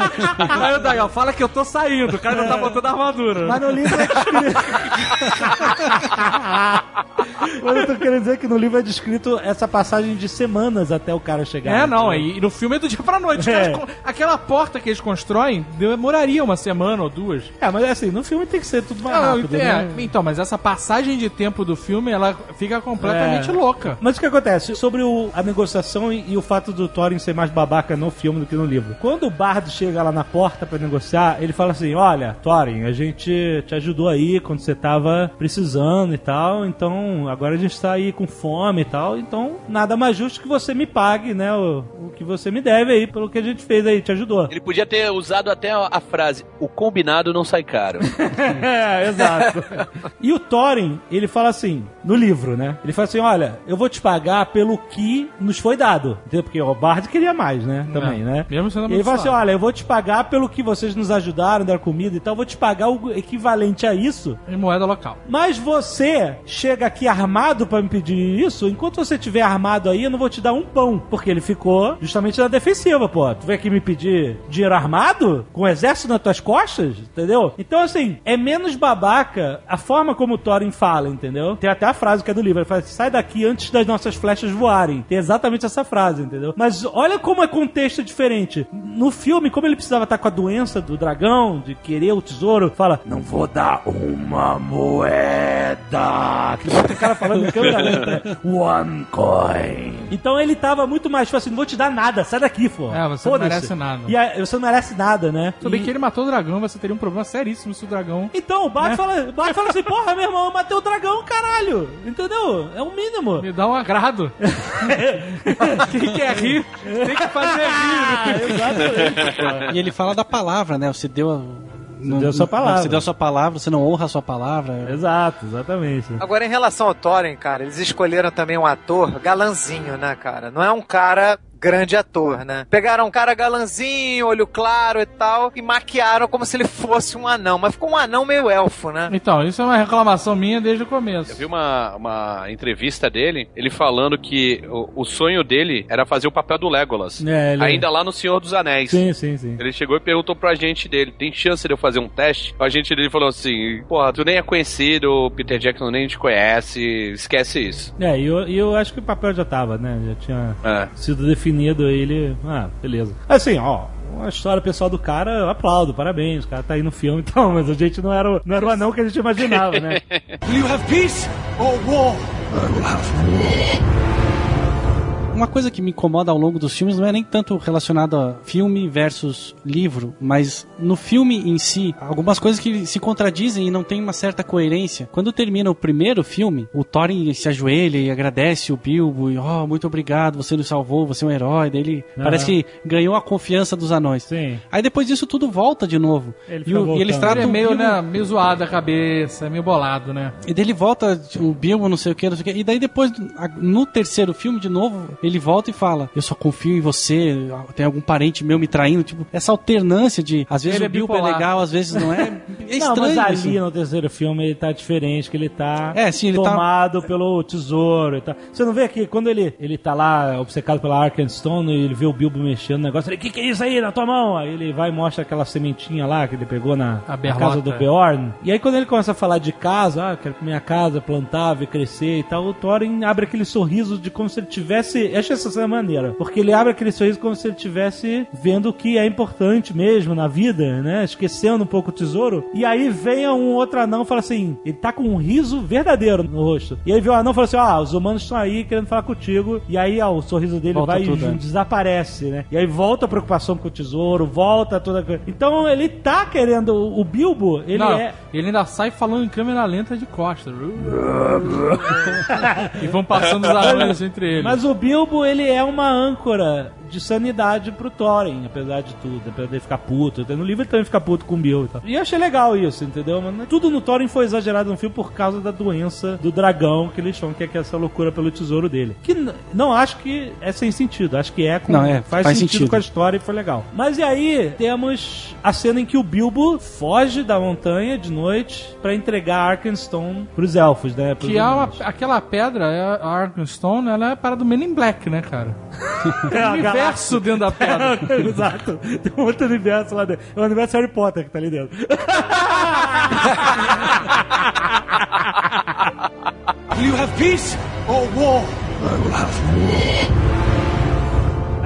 [LAUGHS] Aí o Daí, ó, fala que eu tô saindo, o cara não tá botando armadura. Mas no livro é descrito. [LAUGHS] Mas eu tô querendo dizer que no livro é descrito essa passagem de semanas até o cara chegar. É, não, e no filme é do dia pra noite. É. caras aquela porta que eles constroem demoraria uma semana ou duas. É, mas assim, no filme tem que ser tudo mais Não, rápido, é, né? Então, mas essa passagem de tempo do filme, ela fica completamente É. louca. Mas o que acontece? Sobre o- a negociação e, e o fato do Thorin ser mais babaca no filme do que no livro. Quando o Bardo chega lá na porta pra negociar, ele fala assim: Olha, Thorin, a gente te ajudou aí quando você tava precisando e tal, então agora a gente tá aí com fome e tal, então nada mais justo que você me pague, né? O, o que você me deve aí pelo que a gente fez aí, te ajudou. Ele podia ter usado até a frase: o combinado não sai caro. [LAUGHS] É, exato. e o Thorin, ele fala assim, no livro, né? Ele fala assim: olha, eu vou te pagar pelo que nos foi dado. Entendeu? Porque o Bard queria mais, né? Também, É. né? Mesmo sendo Ele fala assim: olha, eu vou te pagar pelo que vocês nos ajudaram, deram comida e tal, vou te pagar o equivalente a isso. Em moeda local. Mas você chega aqui armado pra me pedir isso, enquanto você tiver armado aí, eu não vou te dar um pão. Porque ele ficou justamente na defensiva, pô. Tu veio aqui me pedir dinheiro armado? Com o exército nas tuas costas? Entendeu? Então, assim, é menos babaca a forma como o Thorin fala, entendeu? Tem até a frase que é do livro. Ele fala assim, sai daqui antes das nossas flechas voarem. Tem exatamente essa frase, entendeu? Mas olha como é contexto diferente. No filme, como ele precisava estar com a doença do dragão, de querer o tesouro, fala, não vou dar uma moeda. Que bota o cara falando em câmera lenta. [LAUGHS] One coin. Então ele tava muito mais, tipo assim, não vou te dar nada, sai daqui, pô. É, você não merece nada. E aí, você não merece nada, né? Se bem E- que ele matou o dragão, você teria um problema seríssimo se o dragão. Então, o Né? Bart, fala, o Bart fala assim, porra, meu irmão, eu matei o dragão, caralho. Entendeu? É o mínimo. Me dá um agrado. [LAUGHS] Quem quer rir, tem que fazer rir. [LAUGHS] Exatamente. E ele fala da palavra, né? Você deu. Você deu a sua palavra. Você deu a sua palavra, você não honra a sua palavra. Exato, exatamente. Agora, em relação ao Thorin, cara, eles escolheram também um ator galanzinho, né, cara? Não é um cara grande ator, né? Pegaram um cara galanzinho, olho claro e tal, e maquiaram como se ele fosse um anão, mas ficou um anão meio elfo, né? Então, isso é uma reclamação minha desde o começo. Eu vi uma, uma entrevista dele, ele falando que o, o sonho dele era fazer o papel do Legolas. É, ele- Ainda lá no Senhor dos Anéis. Sim, sim, sim. Ele chegou e perguntou pro agente dele: tem chance de eu fazer um teste? O agente dele falou assim: Porra, tu nem é conhecido, o Peter Jackson nem te conhece, esquece isso. É, e eu, e eu acho que o papel já tava, né? Já tinha É. sido definido aí ele. Ah, beleza. Assim, ó. A história pessoal do cara, eu aplaudo, parabéns, o cara tá aí no filme [LAUGHS] então, mas a gente não era, o- não era o anão que a gente imaginava, né? [LAUGHS] Uma coisa que me incomoda ao longo dos filmes não é nem tanto relacionado a filme versus livro, mas no filme em si, algumas coisas que se contradizem e não tem uma certa coerência. Quando termina o primeiro filme, o Thorin se ajoelha e agradece o Bilbo e, oh, muito obrigado, você nos salvou, você é um herói. Daí ele parece que ganhou a confiança dos anões. Sim. Aí depois disso tudo volta de novo. Ele e, o- e eles tratam Ele é o meio, Bilbo- né, meio zoado a cabeça, meio bolado, né? e daí ele volta, o Bilbo, não sei o que, não sei o que. E daí depois, no terceiro filme, de novo, ele volta e fala: Eu só confio em você, tem algum parente meu me traindo. Tipo, essa alternância de às vezes Ele o é Bilbo é bipolar. legal, às vezes não é. [LAUGHS] É não, mas ali isso. no terceiro filme ele tá diferente, que ele tá É, sim, ele tá- tomado pelo tesouro e tal. Você não vê que quando ele, ele tá lá obcecado pela Arkenstone e ele vê o Bilbo mexendo no negócio, ele, o que, que é isso aí na tua mão? Aí ele vai e mostra aquela sementinha lá que ele pegou na, na casa do Beorn. E aí quando ele começa a falar de casa, ah, quero que minha casa plantar, ver crescer e tal, o Thorin abre aquele sorriso de como se ele tivesse... Eu achei essa cena maneira, porque ele abre aquele sorriso como se ele estivesse vendo o que é importante mesmo na vida, né? Esquecendo um pouco o tesouro. E aí vem um outro anão e fala assim: ele tá com um riso verdadeiro no rosto. E aí vem o anão e fala assim: ah, os humanos estão aí querendo falar contigo. E aí, ó, o sorriso dele Volta vai tudo, e é. desaparece, né? E aí volta a preocupação com o tesouro, volta toda coisa. Então ele tá querendo. O Bilbo, ele não, é. ele ainda sai falando em câmera lenta de costas. [LAUGHS] e vão passando os [LAUGHS] anões entre eles. Mas o Bilbo, ele é uma âncora de sanidade pro Thorin, apesar de tudo, apesar dele ficar puto. No livro ele também fica puto com o Bilbo e tal. E eu achei legal isso, entendeu? Mas tudo no Thorin foi exagerado no filme por causa da doença do dragão que eles chamam, que é que é essa loucura pelo tesouro dele. Que não acho que é sem sentido, acho que é com, Não, é, faz, faz sentido, sentido. com a história e foi legal. Mas e aí temos a cena em que o Bilbo foge da montanha de noite pra entregar Arkenstone pros elfos, né? Pros Que é aquela pedra, é a Arkenstone, ela é para do Men in Black, né, cara? [LAUGHS] É, a Universo dentro da pedra. [LAUGHS] Exato. Tem um outro universo lá dentro. É o universo Harry Potter que tá ali dentro.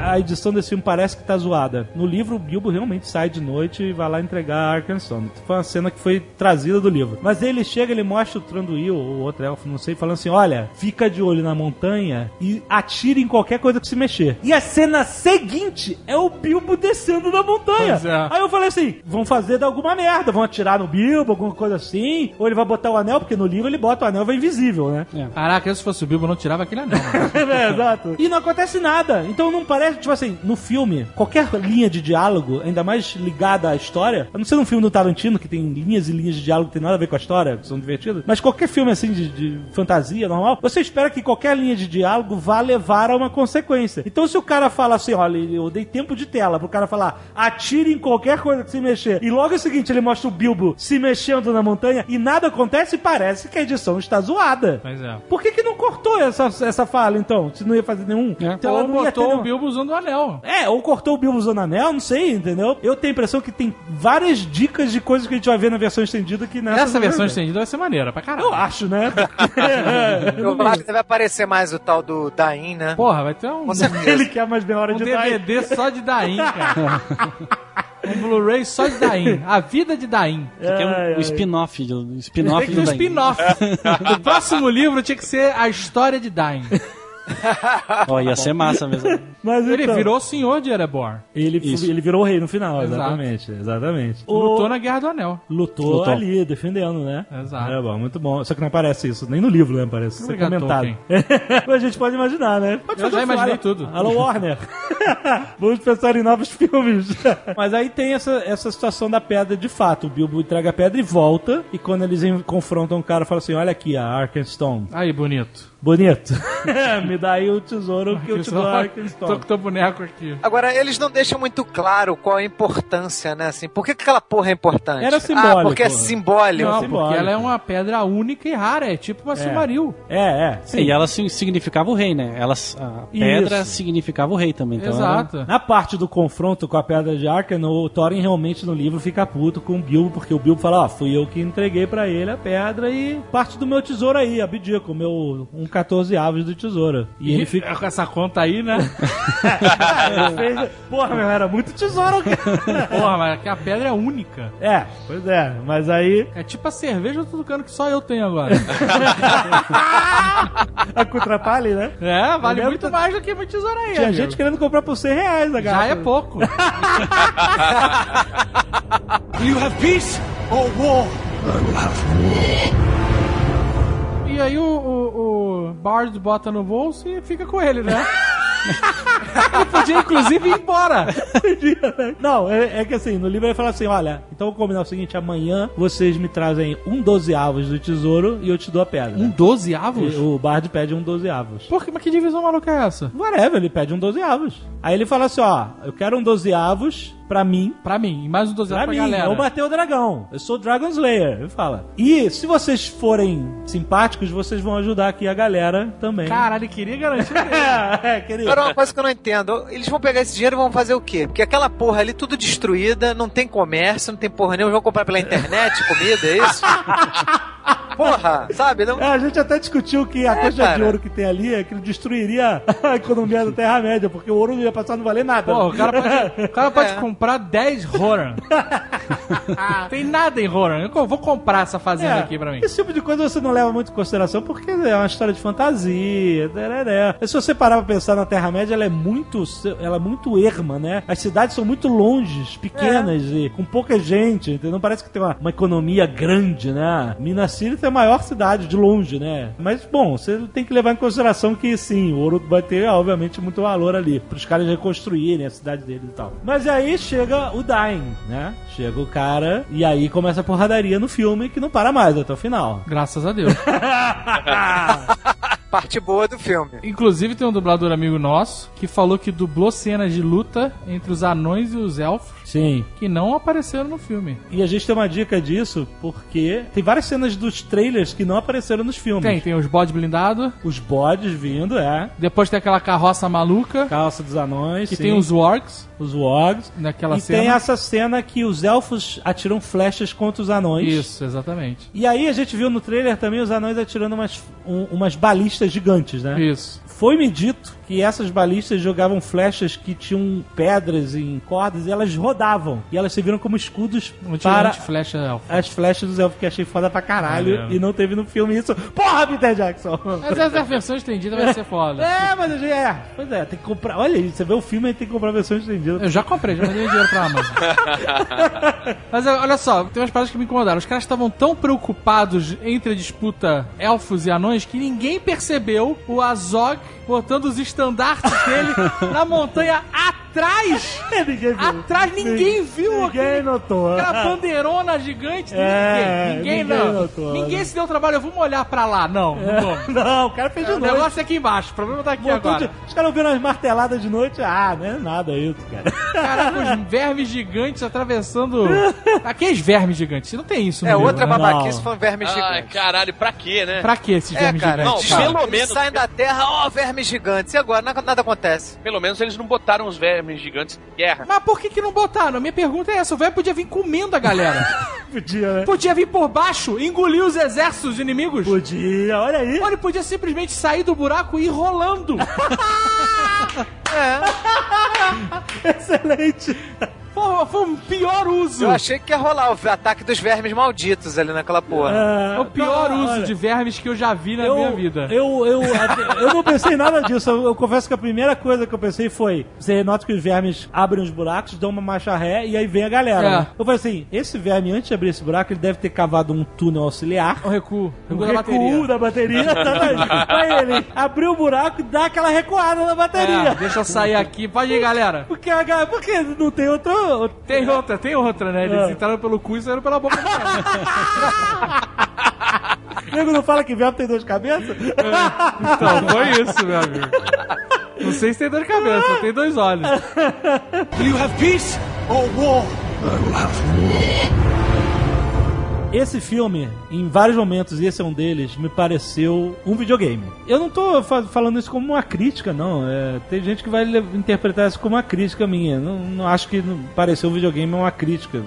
A edição desse filme parece que tá zoada. No livro, o Bilbo realmente sai de noite e vai lá entregar a Arkenstone. Foi uma cena que foi trazida do livro. Mas ele chega, ele mostra o Tranduil, ou outro elfo, não sei, falando assim: olha, fica de olho na montanha e atira em qualquer coisa que se mexer. E a cena seguinte é o Bilbo descendo da montanha. É. Aí eu falei assim: vão fazer de alguma merda, vão atirar no Bilbo, alguma coisa assim, ou ele vai botar o anel, porque no livro ele bota o anel e vai invisível, né? Caraca, se fosse o Bilbo, não tirava aquele anel. mano. [LAUGHS] é, exato. E não acontece nada. Então não parece, tipo assim, no filme, qualquer linha de diálogo, ainda mais ligada à história, a não ser num filme do Tarantino, que tem linhas e linhas de diálogo que tem nada a ver com a história, que são divertidas, mas qualquer filme assim de, de fantasia normal, você espera que qualquer linha de diálogo vá levar a uma consequência. Então se o cara fala assim, olha, eu dei tempo de tela pro cara falar, atire em qualquer coisa que se mexer, e logo em seguinte ele mostra o Bilbo se mexendo na montanha e nada acontece, parece que a edição está zoada. Mas é. Por que, que não cortou essa, essa fala, então? Se não ia fazer nenhum. É. Então ela Ou não ia ter botou o Bilbo usando o anel. É, ou cortou o Bilbo usando anel, não sei, entendeu? Eu tenho a impressão que tem várias dicas de coisas que a gente vai ver na versão estendida que nessa. Essa vai versão ver. estendida vai ser maneira pra caralho. Eu acho, né? [LAUGHS] Eu acho que deve aparecer mais o tal do Dain, né? Porra, vai ter um. Ele quer mais meia hora um de. DVD só de Dain, cara. [LAUGHS] um Blu-ray só de Dain. A vida de Dain. Que é um, spin-off. do- um spin-off Tem que ter um do Dain. spin-off. o próximo livro tinha que ser a história de Dain. [LAUGHS] [LAUGHS] Ó, ia ser massa mesmo. Mas Ele então, virou o senhor de Ereborn. Ele, Isso. ele virou o rei no final, Exato. exatamente. Exatamente. Lutou O- na Guerra do Anel. Lutou, Lutou. ali, defendendo, né? Exato. É bom, muito bom. Só que não aparece isso, nem no livro, né? Aparece. Isso é comentado. Mas [LAUGHS] a gente pode imaginar, né? Pode Eu fazer já um filme. imaginei Alô- tudo. Alô, Warner. [LAUGHS] Vamos pensar em novos filmes. Mas aí tem essa, essa situação da pedra de fato. O Bilbo entrega a pedra e volta. E quando eles confrontam o cara, fala assim: Olha aqui, a Arkenstone. Aí, bonito. Bonito. [LAUGHS] Me dá aí o tesouro que eu te dou tô com teu boneco aqui. Agora, eles não deixam muito claro qual a importância, né? Assim, por que, que aquela porra é importante? Era simbólico. Ah, porque é simbólico. Não, simbólico. porque ela é uma pedra única e rara, é tipo uma Silmaril. É, é. Sim. E ela si- significava o rei, né? Ela, a pedra Isso. significava o rei também. Então Exato. Na parte do confronto com a Pedra de Arken, o Thorin realmente no livro fica puto com o Bilbo, porque o Bilbo fala, ó, fui eu que entreguei pra ele a pedra e parte do meu tesouro aí, abdico, o meu um 14 aves do tesouro. E ele fica... Com essa conta aí, né? [LAUGHS] Fez- Porra, meu, era muito tesouro. cara. Porra, mas que a pedra é única. é, pois é, mas aí É tipo a cerveja do Tucano que só eu tenho agora. [LAUGHS] a Cutrapalli, né? É, vale muito mais do que meu tesouro aí. Tinha amigo. gente querendo comprar por 100 reais a Já garrafa. é pouco. E aí o, o, o Bard bota no bolso e fica com ele, né? [LAUGHS] ele podia, inclusive, ir embora. [LAUGHS] Não, é, é que assim, no livro ele fala assim: olha, então vou combinar o seguinte: amanhã vocês me trazem um 12 avos do tesouro e eu te dou a pedra. Um 12 avos? E O Bard pede um 12 avos. Por que, mas que divisão maluca é essa? Whatever, ele pede um 12 avos. Aí ele fala assim: ó, eu quero um 12 avos pra mim. Pra mim, e mais um 12 Pra avos mim, pra galera. eu bater o dragão. Eu sou o Dragon Slayer. Ele fala. E se vocês forem simpáticos, vocês vão ajudar aqui a galera também. Caralho, ele queria garantir. [LAUGHS] é, querido. Agora, uma coisa que eu não entendo, eles vão pegar esse dinheiro e vão fazer o quê? Porque aquela porra ali, tudo destruída, não tem comércio, não tem porra nenhuma, vão comprar pela internet [LAUGHS] comida, é isso? Porra, sabe? Não... É, a gente até discutiu que a É, coisa de cara. ouro que tem ali é que ele destruiria [LAUGHS] a economia da Terra-média, porque o ouro não ia passar a não valer nada. Pô, o cara pode, o cara pode É. comprar 10 Roran. [LAUGHS] Tem nada em Roran. Eu vou comprar essa fazenda É, aqui pra mim. Esse tipo de coisa você não leva muito em consideração porque é uma história de fantasia. tereré. Mas se você parar pra pensar na Terra-média, ela é muito ela é muito erma, né? As cidades são muito longes, pequenas e com pouca gente, entendeu? Não parece que tem uma, uma economia grande, né? Minas Tirith é a maior cidade de longe, né? Mas, bom, você tem que levar em consideração que, sim, o ouro vai ter, obviamente, muito valor ali, pros caras reconstruírem a cidade deles e tal. Mas aí chega o Dying, né? Chega o cara e aí começa a porradaria no filme que não para mais até o final. Graças a Deus. [LAUGHS] [LAUGHS] Parte boa do filme. Inclusive tem um dublador amigo nosso que falou que dublou cenas de luta entre os anões e os elfos Sim. que não apareceram no filme. E a gente tem uma dica disso porque tem várias cenas dos trailers que não apareceram nos filmes. Tem, tem os bodes blindados, Os bodes vindo, é. depois tem aquela carroça maluca, Calça dos anões, que sim. tem os wargs os wogs. naquela e cena. tem essa cena que os elfos atiram flechas contra os anões. Isso, exatamente. E aí a gente viu no trailer também os anões atirando umas, um- umas balistas gigantes, né? Isso. Foi-me dito que essas balistas jogavam flechas que tinham pedras em cordas e elas rodavam. E elas serviram como escudos Um para flecha elfo. as flechas dos elfos, que achei foda pra caralho. Maneiro. E não teve no filme isso. Porra, Peter Jackson! Mas essa versão estendida vai ser foda. É, mas eu é, pois é, tem que comprar. Olha você vê o filme e tem que comprar a versão estendida. Eu já comprei, já mandei dinheiro pra Amazon. [LAUGHS] Mas é, olha só, tem umas paradas que me incomodaram. Os caras estavam tão preocupados entre a disputa elfos e anões que ninguém percebeu o Azog botando os estandartes dele na montanha atrás. [LAUGHS] ninguém viu. Atrás, ninguém viu Ninguém aquele- notou. Aquela bandeirona gigante. É, ninguém, ninguém, ninguém não. notou, ninguém né? se deu o trabalho, vamos olhar pra lá. Não, não vamos. [LAUGHS] Não, o cara fez de O noite. negócio é aqui embaixo, o problema tá aqui Botou agora. de- Os caras ouviram as marteladas de noite. Ah, não é nada isso, cara. Caraca, os [LAUGHS] vermes gigantes atravessando. Aqueles vermes gigantes, não tem isso no É, livro, outra né? babaquice foi um verme Ai, gigante. caralho, pra quê, né? Pra que esses É, vermes cara, Não, gigantes? pelo eles menos- saem da terra, ó, vermes gigantes. E agora? Nada, nada acontece. Pelo menos eles não botaram os vermes gigantes em guerra. Mas por que, que não botaram? A minha pergunta é essa: o velho podia vir comendo a galera. [LAUGHS] Podia, né? podia vir por baixo, engolir os exércitos inimigos. Podia, olha aí. Ou ele podia simplesmente sair do buraco e ir rolando. [LAUGHS] [LAUGHS] Excelente. Pô, foi um pior uso. Eu achei que ia rolar o ataque dos vermes malditos ali naquela porra. É, É o pior não, uso olha, de vermes que eu já vi na eu, minha vida. Eu, eu, eu não pensei em nada disso. Eu, eu confesso que a primeira coisa que eu pensei foi: você nota que os vermes abrem os buracos, dão uma marcha ré e aí vem a galera. É. Eu falei assim: esse verme, antes de abrir esse buraco, ele deve ter cavado um túnel auxiliar. O recuo. Um Recuo da recuo bateria. da bateria? Aí ele abriu o buraco e dá aquela recuada na bateria. É, deixa eu sair aqui. Pode ir, galera. Porque, porque não tem outro. Tem outra, tem outra, né? Eles É. entraram pelo cu e saíram pela boca. O [LAUGHS] nego não fala que verme tem duas cabeças? então, foi isso, meu amigo. Não sei se tem dor de cabeça, só tem dois olhos. Esse filme, em vários momentos, e esse é um deles, me pareceu um videogame. Eu não tô fa- falando isso como uma crítica, não. É, tem gente que vai interpretar isso como uma crítica minha. Não, não acho que parecer um videogame é uma crítica.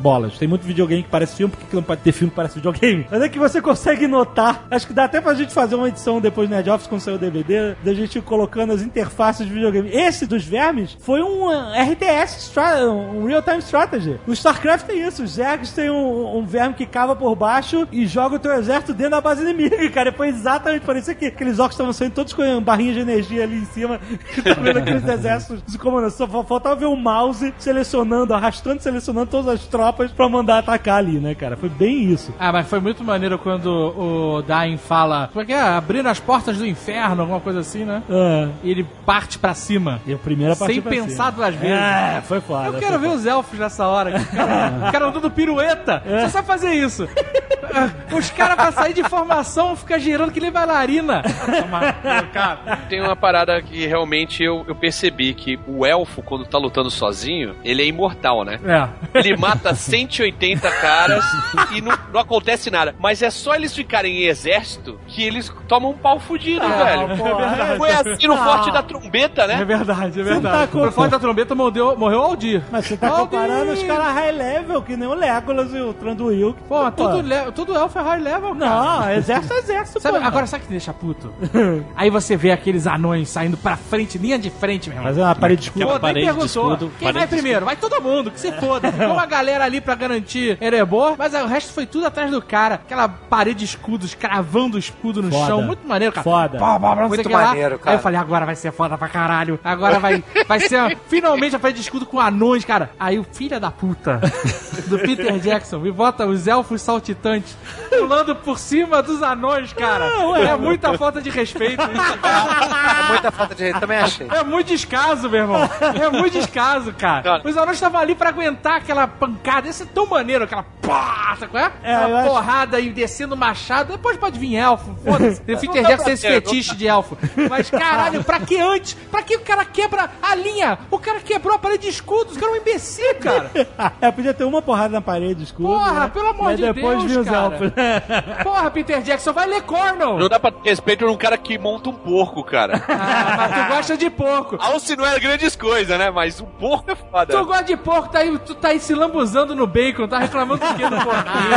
Bolas. Tem muito videogame que parece filme, por que que não pode ter filme que parece videogame? Mas é que você consegue notar. Acho que dá até pra gente fazer uma edição depois no Nerd Office quando sair o DVD, da gente colocando as interfaces de videogame. Esse dos vermes foi um uh, RTS, um Real Time Strategy. O StarCraft tem isso. Os Zergs tem um, um verme que cava por baixo e joga o teu exército dentro da base inimiga, [LAUGHS] cara. E foi exatamente, parecia que aqueles orcs estavam saindo todos com barrinhas de energia ali em cima, [LAUGHS] vendo aqueles exércitos se comandando. Só fa- faltava ver o mouse selecionando, arrastando, selecionando todas as tropas pra mandar atacar ali, né, cara? Foi bem isso. Ah, mas foi muito maneiro quando o Dain fala. Como é que é? Abrindo as portas do inferno, alguma coisa assim, né? Ah, E ele parte pra cima. e a primeira parte Sem pensar duas vezes. É, foi foda. Eu quero ver foda. os elfos nessa hora. O [LAUGHS] cara, o cara andando pirueta. É. Só sabe fazer isso. Os caras pra sair de formação ficam girando que nem bailarina. Cara, Tem uma parada que realmente eu, eu percebi que o elfo, quando tá lutando sozinho, ele é imortal, né? é. Ele mata 180 caras e não, não acontece nada. Mas é só eles ficarem em exército que eles tomam um pau fudido, velho. porra, Foi assim no Forte da Trombeta, É né? verdade, é tá verdade. com- Por fora da trombeta morreu, morreu o Aldir. Mas você tá Aldir! comparando os caras high level, que nem o Legolas e o Tranduil. Pô, mas tudo, le- tudo elfo é high level, cara. Não, exército é exército, Sabe, pô. agora sabe o que deixa puto? [LAUGHS] Aí você vê aqueles anões saindo pra frente, linha de frente, meu irmão. Fazer uma parede de escudo. Pô, nem perguntou. escudo, Quem vai primeiro? Vai todo mundo, que se foda. Ficou uma galera ali pra garantir Erebor, mas o resto foi tudo atrás do cara. Aquela parede de escudos, cravando o escudo no Foda. chão. Muito maneiro, cara. Foda. Pá, pá, pá, não Muito lá. maneiro, cara. Aí eu falei, agora vai ser foda pra caralho. Agora vai, vai ser [LAUGHS] finalmente a parede de escudo com anões, cara. Aí o filho da puta do Peter [LAUGHS] Jackson me bota os elfos saltitantes pulando por cima dos anões, cara. é muita falta de respeito isso, cara. É muita falta de jeito, também achei. É muito descaso, meu irmão. É muito descaso, cara. Cara. Os anões estavam ali pra aguentar aquela pancada. Esse é tão maneiro, aquela pá, sabe qual é? É, eu aquela acho- porrada e descendo o machado. Depois pode vir elfo. Foda-se. Tem Peter Jackson tem esse fetiche de elfo. Mas caralho, pra que antes? Pra que o cara quebra a linha? O cara quebrou a parede de escudos. O cara é um imbecil, cara. [LAUGHS] É, podia ter uma porrada na parede, escudo. Porra, né? pelo amor Mas de depois Deus, vinha os cara. elfos. [LAUGHS] Porra, Peter Jackson, vai ler Cornell. Não dá pra ter respeito num cara que monta um porco, cara. [LAUGHS] Ah, mas tu gosta de porco. Alce não é grandes coisas, né? Mas um porco é foda. Tu gosta de porco, tá aí, tu tá aí se lambuzando no bacon, tá reclamando do que do porquinho.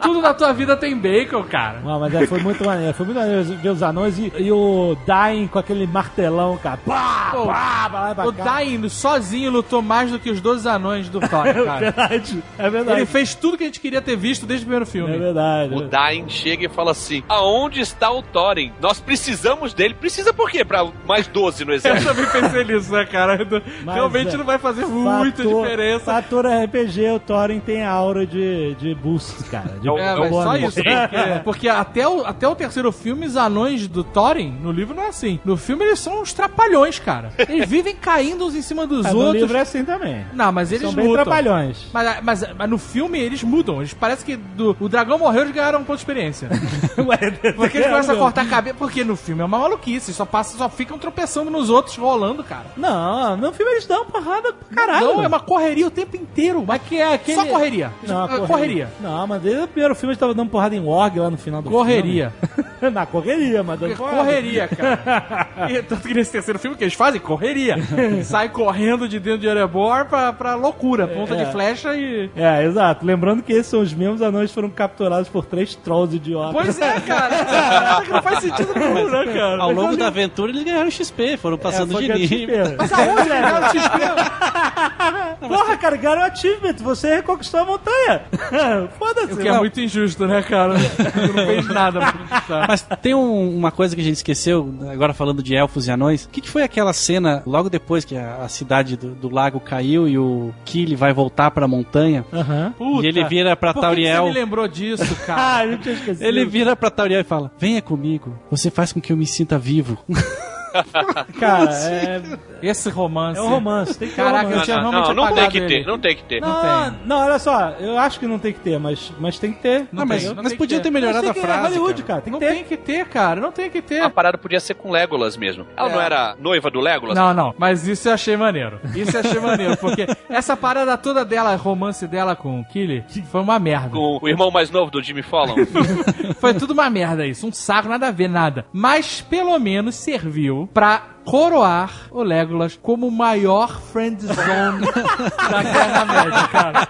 Tudo na tua vida tem bacon, cara. Não, mas é, foi muito maneiro. Foi muito maneiro ver os anões e, e o Dain com aquele martelão, cara. Pá, Pô, pá, pra lá e pra O cá. Dain sozinho lutou mais do que os 12 anões do Thor, [LAUGHS] É cara. verdade, é verdade. Ele fez tudo que a gente queria ter visto desde o primeiro É filme. verdade. O Dain chega e fala assim: Aonde está o Thorin? Nós precisamos dele. Precisa por quê? Pra mais 12 no [LAUGHS] Eu exército. também pensei nisso, né, cara? Mas, Realmente é, não vai fazer muita Fator- diferença. Fator RPG, o Thorin tem a aura de, de boost, cara. De É, mas só isso. [LAUGHS] Porque, porque até, o, até o terceiro filme, os anões do Thorin, no livro não é assim. No filme eles são uns trapalhões, cara. Eles vivem caindo uns em cima dos no outros. livro é assim também. Não, mas eles São bem lutam. trapalhões. Mas, mas, mas no filme eles mudam. Eles parece que do, o dragão morreu eles ganharam um ponto de experiência. [LAUGHS] Porque eles começam a cortar a cabeça. Porque no filme é uma maluquice. Só, passa, só ficam tropeçando nos outros, rolando, cara. Não, no filme eles dão porrada pra caralho. Não, é uma correria o tempo inteiro. Mas que é aquele... Só correria. Não, É, correria. Não, mas desde o primeiro filme eles estavam dando porrada em Org lá no final do Correria. filme. [LAUGHS] Na correria, mas dando porrada. Correria, cara. [LAUGHS] E tanto que nesse terceiro filme que eles fazem, correria. Sai correndo de dentro de Erebor pra, pra loucura. Ponta É. de flecha e. É, exato. Lembrando que esses são os mesmos anões que foram capturados por três trolls idiotas. Pois é, [LAUGHS] cara. não faz sentido nenhum, né, cara? Ao longo da aventura eles ganharam XP, foram passando É, de nível. XP. Mas aonde ganharam XP? Porra, cara, o achievement. Você reconquistou a montanha. [LAUGHS] Foda-se. O que é muito injusto, né, cara? Não fez nada pra conquistar. Mas tem um- uma coisa que a gente esqueceu, agora falando de elfos e anões. O que, que foi aquela cena, logo depois que a, a cidade do, do lago caiu e o Kili vai voltar pra montanha? Aham. E ele vira pra Por que Tauriel. você me lembrou disso, [LAUGHS] cara? Ah, eu não tinha esquecido. Ele vira pra Tauriel e fala: Venha comigo, você faz com que eu me sinta vivo. [LAUGHS] [LAUGHS] Cara, é, Esse romance. é um romance. Tem que ter um Caraca, romance. eu tinha Não, não, não tem que ter, ele. não tem que ter. Não Não, tem. não, olha só, eu acho que não tem que ter, mas, mas tem que ter. Não, mas, tem, não mas tem podia ter ter. melhorado Mas a tem que- é frase. Hollywood, cara. cara, tem que Não ter. tem que ter, cara. Não tem que ter. A parada podia ser com Legolas mesmo. Ela não era noiva do Legolas? Não, não, mas isso eu achei maneiro. Isso eu achei maneiro, porque essa parada toda dela, romance dela com o Killy, foi uma merda. Com o irmão mais novo do Jimmy Fallon? [LAUGHS] Foi tudo uma merda isso, um saco, nada a ver, nada. Mas pelo menos serviu pra coroar o Legolas como o maior friend zone [LAUGHS] da Terra-média, cara.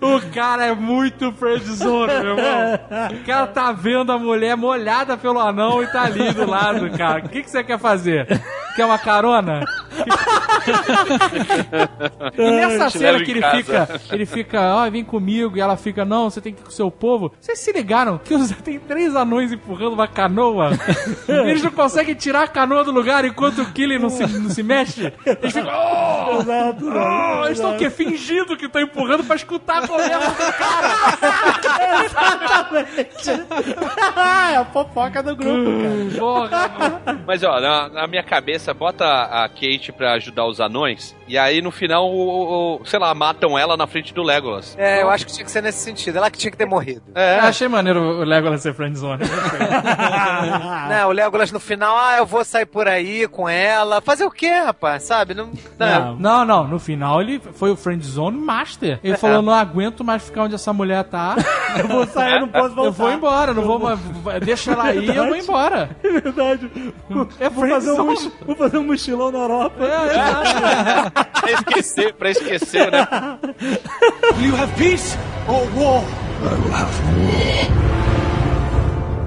O cara é muito friend zone, meu irmão. O cara tá vendo a mulher molhada pelo anão e tá ali do lado, cara. O que, que você quer fazer? Quer uma carona? E nessa Te cena que ele casa. fica, ele fica, ó, vem comigo, e ela fica, não, você tem que ir com o seu povo. Vocês se ligaram que tem três anões empurrando uma canoa? Eles não conseguem tirar a canoa do lugar enquanto o Killy não se, não se mexe? Eles ficam, oh, [LAUGHS] Exato, oh, eles estão o quê? Fingindo que estão empurrando pra escutar a conversa do cara. [LAUGHS] é a fofoca do grupo, cara. Porra, Mas ó, na, na minha cabeça, bota a Kate pra ajudar os anões, e aí no final, o, o- sei lá, matam ela na frente do Legolas. É, eu acho que tinha que ser nesse sentido. Ela que tinha que ter morrido. É, Eu achei maneiro o Legolas ser friendzone. [LAUGHS] Né, o Legolas no final, ah, eu vou sair por aí com ela. Fazer o quê, rapaz? Sabe? Não, não. Não, não, no final ele foi o friendzone master. Ele falou, não aguento mais ficar onde essa mulher tá. [LAUGHS] Eu vou sair, eu não posso voltar. Eu vou embora, não vou mais. Deixa ela aí, eu vou embora. [LAUGHS] É verdade. É Vou fazer, um, vou fazer um mochilão na Europa. É, exato. [LAUGHS] pra esquecer, pra esquecer, né?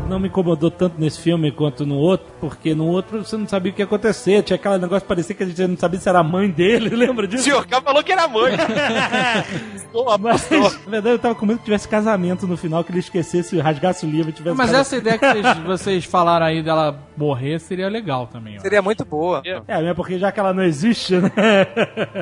Não me incomodou tanto nesse filme quanto no outro, porque no outro você não sabia o que ia acontecer. Tinha aquele negócio, parecia que a gente não sabia se era a mãe dele, [LAUGHS] lembra O disso? senhor K falou que era mãe. [LAUGHS] Mas, na verdade, eu tava com medo que tivesse casamento no final, que ele esquecesse, rasgasse o livro e tivesse Mas casamento. essa ideia que vocês, [LAUGHS] vocês falaram aí dela morrer seria legal também, ó. Seria muito boa. É, mesmo porque já que ela não existe, né?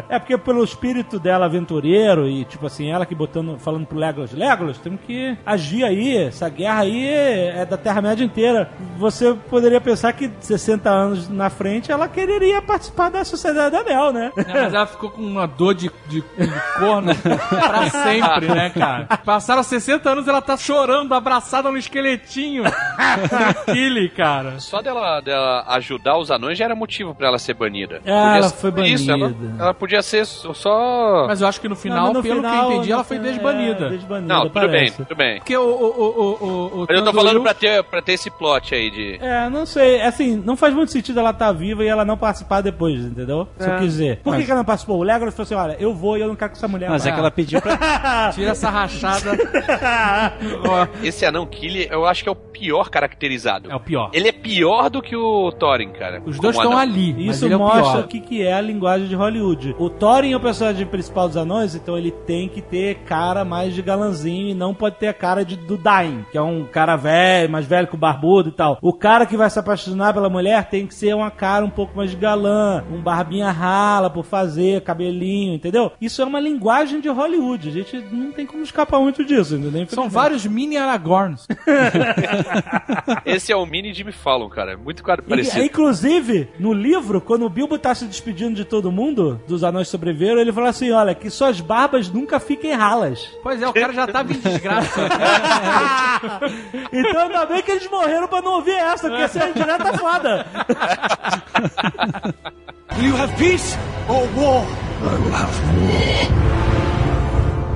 É porque pelo espírito dela aventureiro e, tipo assim, ela que botando, falando pro Legolas, Legolas, temos que agir aí, essa guerra aí é da Terra-média inteira. Você poderia pensar que 60 anos na frente ela quereria participar da Sociedade da Mel, né? É, mas ela ficou com uma dor de, de, de corno [LAUGHS] pra sempre, né, cara? Passaram 60 anos e ela tá chorando, abraçada no esqueletinho do Killy, cara. Só dela, dela ajudar os anões já era motivo pra ela ser banida. Ah, Podia ela ser foi por Isso, ela, banida. ela podia ser só-. Mas eu acho que no final, Não, no pelo final, que eu entendi, ela foi desbanida. É, desbanida, Não, tudo bem, parece. tudo bem. Porque o. o, o, o, o Mas eu tô falando pra ter, pra ter esse plot aí de. É, não sei. Assim, não faz muito sentido ela estar viva e ela não participar depois, entendeu? Se eu quiser. Por que, que ela não participou? O Legolas falou assim: olha, eu vou e eu não quero que essa mulher Mas é que ela pediu pra. [LAUGHS] Tira essa rachada. [LAUGHS] Esse anão Killy, eu acho que é o pior caracterizado. é o pior. Ele é pior do que o Thorin, cara. Os dois estão ali. mas Isso ele é o mostra pior. o que, que é a linguagem de Hollywood. O Thorin é o personagem principal dos anões, então ele tem que ter cara mais de galanzinho e não pode ter a cara de, do Dain, que é um cara velho, mais velho com barbudo e tal. O cara que vai se apaixonar pela mulher tem que ser uma cara um pouco mais de galã, um barbinha rala por fazer, cabelinho, entendeu? Isso é uma linguagem de Hollywood. A gente não tem como escapar muito disso, entendeu? São vários mini Aragorns. [LAUGHS] Esse é o mini Jimmy Fallon, cara. Muito cara- E, parecido. inclusive, no livro, quando o Bilbo tá se despedindo de todo mundo, dos anões sobreviveram, ele fala assim: olha, que suas barbas nunca fiquem ralas. Pois é, o cara já tava em desgraça. [LAUGHS] então ainda bem que eles morreram pra não ouvir essa, porque essa é a direta foda. [LAUGHS]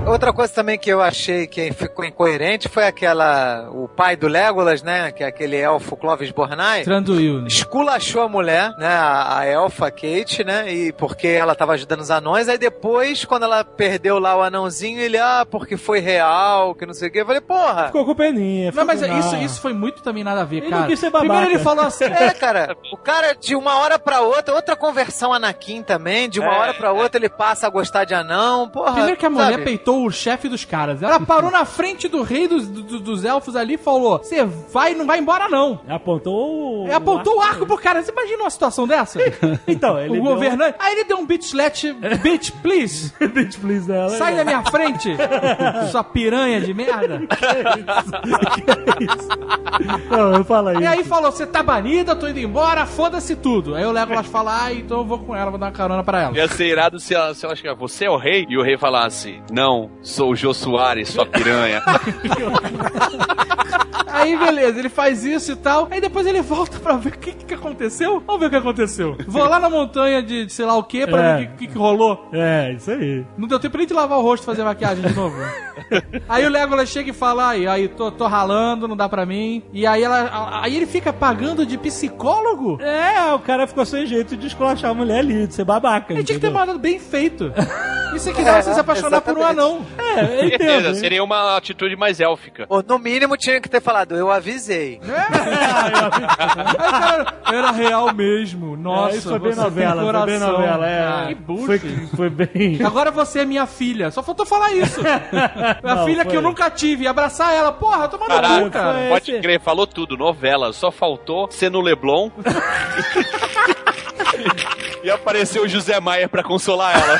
Outra coisa também que eu achei que ficou incoerente foi aquela. O pai do Legolas, né? Que é aquele elfo Clovis Bornai. Tranduil, né? Esculachou a mulher, né? A, a elfa Kate, né? E porque ela tava ajudando os anões. Aí depois, quando ela perdeu lá o anãozinho, ele, ah, porque foi real, que não sei o quê. Eu falei, porra. Ficou com peninha. Não, mas ficou com- isso, isso foi muito também nada a ver, Ele cara. não quis ser babaca. Primeiro ele falou assim. É, cara, o cara de uma hora pra outra, outra conversão Anakin também, de uma É, hora pra outra ele passa a gostar de anão, porra. Primeiro que a mulher sabe? peitou parou o chefe dos caras. Ela parou na frente do rei dos, do- dos elfos ali e falou: Você vai, não vai embora, não. Apontou o. Apontou o arco pro cara. Você imagina uma situação dessa? [LAUGHS] Então, ele o deu- governante. Aí ele deu um bitch slat. Bitch, please. [LAUGHS] Bitch, please, dela. Sai da minha frente, [LAUGHS] sua piranha de merda. Não, eu falo aí. E aí falou, você tá banida, tô indo embora, foda-se tudo. Aí o Legolas fala, ah, então eu vou com ela, vou dar uma carona pra ela. Ia ser irado se ela, se ela chegar, você é o rei? E o rei falasse, não, sou o Jô Soares, sua piranha. [LAUGHS] Aí beleza, ele faz isso e tal. Aí depois ele volta pra ver o que, que aconteceu. Vamos ver o que aconteceu. Vou lá na montanha de, de sei lá o que pra É. ver o que, que, que rolou. É, isso aí. Não deu tempo nem de lavar o rosto e fazer maquiagem de novo. [LAUGHS] aí o Legolas chega e fala, aí, aí tô, tô ralando, não dá pra mim. E aí ela. Aí ele fica pagando de psicólogo? É, o cara ficou sem jeito de esculachar a mulher ali, de ser babaca. Ele tinha que ter mandado bem feito. E se quiser você se apaixonar por um exatamente. Anão. É, eu entendo. hein? Seria uma atitude mais élfica. Ou no mínimo tinha que ter falado, eu avisei. [LAUGHS] O cara, era real mesmo. Nossa, É, isso foi bem novela, foi bem novela, é. Ah, que. Foi, foi bem. Agora você é minha filha. Só faltou falar isso. [LAUGHS] a Não, filha foi. que eu nunca tive. Abraçar ela. Porra, toma no Caralho, cu, cara. foi- pode esse- crer, falou tudo, novela. Só faltou ser no Leblon. [LAUGHS] e apareceu o José Maia pra consolar ela.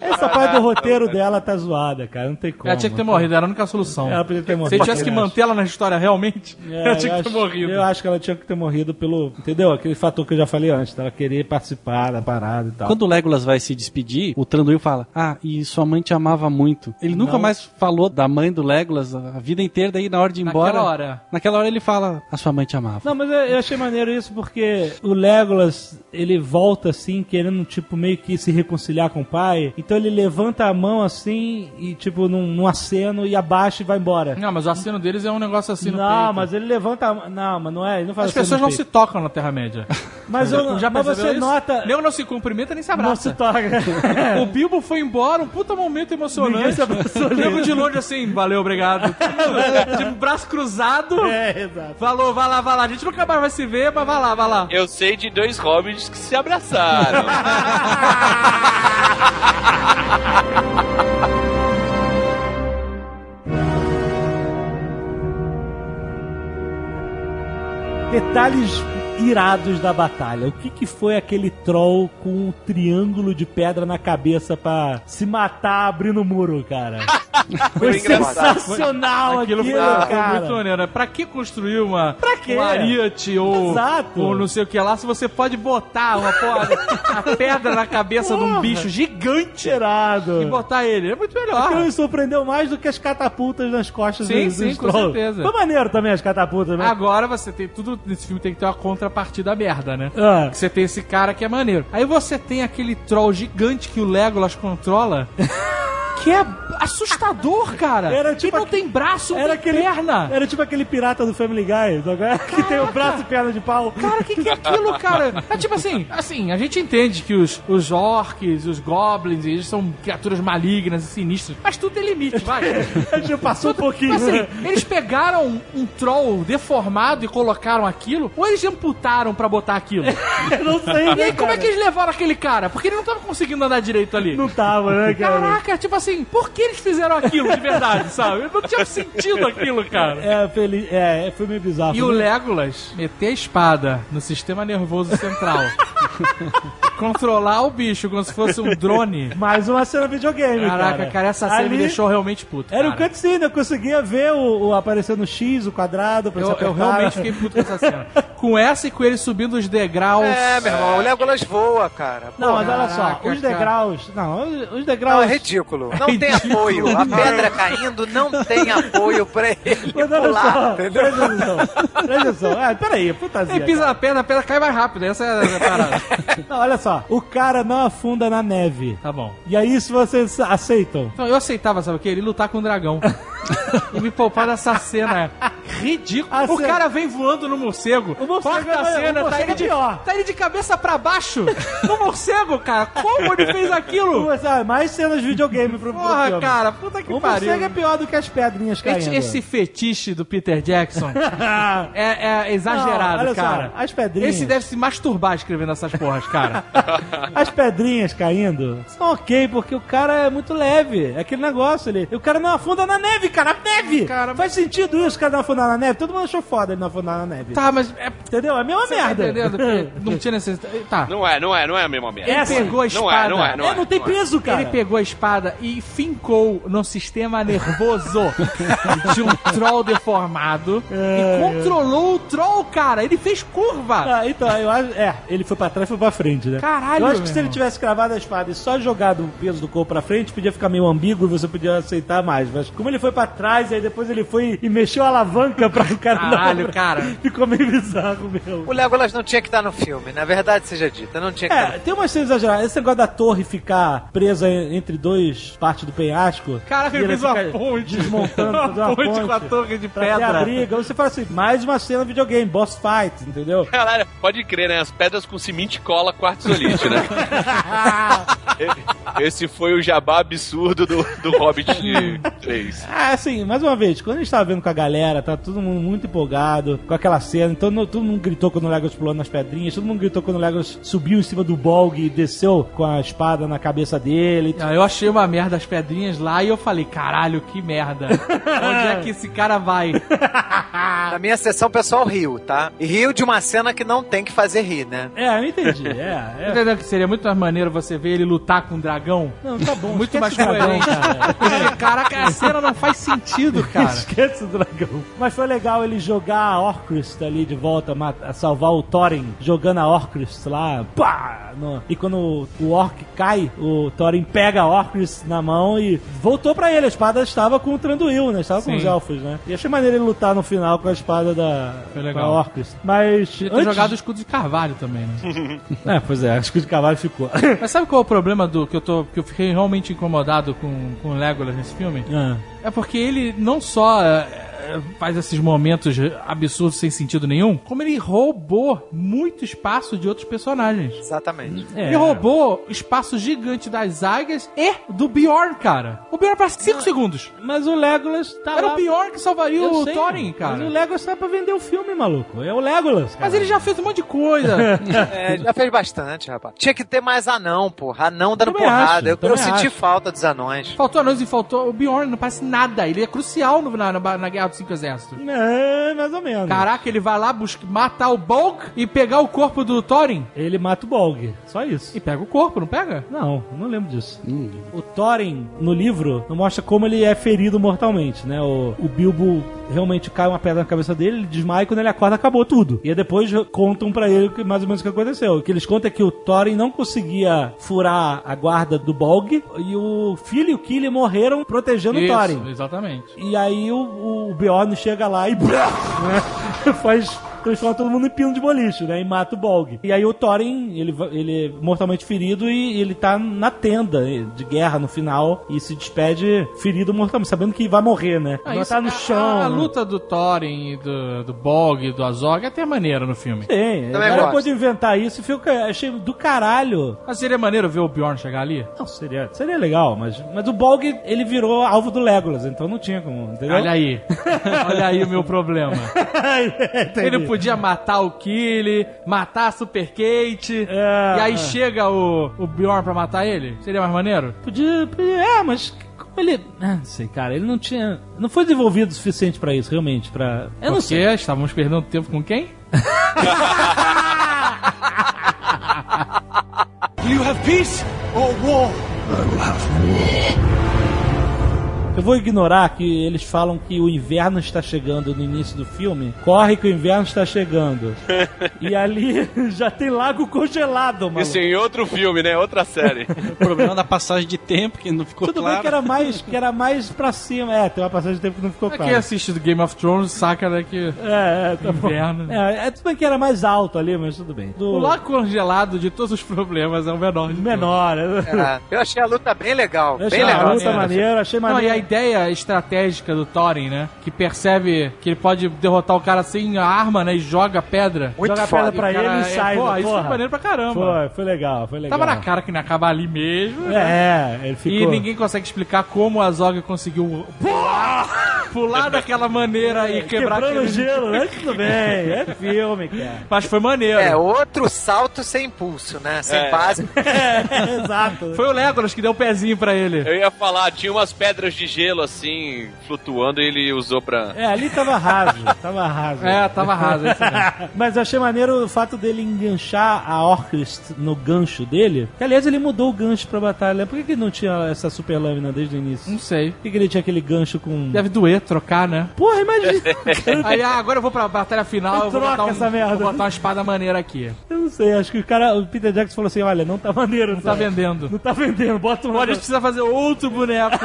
Essa parte do roteiro dela tá zoada, cara. Não tem como. Ela tinha que ter morrido, era a única solução. Ela podia ter Se morrido. ele tivesse que manter ela na história realmente, É, ela tinha que ter acho- morrido. Eu acho que ela tinha que ter morrido pelo. Entendeu? Aquele fator que eu já falei antes, dela querer participar da parada e tal. Quando o Legolas vai se despedir, o Tranduil fala: Ah, e sua mãe te amava muito. Ele nunca Não. mais falou da mãe do Legolas a vida inteira, daí na hora de ir embora. Naquela hora. Naquela hora ele fala: A sua mãe te amava. Não, mas eu, eu achei maneiro isso porque o Legolas, ele volta assim, querendo, tipo, meio que se reconciliar com o pai. Então ele levanta a mão assim e, tipo, num, num aceno e abaixa e vai embora. Não, mas o assino deles é um negócio assim no não, peito. mas ele levanta a mão. Não, mas não é. Ele não faz As pessoas não se tocam na Terra-média. [LAUGHS] Mas, eu, [LAUGHS] Já mas você isso? nota. Nego não se cumprimenta nem se Não se abraça. toca. [LAUGHS] O Bilbo foi embora, um puta momento emocionante. se abraçou ali. Nego de longe assim, valeu, obrigado. tipo, braço cruzado. é, exato. Falou, vai lá, vai lá. A gente nunca mais vai se ver, mas vai lá, vai lá. Eu sei de dois hobbits que se abraçaram. [LAUGHS] Detalhes irados da batalha. O que, que foi aquele troll com um triângulo de pedra na cabeça pra se matar abrindo o muro, cara? [LAUGHS] [LAUGHS] Foi engraçado. sensacional Aquilo aquilo, foi, foi cara. muito maneiro. né? Pra que construir uma, Pra quê? um ariete ou, Exato. ou não sei o que lá, se você pode botar uma porra, a pedra na cabeça de um Porra. bicho gigante Tirado. e botar ele? É muito Aquilo melhor. me surpreendeu mais do que as catapultas nas costas Sim, dos, sim, dos com certeza. Foi maneiro também as catapultas, né? Agora você tem tudo nesse filme tem que ter uma contrapartida merda, né? Ah. Você tem esse cara que é maneiro. Aí você tem aquele troll gigante que o Legolas controla. [LAUGHS] Que é assustador, cara. Era tipo que não tem braço, Era aquele, perna. era tipo aquele pirata do Family Guy, sabe? que tem o braço e perna de pau. Cara, o que, que é aquilo, cara? É tipo assim, assim, a gente entende que os, os orcs, os goblins, eles são criaturas malignas e sinistras, mas tudo tem limite, vai. [LAUGHS] A gente passou um pouquinho. Mas, assim, né? eles pegaram um troll deformado e colocaram aquilo, ou eles amputaram pra botar aquilo? [LAUGHS] Eu não sei, E né, aí, como é que eles levaram aquele cara? Porque ele não tava conseguindo andar direito ali. Não tava, né, cara? Caraca, tipo assim, por que eles fizeram aquilo de verdade, [LAUGHS] sabe? Não tinha sentido aquilo, cara. É, feliz, é, foi meio bizarro. E Foi o Legolas meter a espada no sistema nervoso central. [LAUGHS] controlar o bicho como se fosse um drone. Mais uma cena videogame, Caraca, cara. cara, essa cena Ali me deixou realmente puto. Era o cara. cutscene, eu conseguia ver o, o aparecendo o X, o quadrado, pra Eu, se eu realmente fiquei puto com essa cena. Com essa e com ele subindo os degraus. É, meu irmão, o Legolas voa, cara. Não, mas olha só, Caraca, os cara. degraus... Não, os- os Não, degraus... é ridículo. Não tem apoio. A pedra caindo não tem apoio pra ele [LAUGHS] Mas olha pular, só, entendeu? presta atenção. Presta atenção. Ah, peraí, putazinha. Ele pisa na pedra, a pedra cai mais rápido. Essa é a parada. cara. Não, olha só, o cara não afunda na neve. tá bom. E aí isso vocês aceitam? Então eu aceitava, sabe o quê? Ele lutar com o dragão. [LAUGHS] [LAUGHS] e me poupar dessa cena ridículo. A o cena- cara vem voando no morcego. O morcego Quarta é- cena, o tá ele, é de, tá ele de cabeça pra baixo no morcego, cara. Como ele fez aquilo? [LAUGHS] Mas, ah, mais cenas de videogame pro, pro Porra, filme. cara, puta que O pariu. morcego é pior do que as pedrinhas caindo. Esse, esse fetiche do Peter Jackson [LAUGHS] é, é exagerado, Não, olha só, cara. as pedrinhas- Esse deve se masturbar escrevendo essas porras, cara. As pedrinhas caindo são ok, porque o cara é muito leve. É aquele negócio ali. E o cara não afunda na neve, cara. Neve! Cara, Faz sentido isso, o cara não afundar na neve. Todo mundo achou foda ele não afundar na neve. tá, mas é, Entendeu? É a mesma você tá merda. entendendo que [LAUGHS] não tinha necessidade. Tá. Não é, não é, não é a mesma merda. Ele Essa- pegou a Não espada. é, não é, não é, não tem peso, cara. Ele pegou a espada e fincou no sistema nervoso [LAUGHS] de um troll deformado e controlou o troll, cara. Ele fez curva. Ah, então, eu acho. É, ele foi pra trás e foi pra frente, né? Caralho, Eu acho meu que se ele tivesse cravado a espada e só jogado o peso do corpo pra frente, podia ficar meio ambíguo e você podia aceitar mais. Mas como ele foi pra trás, aí depois ele foi e mexeu a alavanca pra o cara Caralho, cara. Ficou meio bizarro mesmo. O Legolas não tinha que estar no filme, na verdade seja dita, não tinha que estar É, tem umas cenas exageradas. Esse negócio da torre ficar presa en- entre dois partes do penhasco. Caraca, e ele fez uma ponte. Desmontando, [LAUGHS] fazer uma ponte com a torre de pra ter pedra. a briga. Você fala assim, mais uma cena videogame, boss fight, entendeu? [LAUGHS] Caralho, pode crer, né? As pedras com cimento e cola quartzolite, né? [LAUGHS] Esse foi o jabá absurdo do, do Hobbit 3. Ah, assim, mais uma vez, quando a gente tava vendo com a galera, tá todo mundo muito empolgado com aquela cena, então no- todo mundo gritou quando o Legolas pulou nas pedrinhas, todo mundo gritou quando o Legolas subiu em cima do Bolg e desceu com a espada na cabeça dele. Ah, eu achei uma merda as pedrinhas lá e eu falei, caralho, que merda. Onde é que esse cara vai? [LAUGHS] Na minha sessão, o pessoal riu, tá? E riu de uma cena que não tem que fazer rir, né? É, eu entendi, é, é. [LAUGHS] Entendeu que seria muito mais maneiro você ver ele lutar com um dragão? Não, tá bom. Muito mais coerente. cara. Caraca, a cena não faz sentido, [LAUGHS] cara. Esquece o dragão. Mas foi legal ele jogar a Orcrist ali de volta, ma- a salvar o Thorin, jogando a Orcrist lá, pá! no- E quando o, Orc cai, o Thorin pega a Orcrist na mão e voltou pra ele. A espada estava com o Tranduil, né? Estava com Sim. os elfos, né? E achei maneiro ele lutar no final com a espada da Foi legal. da Orcrist. Mas. Podia antes- jogado o escudo de carvalho também, né? [LAUGHS] É, pois é, o de cavalo ficou. Mas sabe qual é o problema do que eu tô. que eu fiquei realmente incomodado com, com o Legolas nesse filme? Ah. É porque ele não só é, faz esses momentos absurdos sem sentido nenhum, como ele roubou muito espaço de outros personagens. Exatamente. É. Ele roubou espaço gigante das águias e do Bjorn, cara. O Bjorn para 5 segundos. Mas o Legolas tá Era lá... o Bjorn que salvaria Eu o sei, Thorin, cara. Mas o Legolas tá pra vender o filme, maluco. É o Legolas, cara. Mas ele já fez um monte de coisa. [LAUGHS] É, já fez bastante, rapaz. Tinha que ter mais anão, porra. Anão dando Também porrada. acho, eu eu senti falta dos anões. faltou anões e faltou o Bjorn, não parece nada. Ele é crucial no- na, na, na Guerra Cinco Exércitos. É, mais ou menos. Caraca, ele vai lá buscar, matar o Bolg e pegar o corpo do Thorin. Ele mata o Bolg. Só isso. E pega o corpo, não pega? Não, não lembro disso. O Thorin, no livro, não mostra como ele é ferido mortalmente, né? O, o Bilbo realmente cai uma pedra na cabeça dele, ele desmaia e quando ele acorda acabou tudo. E aí depois contam pra ele que, mais ou menos o que aconteceu. O que eles contam é que o Thorin não conseguia furar a guarda do Bolg e o filho e o Kili morreram protegendo o Thorin. exatamente. E aí o, o Bjorn chega lá e [LAUGHS] né, faz transforma todo mundo em pino de boliche, né? E mata o Bolg. E aí o Thorin, ele, ele é mortalmente ferido e ele tá na tenda de guerra no final e se despede ferido mortalmente, sabendo que vai morrer, né? Ah, Não isso- tá no a- chão. A, né? luta do Thorin e do, do Bolg e do Azog é até maneira no filme. Tem, o Também gosto. pode inventar isso e fica, achei do caralho. Mas seria maneiro ver o Bjorn chegar ali? Não, seria, seria legal, mas, mas o Bolg, ele virou alvo do Legolas, então não tinha como, entendeu? Olha aí. [LAUGHS] Olha aí o meu problema. [LAUGHS] Ele podia matar o Killy, matar a Super Kate, É. e aí chega o, o Bjorn pra matar ele? Seria mais maneiro? Podia, podia- é, mas como ele, ah, não sei, cara, ele não tinha, não foi desenvolvido o suficiente pra isso, realmente, pra, eu não Porque sei. estávamos perdendo tempo com quem? [LAUGHS] Eu vou ignorar que eles falam que o inverno está chegando no início do filme. Corre que o inverno está chegando. [LAUGHS] e ali já tem lago congelado, mano. Isso em outro filme, né? Outra série. [LAUGHS] O problema da passagem de tempo, que não ficou Tudo claro. bem que era mais, que era mais pra cima. É, tem uma passagem de tempo que não ficou Quem claro. assiste do Game of Thrones saca né, que É, é, tá bom. inverno. É, é, tudo bem que era mais alto ali, mas tudo bem. Do O lago congelado de todos os problemas é o menor. menor. É, eu achei a luta bem legal. Eu bem achei a legal. luta maneiro. maneira, achei Não, e a maneiro. Ideia estratégica do Thorin, né? Que percebe que ele pode derrotar o cara sem a arma, né? E joga pedra. Muito Joga a foda. pedra pra E cara ele e é- sai. Pô, da isso foi maneiro pra caramba. Foi, foi legal, foi legal. Tava na cara que não ia acabar ali mesmo. né? É, ele ficou... E ninguém consegue explicar como a Zog conseguiu pular, pular daquela maneira e quebrar Quebrando aquele... gelo, né? Tudo bem, é filme, cara. Mas foi maneiro. É, outro salto sem impulso, né? Sem É. base. [LAUGHS] É, exato. Foi o Legolas que deu o pezinho pra ele. Eu ia falar, tinha umas pedras de gelo assim, flutuando e ele usou pra. É, ali tava raso, [LAUGHS] tava raso. É, tava raso. [LAUGHS] Mas eu achei maneiro o fato dele enganchar a Orcrist no gancho dele. Que, aliás, ele mudou o gancho pra batalha. Por que, que não tinha essa super lâmina desde o início? Não sei. Por que, que ele tinha aquele gancho com. Deve doer trocar, né? Porra, imagina! [LAUGHS] Aí, ah, agora eu vou pra batalha final, eu vou Troca botar, um, essa merda. vou botar uma espada maneira aqui. eu não sei, acho que o cara, o Peter Jackson falou assim: olha, não tá maneiro, Não tá vendendo. Não tá vendendo, bota um. Pô, a gente precisa fazer outro boneco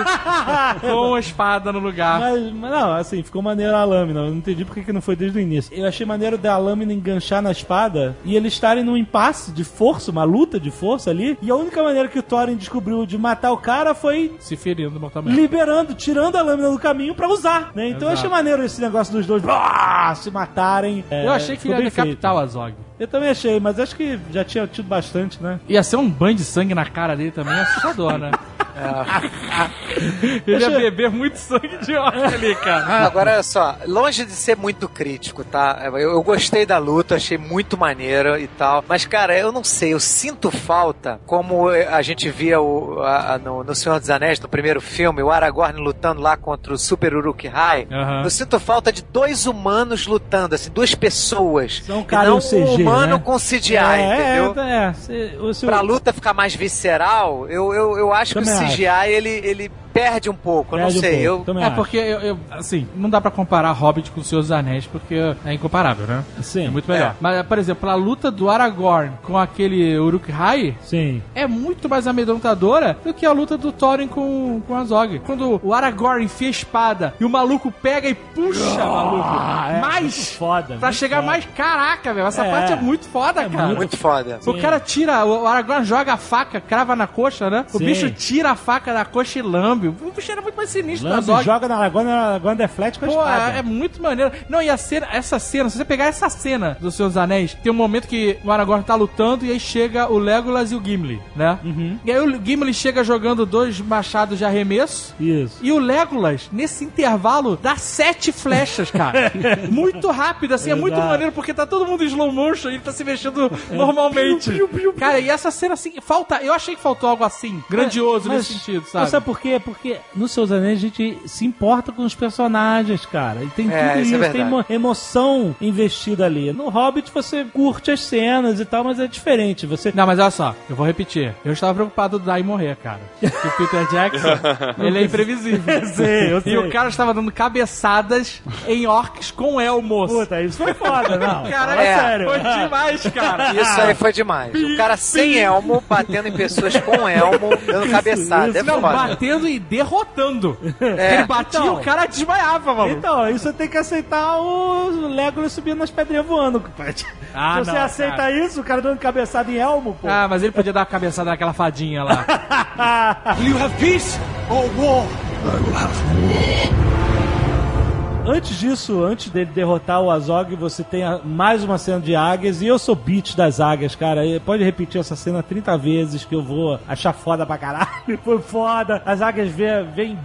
com a espada no lugar. Mas, mas não, assim, ficou maneiro a lâmina. Eu não entendi porque que não foi desde o início. Eu achei maneiro da lâmina enganchar na espada e eles estarem num impasse de força, uma luta de força ali. E a única maneira que o Thorin descobriu de matar o cara foi Se ferindo mortalmente. liberando, tirando a lâmina do caminho pra usar, né? Então eu achei Exato. maneiro esse negócio dos dois ah, se matarem. É, Eu achei que ia decapitar o Azog. Eu também achei, mas acho que já tinha tido bastante, né? Ia ser um banho de sangue na cara dele também, assustador, né? [LAUGHS] Ele ia beber muito sangue de orc ali, cara. Agora, olha só, longe de ser muito crítico, tá? Eu, eu gostei da luta, achei muito maneiro e tal. Mas, cara, eu não sei, eu sinto falta, como a gente via o, a- a- no, no Senhor dos Anéis, no primeiro filme, o Aragorn lutando lá contra o Super Uruk-hai. Aham. Eu sinto falta de dois humanos lutando, assim, duas pessoas. São cara não CG, um humano né? com CGI, entendeu? É, é. Se, o, se o- Pra luta ficar mais visceral, eu, eu, eu acho Também que o. CGI ele, ele perde um pouco, eu não Perde um sei. pouco, eu, também É acho. porque, eu, eu- assim, não dá pra comparar Hobbit com o Senhor dos Anéis, porque é incomparável, né? Sim. É muito melhor. Mas, por exemplo, a luta do Aragorn com aquele Uruk-hai Sim. é muito mais amedrontadora do que a luta do Thorin com, com a Zog. Quando o Aragorn enfia a espada e o maluco pega e puxa, maluco, Ah, é, muito mais foda. pra muito chegar foda. mais... Caraca, velho, essa É. parte é muito foda, É cara. muito foda. O cara tira, o Aragorn joga a faca, crava na coxa, né? O Sim. bicho tira a faca da coxa e lambe. O bicho era muito mais sinistro da Zog. joga na Aragorn, a Aragorn deflete com a Pô, espada. é, é muito maneiro. Não, e a cena, essa cena, se você pegar essa cena do Senhor dos Anéis, tem um momento que o Aragorn tá lutando e aí chega o Legolas e o Gimli, né? Uhum. E aí o Gimli chega jogando dois machados de arremesso. Isso. E o Legolas, nesse intervalo, dá sete flechas, cara. [LAUGHS] muito rápido, assim, é muito Exato. maneiro, porque tá todo mundo em slow motion e ele tá se mexendo normalmente. Cara, e essa cena, assim, falta. Eu achei que faltou algo assim, grandioso Mas- nesse sentido, Mas sabe? sabe por quê? Porque nos seus anéis a gente se importa com os personagens, cara. E tem É, tudo isso isso, é tem emoção investida ali. No Hobbit você curte as cenas e tal, mas é diferente. Você. Não, mas olha só, eu vou repetir. Eu estava preocupado do Dai morrer, cara. Porque o Peter [LAUGHS] Jackson, ele é imprevisível. Eu sei, eu sei. E o cara estava dando cabeçadas em orcs com elmos. Puta, isso foi foda, não. Cara, Fala é, sério. foi demais, cara. [LAUGHS] Isso aí foi demais. O cara sem elmo, batendo em pessoas com elmo, dando cabeçada. isso. é Não, foda. batendo e derrotando. É. Ele batia Então. e o cara desmaiava, mano. Então, aí você tem que aceitar o Legolas subindo nas pedrinhas voando, compadre. Ah, Se você não, aceita cara. isso, o cara dando cabeçada em elmo, pô. Ah, mas ele podia dar uma cabeçada naquela fadinha lá. Antes disso, antes dele derrotar o Azog, você tem mais uma cena de águias. E eu sou beat das águias, cara. E Pode repetir essa cena 30 vezes que eu vou achar foda pra caralho. [LAUGHS] Foi foda. As águias vêm,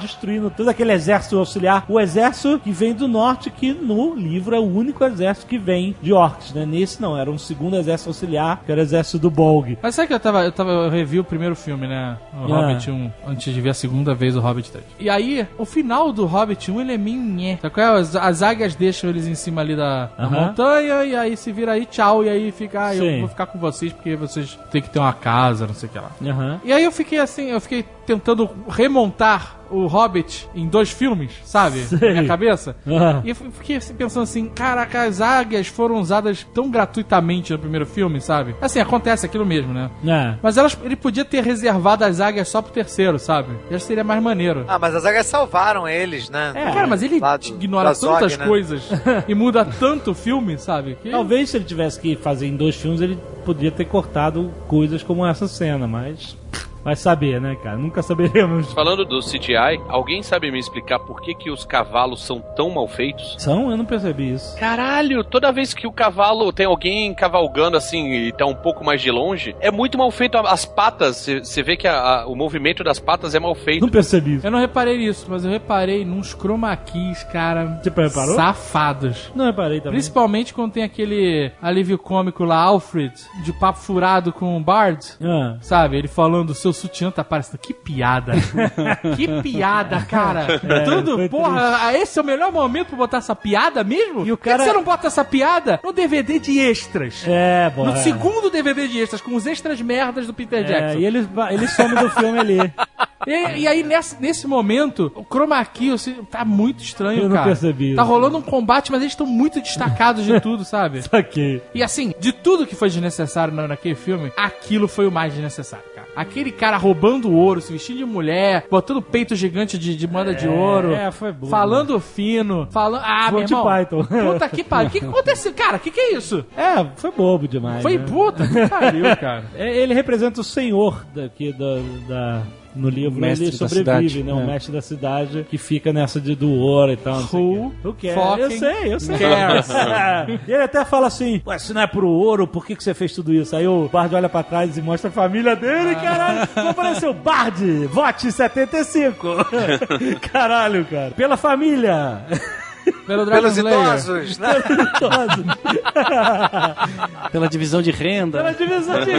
destruindo todo aquele exército auxiliar. O exército que vem do norte, que no livro é o único exército que vem de orcs, né? Nesse não, era um segundo exército auxiliar, que era o exército do Bolg. Mas sabe que eu tava, eu tava, eu revi o primeiro filme, né? O Ah. Hobbit 1, antes de ver a segunda vez o Hobbit 3. E aí, o final do Hobbit 1, ele é meio nhé. Sabe qual é? As, as águias deixam eles em cima ali da, da montanha, e aí se vira aí, tchau, e aí fica, ah, eu Sim. vou ficar com vocês porque vocês têm que ter uma casa, não sei o que lá. E aí eu fiquei assim, eu fiquei tentando remontar o Hobbit em dois filmes, sabe? Sei. Na minha cabeça. Aham. E eu fiquei assim, pensando assim, caraca, as águias foram usadas tão gratuitamente no primeiro filme, sabe? Assim, acontece aquilo mesmo, né? É. Mas elas, ele podia ter reservado as águias só pro terceiro, sabe? Já seria mais maneiro. Ah, mas as águias salvaram eles, né? É. Cara, mas ele do- ignora da Zog, tantas né? coisas [LAUGHS] e muda tanto o filme, sabe? Que... Talvez se ele tivesse que fazer em dois filmes, ele podia ter cortado coisas como essa cena, mas. Vai saber, né, cara? Nunca saberemos. Falando do CGI, alguém sabe me explicar por que, que os cavalos são tão mal feitos? São? Eu não percebi isso. Caralho, toda vez que o cavalo tem alguém cavalgando assim e tá um pouco mais de longe, é muito mal feito. As patas, você vê que a- a- o movimento das patas é mal feito. Não percebi isso. Eu não reparei nisso, mas eu reparei nos chroma keys, cara. Você reparou? Safados. Não reparei também. Principalmente quando tem aquele alívio cômico lá, Alfred, de papo furado com o Bard. Ah. Sabe, ele falando, seu sutiã tá parecendo. Que piada. [LAUGHS] que piada, cara. [LAUGHS] Tudo, foi porra, ah, esse é o melhor momento pra botar essa piada mesmo? E o Por que cara- você não bota essa piada no DVD de extras? É, bom. No é. segundo DVD de extras, com os extras merdas do Peter É, Jackson. e ele, ele some do filme ali. [LAUGHS] E, e aí, nesse, nesse momento, o chroma key assim, tá muito estranho, Eu não cara. percebi Tá rolando um combate, mas eles estão muito destacados de tudo, sabe? Ok. E assim, de tudo que foi desnecessário na- naquele filme, aquilo foi o mais desnecessário, cara. Aquele cara roubando ouro, se vestindo de mulher, botando peito gigante de, de moeda de ouro. é, foi burro. Falando fino, falando. Ah, meu Monty irmão. Python. Puta que pariu. O que, que [LAUGHS] aconteceu? Cara, o que, que é isso? É, foi bobo demais. Foi né? puta que [LAUGHS] pariu, cara. É, Ele representa o senhor daqui da. da- no livro Mestre ele sobrevive, né? O é. mestre da cidade que fica nessa de do ouro e tal. Who o. Who cares? Eu sei, eu sei. cares? [LAUGHS] e ele até fala assim: Ué, se não é pro ouro, por que, que você fez tudo isso? Aí o Bard olha pra trás e mostra a família dele, caralho. Como apareceu? Bard, vote 75. [LAUGHS] caralho, cara. Pela família. Pelo Dragon Pelos Slayer. idosos, né? Pela divisão de renda. Pela divisão de.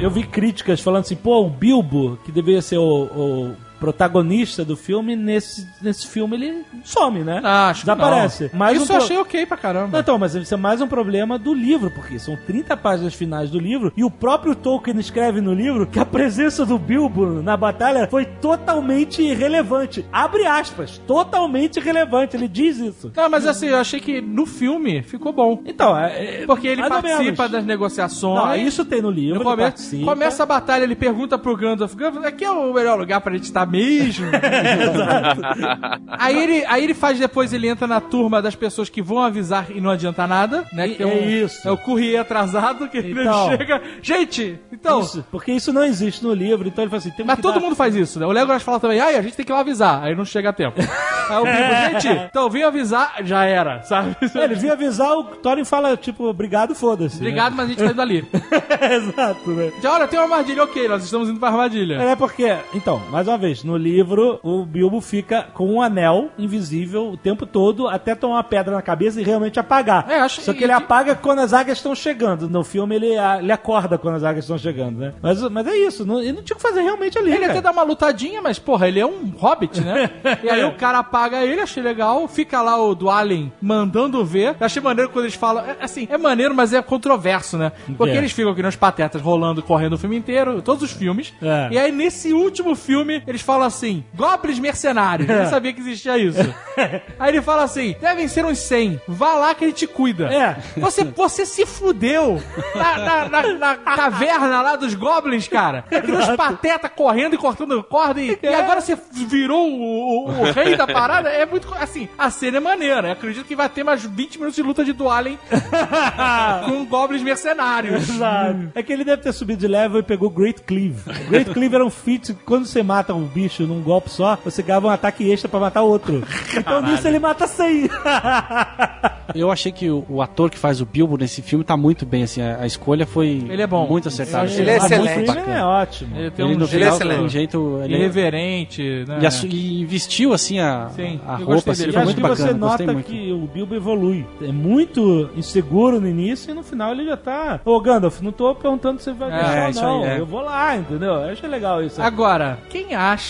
Eu vi críticas falando assim, pô, o Bilbo, que deveria ser o, o protagonista do filme, nesse, nesse filme ele some, né? Ah, acho que Desaparece. não. Mais Isso um eu achei ok pra Não, caramba. então, mas isso é mais um problema do livro, porque são 30 páginas finais do livro e o próprio Tolkien escreve no livro que a presença do Bilbo na batalha foi totalmente irrelevante. Abre aspas, totalmente irrelevante. Ele diz isso. Não, mas assim, eu achei que no filme ficou bom. Então, é, é- Porque ele participa das negociações. Não, isso tem no livro. No começa a batalha, ele pergunta pro Gandalf: Gandalf, aqui é o melhor lugar pra gente estar mesmo? [LAUGHS] aí, ele, aí ele faz depois, ele entra na turma das pessoas que vão avisar e não adianta nada, né? Que É um- isso. É o courrier atrasado, que Então. ele chega. Gente, então. Isso, porque isso não existe no livro, então ele fala assim, tem Mas que todo dar- mundo faz isso, né? O Legolas fala também, ai, a gente tem que ir lá avisar. Aí não chega a tempo. [LAUGHS] Aí o Bilbo, gente, então vim avisar, já era, sabe? É, Ele vinha avisar, o Thorin fala, tipo, obrigado, foda-se. né? Obrigado, mas a gente tá indo ali. [LAUGHS] Exato, né? Já, olha, tem uma armadilha, ok, nós estamos indo pra armadilha. É porque, então, mais uma vez, no livro, o Bilbo fica com um anel invisível o tempo todo até tomar uma pedra na cabeça e realmente apagar. É, acho- Só que ele apaga quando as águias estão chegando. No filme ele, ele acorda quando as águias estão chegando, né? Mas, mas é isso, não, ele não tinha o que fazer realmente ali. Ele cara. até dá uma lutadinha, mas, porra, ele é um hobbit, né? [LAUGHS] e aí o cara apaga ele, achei legal. Fica lá o do Alien mandando ver. Eu achei maneiro quando eles falam. é, assim, é maneiro, mas é controverso, né? Porque É. eles ficam aqui nos patetas rolando, correndo o filme inteiro, todos os filmes. É. E aí, nesse último filme, eles falam assim: Goblins mercenários. Eu nem sabia que existia isso. [LAUGHS] aí ele fala assim: devem ser uns 100. Vá lá que ele te cuida. É. Você, você se fudeu na, na- na- na caverna lá dos goblins, cara. Aqueles pateta correndo e cortando corda e, e agora você virou o, o- o rei da parada. É muito. Assim, a cena é maneira. Eu acredito que vai ter mais 20 minutos de luta de dualen [LAUGHS] com goblins mercenários. Exato. É que ele deve ter subido de level e pegou Great Cleave. Great Cleave era um feat quando você mata um bicho num golpe só, você ganhava um ataque extra pra matar outro. [LAUGHS] Então nisso ele mata 100. [LAUGHS] Eu achei que o, o ator que faz o Bilbo nesse filme tá muito bem, assim, a, a escolha foi Ele é bom. muito acertada. Ele é A excelente. Bruce Willis bacana. é ótimo. Ele tem Ele um no Ele é final, excelente. de um jeito... Ele, irreverente, né? e, e vestiu, assim, a, Sim, a eu roupa, assim, foi acho muito que bacana, você nota muito. que o Bilbo evolui. É muito inseguro no início e no final ele já tá. Ô Gandalf, não tô perguntando se você vai É, deixar ou não. aí, é. Eu vou lá, entendeu? Eu achei legal isso. Agora, quem acha,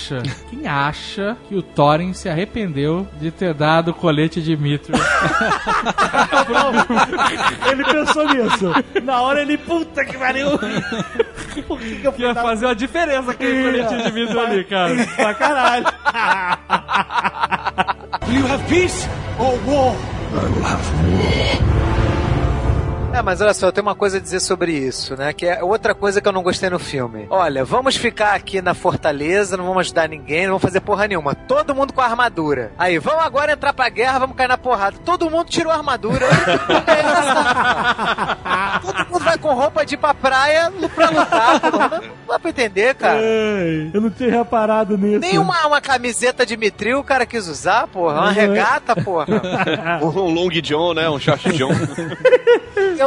quem acha que o Thorin se arrependeu de ter dado o colete de Mithril? [LAUGHS] Ele pensou nisso. Na hora ele, puta que pariu. [LAUGHS] Por que, que eu que ia fazer uma diferença aquele colete de Mithril ali, cara. pra caralho? É, mas olha só, eu tenho uma coisa a dizer sobre isso, né? Que é outra coisa que eu não gostei no filme. Olha, vamos ficar aqui na fortaleza, não vamos ajudar ninguém, não vamos fazer porra nenhuma. Todo mundo com a armadura. Aí, vamos agora entrar pra guerra, vamos cair na porrada. Todo mundo tirou a armadura. Todo mundo vai com roupa de ir pra praia pra lutar. porra. Não dá pra entender, cara. Ai, eu não tinha reparado nisso. Nem uma, uma camiseta de mitril o cara quis usar, porra. Uma Uhum. regata, porra. [LAUGHS] Um Long John, né? Um Short John.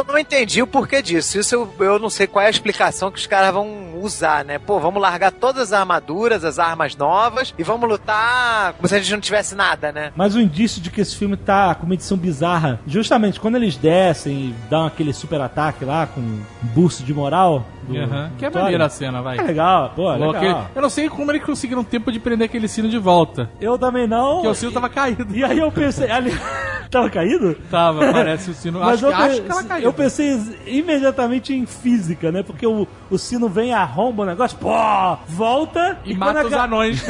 Eu não entendi o porquê disso. Isso eu, eu não sei qual é a explicação que os caras vão usar, né? Pô, vamos largar todas as armaduras, as armas novas e vamos lutar como se a gente não tivesse nada, né? Mas o indício de que esse filme tá com uma edição bizarra, justamente quando eles descem e dão aquele super ataque lá com um boost de moral. Do, Aham. Que é maneira a cena, vai. É legal, pô, Louco, legal. ele- Eu não sei como eles conseguiram tempo de prender aquele sino de volta. Eu também não. Porque o sino tava caído. E aí eu pensei, ali. [LAUGHS] Tava caído? Tava, [LAUGHS] parece o sino. Mas acho, eu, que, acho que ela caiu. eu pensei imediatamente em física, né? Porque o, o sino vem, arromba o negócio, pô, volta E, quando mata os ga- [LAUGHS] anões.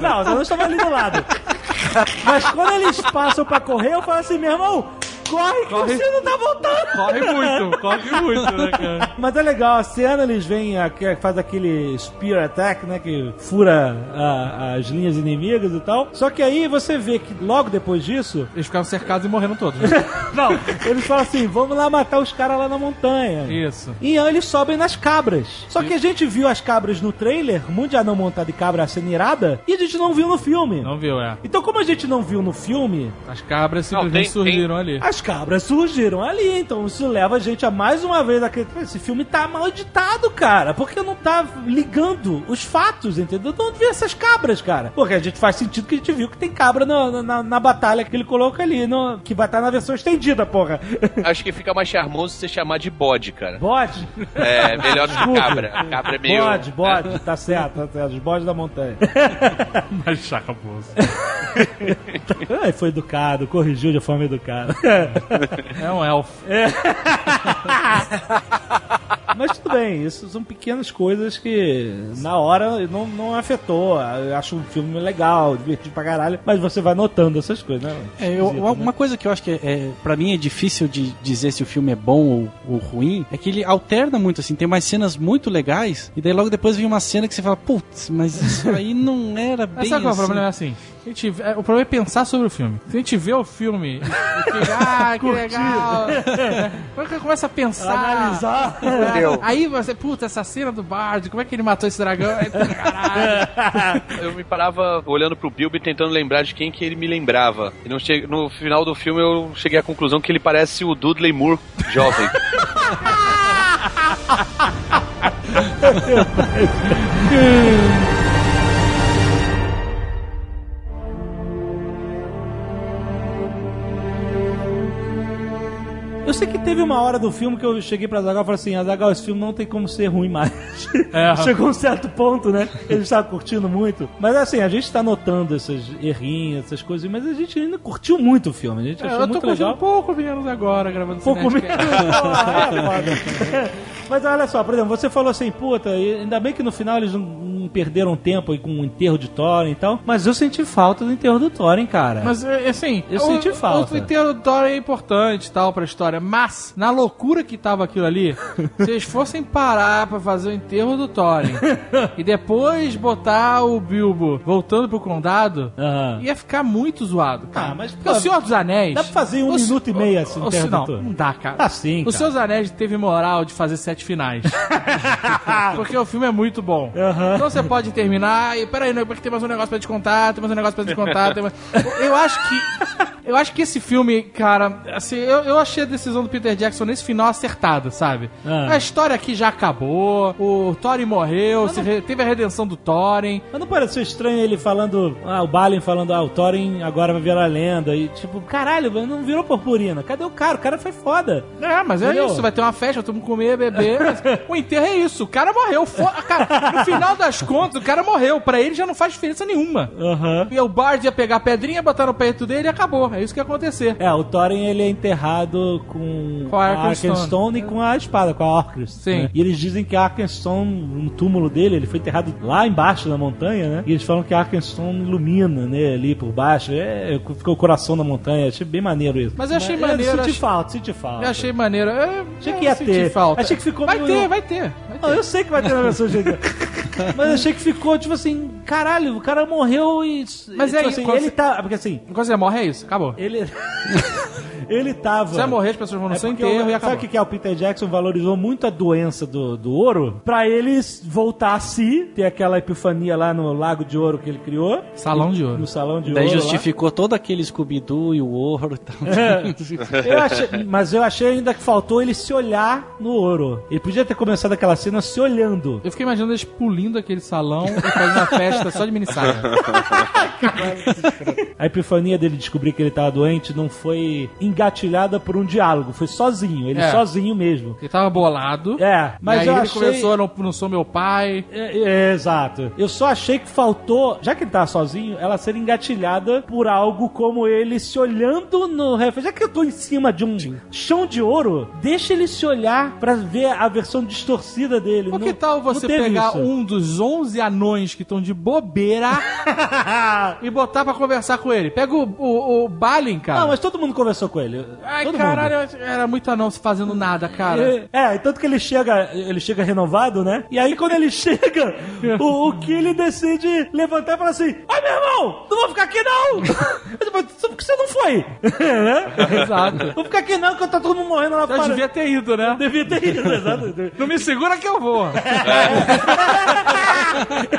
Não, os anões estavam ali do lado. [LAUGHS] Mas quando eles passam pra correr, eu falo assim, meu irmão, corre que Corre. o sino tá voltando. Corre muito, corre muito, né, cara? [LAUGHS] Mas é legal, a cena eles vêm, faz aquele spear attack, né? Que fura a- as linhas inimigas e tal. Só que aí você vê que logo depois disso, Eles ficaram cercados e morreram todos. né? [LAUGHS] não, eles falam assim: vamos lá matar os caras lá na montanha. Isso. E aí eles sobem nas cabras. Só que a gente viu as cabras no trailer, muito de anão montado e cabra sendo irada, e a gente não viu no filme. Não viu, é. Então, como a gente não viu no filme, As cabras Não, simplesmente tem- tem- surgiram ali. as cabras surgiram ali. Então, isso leva a gente a mais uma vez acreditar. Esse filme tá mal editado, cara. Porque não tá ligando os fatos, entendeu? De onde vem essas cabras, cara? Porque a gente faz sentido que a gente viu que tem cabra na, na, na batalha que ele coloca ali, no- que vai estar na versão estendida, porra. [LAUGHS] Acho que fica mais charmoso você chamar de bode, cara. Bode? É, melhor do que cabra. Cabra é meio. Bode, bode, tá certo, tá certo. Os bodes da montanha. [LAUGHS] Mas chacaboso. Ai, [LAUGHS] foi educado, corrigiu de forma educada. É um elfo. [LAUGHS] Mas tudo bem, isso são pequenas coisas que na hora não, não afetou. Eu acho um filme legal, divertido pra caralho, mas você vai notando essas coisas, né? É, eu- uma, né? coisa que eu acho que é, é para mim é difícil de dizer se o filme é bom ou, ou ruim é que ele alterna muito assim, tem umas cenas muito legais e daí logo depois vem uma cena que você fala, putz, mas isso [LAUGHS] aí não era bem Mas sabe qual é o assim. problema? É assim. A gente é, o problema é pensar sobre o filme. Se a gente vê o filme e fica, [LAUGHS] ah, que legal. [LAUGHS] Quando você começa a pensar. Analisar. Entendeu? Aí você, puta, essa cena do Bard, como é que ele matou esse dragão? Aí, Caralho. [LAUGHS] Eu me parava olhando pro Bilbo e tentando lembrar de quem que ele me lembrava. E não che... no final do filme eu cheguei à conclusão que ele parece o Dudley Moore jovem. Eu sei que teve uma hora do filme que eu cheguei pra Zagal e falei assim: Zagal, esse filme não tem como ser ruim mais. É. [LAUGHS] Chegou um certo ponto, né? Ele estava curtindo muito. Mas assim, a gente tá notando esses errinhos, essas coisas, mas a gente ainda curtiu muito o filme. A gente É, achou eu tô muito curtindo legal. um pouco menos agora gravando pouco menos. [LAUGHS] Nerdcast. [LAUGHS] Mas olha só, por exemplo, você falou assim, puta, ainda bem que no final eles não, perderam tempo aí com o enterro de Thorin e tal, mas eu senti falta do enterro do Thorin, cara. Mas, é, assim, Eu o- senti falta. O enterro do Thor é importante e tal pra história, mas, na loucura que tava aquilo ali, [LAUGHS] se eles fossem parar pra fazer o enterro do Thorin e depois botar o Bilbo voltando pro condado, Aham. ia ficar muito zoado, cara. Ah, mas, pô, o Senhor dos Anéis... dá pra fazer um minuto e meio, assim, o- o- Não, não dá, cara. Ah, sim, O. Senhor dos Anéis teve moral de fazer sete finais. [LAUGHS] Porque o filme é muito bom. Aham. Então você pode terminar e peraí, não, porque tem mais um negócio pra te contar, tem mais um negócio pra te contar. mais- Eu acho que. Eu acho que esse filme, cara, assim, eu, eu achei a decisão do Peter Jackson nesse final acertada, sabe? Ah. A história aqui já acabou, o Thorin morreu, se re- teve a redenção do Thorin. Mas não pareceu estranho ele falando, ah, o Balin falando, ah, o Thorin agora vai virar lenda. E tipo, caralho, não virou purpurina. Cadê o cara? O cara foi foda. É, mas é Entendeu? isso, vai ter uma festa, todo mundo comer, beber. [LAUGHS] mas o enterro é isso, o cara morreu. Fo- Cara, no final das contas, o cara morreu. Pra ele já não faz diferença nenhuma. E o Bard ia pegar a pedrinha, botar no peito dele e acabou. É isso que ia acontecer. É, o Thorin ele é enterrado com, Com a Arkenstone. E com a espada, com a Orcus. Sim. né? E eles dizem que a Arkenstone, no túmulo dele, ele foi enterrado lá embaixo da montanha, né? E eles falam que a Arkenstone ilumina, né, ali por baixo. É, fica o coração da montanha. Achei bem maneiro isso. Mas eu achei maneiro, Senti achei- falta, senti falta. Eu achei maneiro. Eu, Achei eu que ia ter. falta. Achei que ficou Vai meio- ter, vai ter. vai ter. Não, eu sei que vai ter na versão GG. Mas eu achei que ficou, tipo assim, caralho, o cara morreu e. Mas tipo é assim, quando ele você- tá. Porque assim, Quando você morre, é isso. Acabou. ele. [LAUGHS] ele tava. Se você morrer, as pessoas vão no É seu enterro o- e sabe acabou. o que é? O Peter Jackson valorizou muito a doença do, do ouro pra eles voltar a si, ter aquela epifania lá no Lago de Ouro que ele criou. Salão de ouro. No salão de Daí ouro. lá. justificou todo aquele Scooby-Doo e o ouro. e tal. [LAUGHS] Eu achei- mas eu achei ainda que faltou ele se olhar no ouro. Ele podia ter começado aquela cena se olhando. Eu fiquei imaginando eles pulindo aquele salão e fazendo uma festa só de mini saia. [LAUGHS] A epifania dele descobrir que ele tava doente não foi engatilhada por um diálogo, foi sozinho, ele É. sozinho mesmo. Ele tava bolado. É, mas e aí eu ele achei... começou, não, não sou meu pai. É, é, exato. Eu só achei que faltou, já que ele tá sozinho, ela ser engatilhada por algo como ele se olhando no reflexo. Já que eu tô em cima de um chão de ouro, deixa ele se olhar pra ver a versão distorcida dele. Ou que tal você pegar isso. um dos 11 anões que estão de bobeira [LAUGHS] e botar pra conversar com ele? Pega o, o, o Balin, cara. Não, mas todo mundo conversou com ele. Ai, todo caralho, mundo. era muito anão fazendo nada, cara. É, é, tanto que ele chega, ele chega renovado, né? E aí quando ele [LAUGHS] chega, o, o Killy decide levantar e falar assim: Ai meu irmão, não vou ficar aqui não! [LAUGHS] Por que você não foi? [LAUGHS] né? Exato. Vou ficar aqui não, que tá todo mundo morrendo lá Já fora. devia ter ido, né? Devia ter ido, exato. Não me segura que eu vou.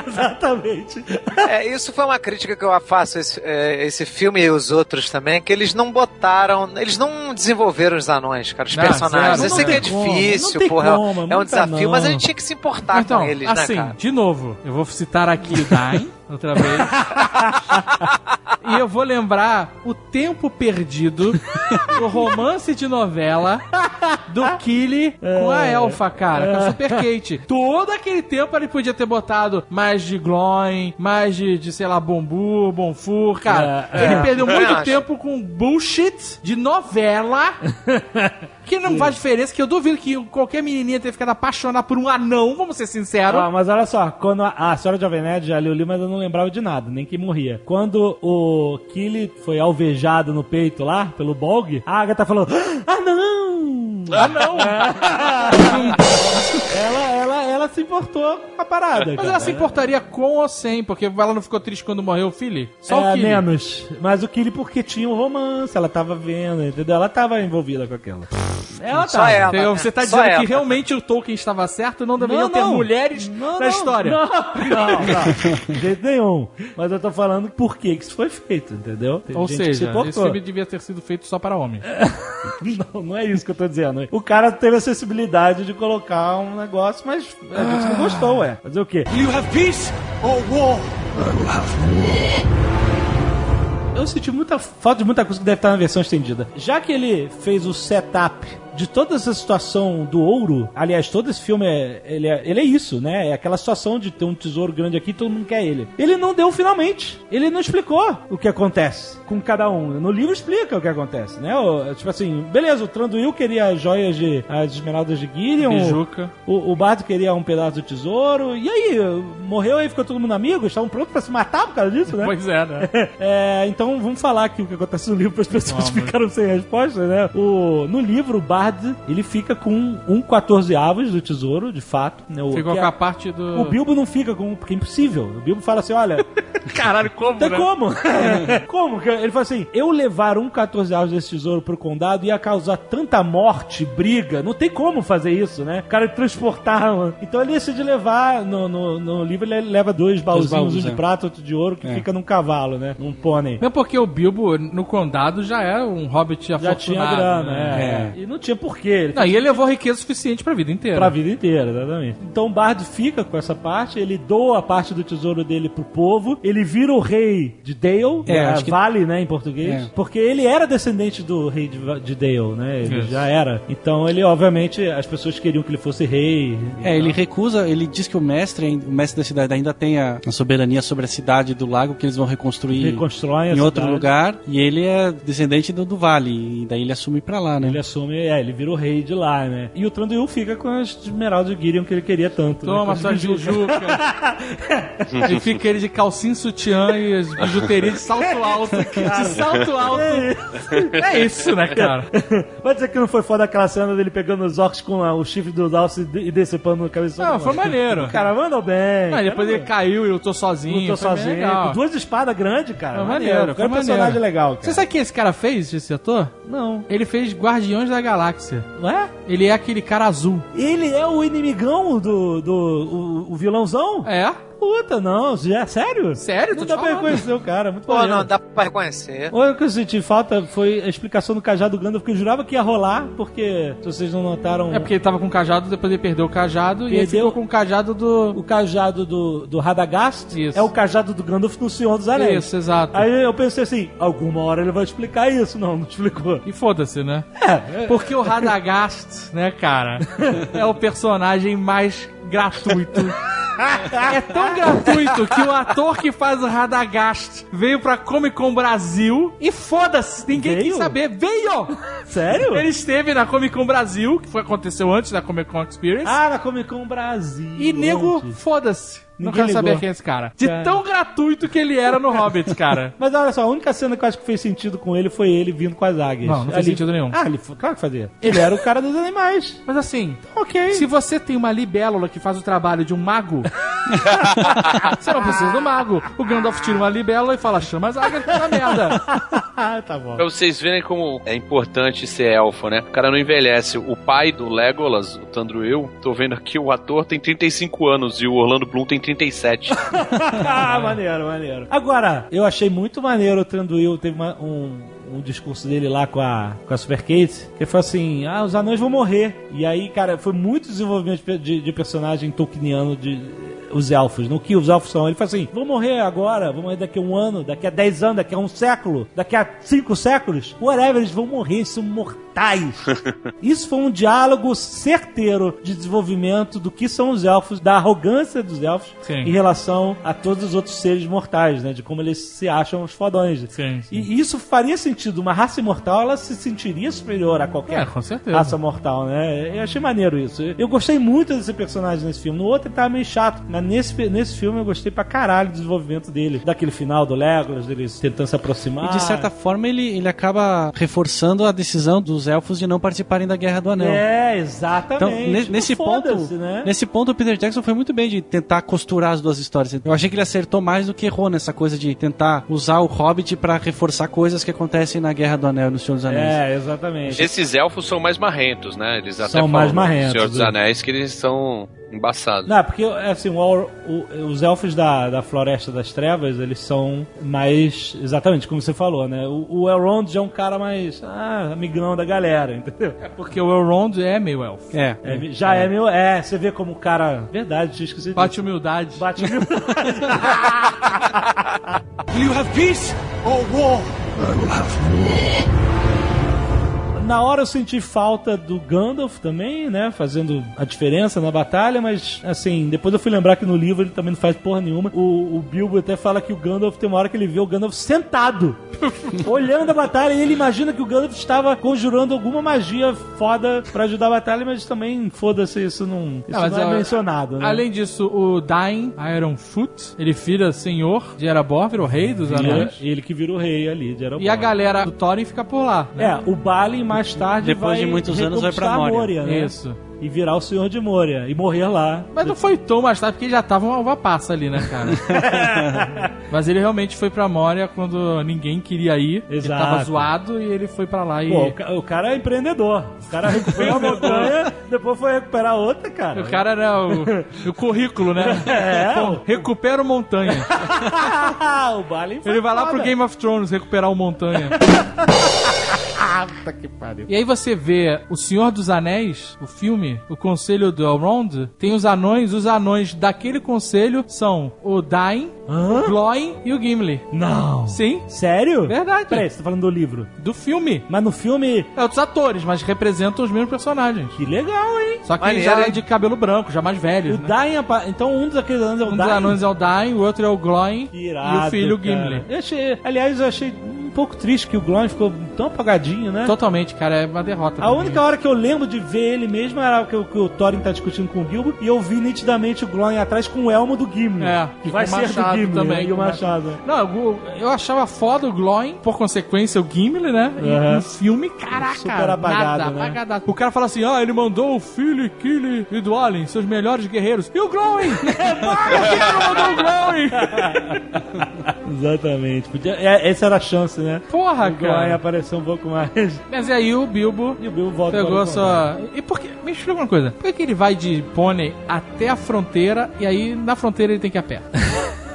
Exatamente. É, isso foi uma crítica que eu faço a esse, é, esse filme e os outros também, que eles não botaram, eles não desenvolveram os anões, cara, os Não, personagens. zero. Eu sei Não que é como, não difícil, porra, como, é é um desafio, anão. mas a gente tinha que se importar Então, com eles, assim, né, cara? de novo, eu vou citar aqui o Dain, [LAUGHS] outra vez. [LAUGHS] e eu vou lembrar o tempo perdido do romance de novela do Killy com a Elfa, cara, com a Super Kate. Todo aquele tempo ele podia ter botado mais de Gloin, mais de, de sei lá, Bombu, Bonfur, cara. É, ele é. perdeu Eu muito tempo com bullshit de novela. [LAUGHS] Que não faz diferença, que eu duvido que qualquer menininha tenha ficado apaixonada por um anão, vamos ser sinceros. Ah, mas olha só, quando a, a senhora Jovem Nerd já leu o livro, mas eu não lembrava de nada, nem que morria. Quando o Killy foi alvejado no peito lá, pelo Bolg, a Agatha falou: Ah, não! Ah, não! [LAUGHS] ela, ela, ela se importou com a parada. Mas cara. ela se importaria com ou sem, porque ela não ficou triste quando morreu o filho? Só é, o Killy. menos. Mas o Killy porque tinha um romance, ela tava vendo, entendeu? Ela tava envolvida com aquela. Ela Só tava. ela. Entendeu? Você tá Só dizendo ela. que realmente o Tolkien estava certo, não deveriam Não, ter não. mulheres Não, na não, história. Não, não. De jeito nenhum. Mas eu tô falando por que que isso foi feito, entendeu? Tem Ou gente que se seja, esse filme devia ter sido feito só para homens. [LAUGHS] Não, não é isso que eu tô dizendo. O cara teve a sensibilidade de colocar um negócio, mas a gente não gostou, ué. Fazer o quê? Eu senti muita falta de muita coisa que deve estar na versão estendida. Já que ele fez o setup de toda essa situação do ouro, aliás, todo esse filme é ele, é ele é isso, né? É aquela situação de ter um tesouro grande aqui e todo mundo quer ele. Ele não deu finalmente. Ele não explicou o que acontece com cada um. No livro explica o que acontece, né? O- tipo assim, beleza, o Tranduil queria as joias de. as esmeraldas de Girion. Bijuca. O, o Bardo queria um pedaço do tesouro. E aí, morreu aí, ficou todo mundo amigo? Estavam prontos pra se matar por causa disso, né? Pois é, né? [LAUGHS] É, então vamos falar aqui o que acontece no livro para as pessoas ficaram sem resposta, né? O, no livro, o Bard ele fica com um 14 avos do tesouro, de fato. Né? O, Ficou que com é- a parte do. o Bilbo não fica com, porque é impossível. O Bilbo fala assim: olha, [LAUGHS] Caralho, como? tem né? como? [LAUGHS] [LAUGHS] como? Ele fala assim: eu levar um 14 avos desse tesouro pro condado ia causar tanta morte, briga. Não tem como fazer isso, né? O cara transportar. mano. Então ele decide levar. No, no, no livro ele leva dois baúzinhos, baús, um de é. prata, outro de ouro, que É. fica num cavalo, né? Num pônei. Mesmo porque o Bilbo, no condado, já era um hobbit Já afortunado. tinha grana, né? é. E não tinha tinha porquê. Ele Não, e ele levou riqueza suficiente pra vida inteira. Pra vida inteira, exatamente. Então o Bardo fica com essa parte, ele doa a parte do tesouro dele pro povo, ele vira o rei de Dale, É, né, que- Vale, né, em português, É. porque ele era descendente do rei de, de Dale, né, ele Isso. já era. Então ele, obviamente, as pessoas queriam que ele fosse rei. É, ele recusa, ele diz que o mestre, o mestre da cidade ainda tem a, a soberania sobre a cidade do lago que eles vão reconstruir Reconstroem a em outro cidade. lugar, e ele é descendente do, do vale, e daí ele assume pra lá, né? Ele assume, é, ele vira o rei de lá, né? E o Tranduil fica com as esmeraldas de Gideon que ele queria tanto. né? Toma as sua jujuca. [LAUGHS] Aí fica ele de calcinha sutiã e as bijuterias de salto [LAUGHS] alto. De salto alto. É isso, né, cara? [LAUGHS] Vai dizer que não foi foda aquela cena dele pegando os orcs com a- o chifre dos alces e de- decepando no cabeção? Não, foi maneiro. O cara mandou bem. Mas depois ele caiu e lutou sozinho. lutou foi bem sozinho, legal. com duas espadas grandes, cara. Foi maneiro, Foi foi um personagem legal, cara. Você sabe o que esse cara fez, esse ator? Não. Ele fez Guardiões da Galáxia. Não é? Ele é aquele cara azul. Ele é o inimigão do... do o, o vilãozão? É? Puta, não. Já, sério? Sério? Tô Não dá pra reconhecer o cara. Muito Pô, maneiro. não, dá pra reconhecer. Coisa que eu senti falta foi a explicação do cajado do Gandalf, porque eu jurava que ia rolar, porque se vocês não notaram... É porque ele tava com o cajado, depois ele perdeu o cajado e ele Perdeu. ficou com o cajado do... O cajado do, do Radagast Isso. é o cajado do Gandalf no Senhor dos Anéis. Isso, exato. Aí eu pensei assim, alguma hora ele vai explicar isso. Não, não explicou. E foda-se, né? É, Porque o Radagast, né, cara, [LAUGHS] é o personagem mais gratuito. [LAUGHS] É tão gratuito que o ator que faz o Radagast veio pra Comic Con Brasil e foda-se, ninguém Veio? quis saber. Veio! sério? Ele esteve na Comic Con Brasil, que foi, aconteceu antes da Comic Con Experience. Ah, na Comic Con Brasil. E nego, foda-se. Não Ninguém quero saber ligou. quem é esse cara. De Cara. tão gratuito que ele era no Hobbit, [LAUGHS] cara. Mas olha só, a única cena que eu acho que fez sentido com ele foi ele vindo com as águias. Não, não fez sentido nenhum. Ah, ele, claro que fazia. Ele era o cara dos animais. [LAUGHS] Mas assim, Ok. Se você tem uma libélula que faz o trabalho de um mago, [LAUGHS] você não precisa do mago. O Gandalf tira uma libélula e fala, chama as águias pra merda. Ah, tá bom. Pra vocês verem como é importante ser elfo, né? O cara não envelhece. O pai do Legolas, o Tandruil, tô vendo aqui, o ator tem 35 anos e o Orlando Bloom tem 37. ah, [LAUGHS] maneiro, maneiro. Agora, eu achei muito maneiro o Tranduil, teve uma- um, um discurso dele lá com a, com a Super Kate, que falou assim, ah, os anões vão morrer. E aí, cara, foi muito desenvolvimento de, de- de personagem tolkieniano de os elfos, no que os elfos são. Ele falou assim, vão morrer agora, vão morrer daqui a um ano, daqui a dez anos, daqui a um século, daqui a cinco séculos, whatever, eles vão morrer, são mortais. [LAUGHS] Isso foi um diálogo certeiro de desenvolvimento do que são os elfos, da arrogância dos elfos Sim. em relação a todos os outros seres mortais, né? De como eles se acham os fodões. Sim, sim. E isso faria sentido. Uma raça imortal, ela se sentiria superior a qualquer É, raça mortal, né? Eu achei maneiro isso. Eu gostei muito desse personagem nesse filme. No outro ele tava meio chato, mas nesse, nesse filme eu gostei pra caralho do desenvolvimento dele. Daquele final do Legolas, deles tentando se aproximar. E de certa forma ele, ele acaba reforçando a decisão dos elfos de não participarem da Guerra do Anel. É, Então, exatamente. ne- nesse ponto, né? nesse ponto o Peter Jackson foi muito bem de tentar costurar as duas histórias. Eu achei que ele acertou mais do que errou nessa coisa de tentar usar o Hobbit pra reforçar coisas que acontecem na Guerra do Anel e no Senhor dos Anéis. É, exatamente. Esses elfos são mais marrentos, né? Eles até São falam mais marrentos, Senhor dos né? Anéis que eles são embaçados. Não, porque assim, o, o- os elfos da, da Floresta das Trevas, eles são mais. Exatamente, como você falou, né? O, o Elrond já é um cara mais. Ah, amigão da galera, [LAUGHS] entendeu? Porque o Elrond é meio elfo. É. É, já é. meu. É, você vê como o cara. Verdade, tinha esquecido. Bate disso. humildade. Bate [LAUGHS] mil. [LAUGHS] Na hora eu senti falta do Gandalf também, né? Fazendo a diferença na batalha, mas assim, depois eu fui lembrar que no livro ele também não faz porra nenhuma. O, o Bilbo até fala que o Gandalf tem uma hora que ele vê o Gandalf sentado, [LAUGHS] olhando a batalha, e ele imagina que o Gandalf estava conjurando alguma magia foda pra ajudar a batalha, mas também, foda-se, isso não, isso Não, não é mencionado, né? Além disso, o Dain Ironfoot, ele vira senhor de Erebor, virou rei dos anões. E ele que vira o rei ali de Erebor. E a galera do Thorin fica por lá. né? É, o Balin mais tarde Depois vai de muitos anos vai pra reconquistar Moria. né? Isso. E virar o Senhor de Moria. E morrer lá. Mas não foi tão mais tarde, porque já tava uma uva passa ali, né, cara? [LAUGHS] Mas ele realmente foi pra Moria quando ninguém queria ir. Ele Exato. tava zoado e ele foi pra lá e... Pô, o, ca- o cara é empreendedor. O cara recuperou a montanha, depois foi recuperar outra, cara. O cara era o, o currículo, né? [LAUGHS] É. Pô, recupera o montanha. [LAUGHS] o Balin foi Ele vai lá foda. pro Game of Thrones recuperar o montanha. Puta que pariu. E aí você vê O Senhor dos Anéis, o filme, o Conselho do Elrond, tem os anões, os anões daquele conselho são o Dain, o Glóin e o Gimli. Não. Sim, Sério? Verdade. Peraí, você tá falando do livro. do filme. Mas no filme. É outros atores, mas representam os mesmos personagens. Que legal, hein? Só que Maneiro, já é hein? de cabelo branco, já mais velhos, O né? Dain. apa- Então um dos aqueles anos é o Um dos anões é o Dain, o outro é o Glóin Que e irado, o filho o cara. Gimli. Eu achei, aliás, eu achei um pouco triste que o Glon ficou tão apagadinho, né? Totalmente, cara, é uma derrota. A pra mim. única hora que eu lembro de ver ele mesmo era que, o- que o Thorin tá discutindo com o Gilbo e eu vi nitidamente o Glon atrás com o elmo do Gimli. É, que vai com ser o Machado do Gimli também, e o o Machado. Não, eu, eu achava foda o Glóin, por consequência o Gimli, né? E Uhum. no filme, caraca, Super apagado, nada, né? O cara fala assim, ah, ele mandou o Philly, Killy e Dwalin, seus melhores guerreiros. E o Glóin? [LAUGHS] Por que ele não mandou o Glóin? [LAUGHS] Exatamente. Podia- é, essa era a chance, né? Porra, o cara. apareceu um pouco mais. Mas aí o Bilbo E o Bilbo volta pegou o sua... E por que... Me explica uma coisa. Por que, que ele vai de pônei até a fronteira e aí na fronteira ele tem que ir a pé? [LAUGHS]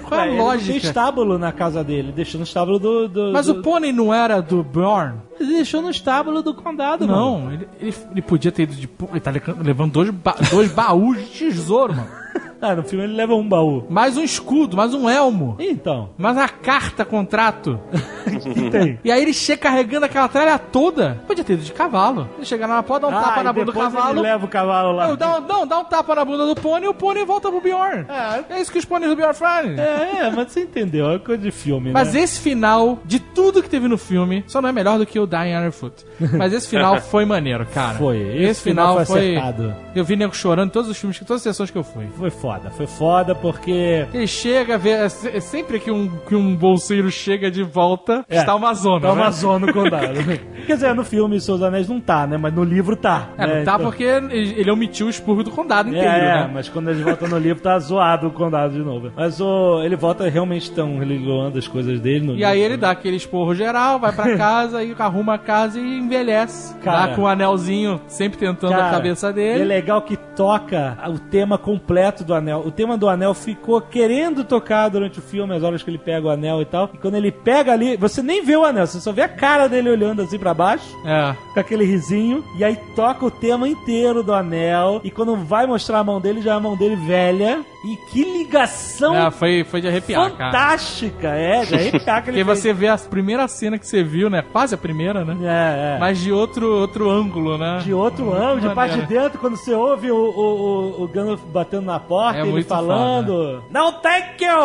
Qual é a Ele Tinha lógica? estábulo na casa dele, deixou no estábulo do. do Mas do... o pônei não era do Bjorn? Ele deixou no estábulo do condado, mano. Não, ele, ele, ele podia ter ido de. Ele tá le- levando dois, ba- dois baús de tesouro, mano. [LAUGHS] Ah, no filme ele leva um baú. Mais um escudo, mais um elmo. Então, Mais uma carta contrato. [LAUGHS] que tem? E aí ele chega carregando aquela tralha toda. Podia ter ido de cavalo. Ele chega lá, pode dar um tapa Ah, e na bunda do depois cavalo. Ele leva o cavalo lá. Não, dá, não, dá um tapa na bunda do pônei e o pônei volta pro Bjorn. É, isso que os pôneis do Bjorn fazem. É, é, mas você entendeu, é coisa de filme, Mas né? esse final, de tudo que teve no filme, só não é melhor do que o Dying Ironfoot. Mas esse final [LAUGHS] foi maneiro, cara. Foi, Esse, esse final, final foi foi. Eu vi nego chorando em todos os filmes, todas as sessões que eu fui. Foi foda, foi foda porque... Ele chega, vê. É é sempre que um, que um bolseiro chega de volta, É, está uma zona. Tá uma né? zona no condado. [LAUGHS] Quer dizer, no filme Seus Anéis não tá, né? Mas no livro tá. É, né? não tá Então- porque ele ele omitiu o expurgo do condado inteiro, É, é, né? mas quando eles voltam no livro tá zoado o condado de novo. Mas o, ele volta realmente estão religando as coisas dele no E livro. aí ele dá aquele esporro geral, vai pra [LAUGHS] casa e arruma a casa e envelhece. Cara. dá com o anelzinho sempre tentando a Cara, cabeça É dele. legal que toca o tema completo do anel. O tema do anel ficou querendo tocar durante o filme, as horas que ele pega o anel e tal. E quando ele pega ali, você nem vê o anel, você só vê a cara dele olhando assim pra baixo, É. com aquele risinho. E aí toca o tema inteiro do anel. E quando vai mostrar a mão dele, já é a mão dele velha. E que ligação É, foi, foi de arrepiar, cara. fantástica, é, de [LAUGHS] arrepiar que ele Porque fez. você vê a primeira cena que você viu, né? Quase a primeira, né? É, é. Mas de outro, outro ângulo, né? De outro ângulo, de parte de dentro, quando você ouve o, o, o, o Gandalf batendo na porta, É ele muito falando, não thank you!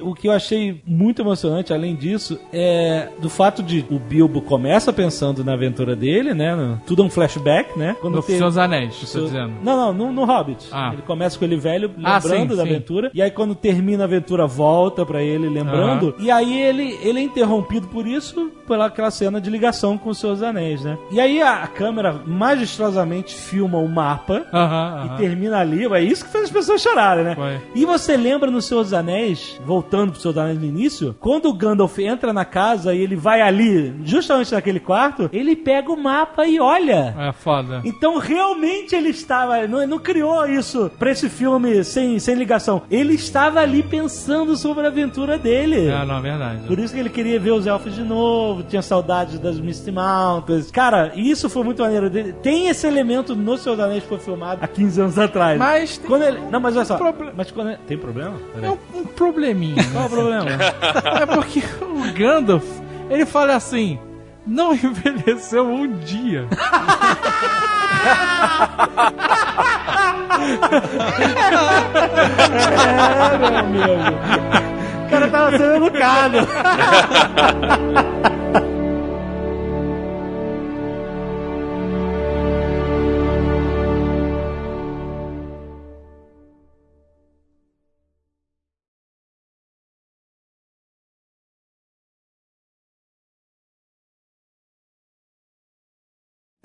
[LAUGHS] o que eu achei muito emocionante, além disso, é do fato de o Bilbo começa pensando na aventura dele, né? no- tudo é um flashback, né? Quando No dos Anéis, tô Seu- dizendo. Não, não, no, no Hobbit. Ah. Ele começa com ele velho, Ah, lembrando sim, da sim. aventura. E aí, quando termina a aventura, volta pra ele, lembrando. E aí, ele, ele é interrompido por isso, pela aquela cena de ligação com os seus anéis, né? E aí, a, câmera majestosamente filma o mapa. E termina ali, é isso que fez as pessoas chorarem, né? E você lembra nos Seus Anéis, voltando pro Seus Anéis no início, quando o Gandalf entra na casa e ele vai ali, justamente naquele quarto, ele pega o mapa e olha. É foda. Então realmente ele estava, não, não criou isso pra esse filme sem, sem ligação. Ele estava ali pensando sobre a aventura dele. É, não, é verdade. Por isso que ele queria ver os elfos de novo, tinha saudades das Misty Mountains. Cara, isso foi muito maneiro. Tem esse elemento no Seus Anéis que foi filmado há 15 anos atrás. Mas tem Quando ele... Não, mas olha só. Proble- Mas quando ele... Tem problema? é um, um probleminha. Qual é o problema? [LAUGHS] é porque o Gandalf, ele fala assim, não [LAUGHS] envelheceu um dia. é, meu amigo. O cara tava sendo educado. [LAUGHS]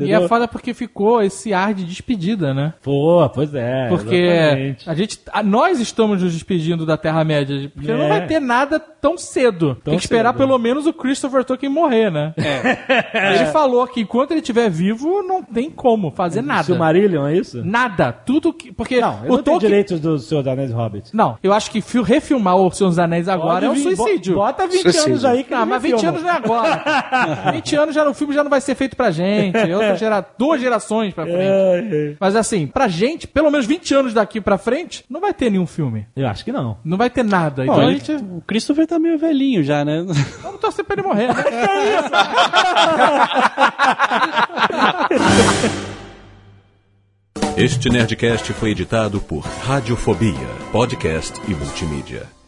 E Entendeu? é foda porque ficou esse ar de despedida, né? Pô, pois é. Porque exatamente. a gente, a- nós estamos nos despedindo da Terra-média, porque É. não vai ter nada tão cedo. Tem que esperar cedo. pelo menos o Christopher Tolkien morrer, né? [LAUGHS] Ele falou que enquanto ele estiver vivo, não tem como fazer nada. Silmarillion, é isso? Nada. Tudo que. Porque Não, eu o não tenho Tolkien. direitos do Senhor dos Anéis Hobbit. Não, eu acho que fil- refilmar o Senhor dos Anéis agora Pode é um vir, suicídio. bo- Bota 20 Suicídio. anos aí que Ah, ele mas 20 refilma. anos não é agora. [LAUGHS] 20 anos já no filme já não vai ser feito pra gente. é Outra gera... Duas gerações pra frente. Ai. Mas assim, pra gente, pelo menos 20 anos daqui pra frente, não vai ter nenhum filme. Eu acho que não. Não vai ter nada. Bom, Então a gente. o Christopher tá meio velhinho já, né? Vamos torcer pra ele morrer, né? [LAUGHS] Este Nerdcast foi editado por Radiofobia, podcast e multimídia.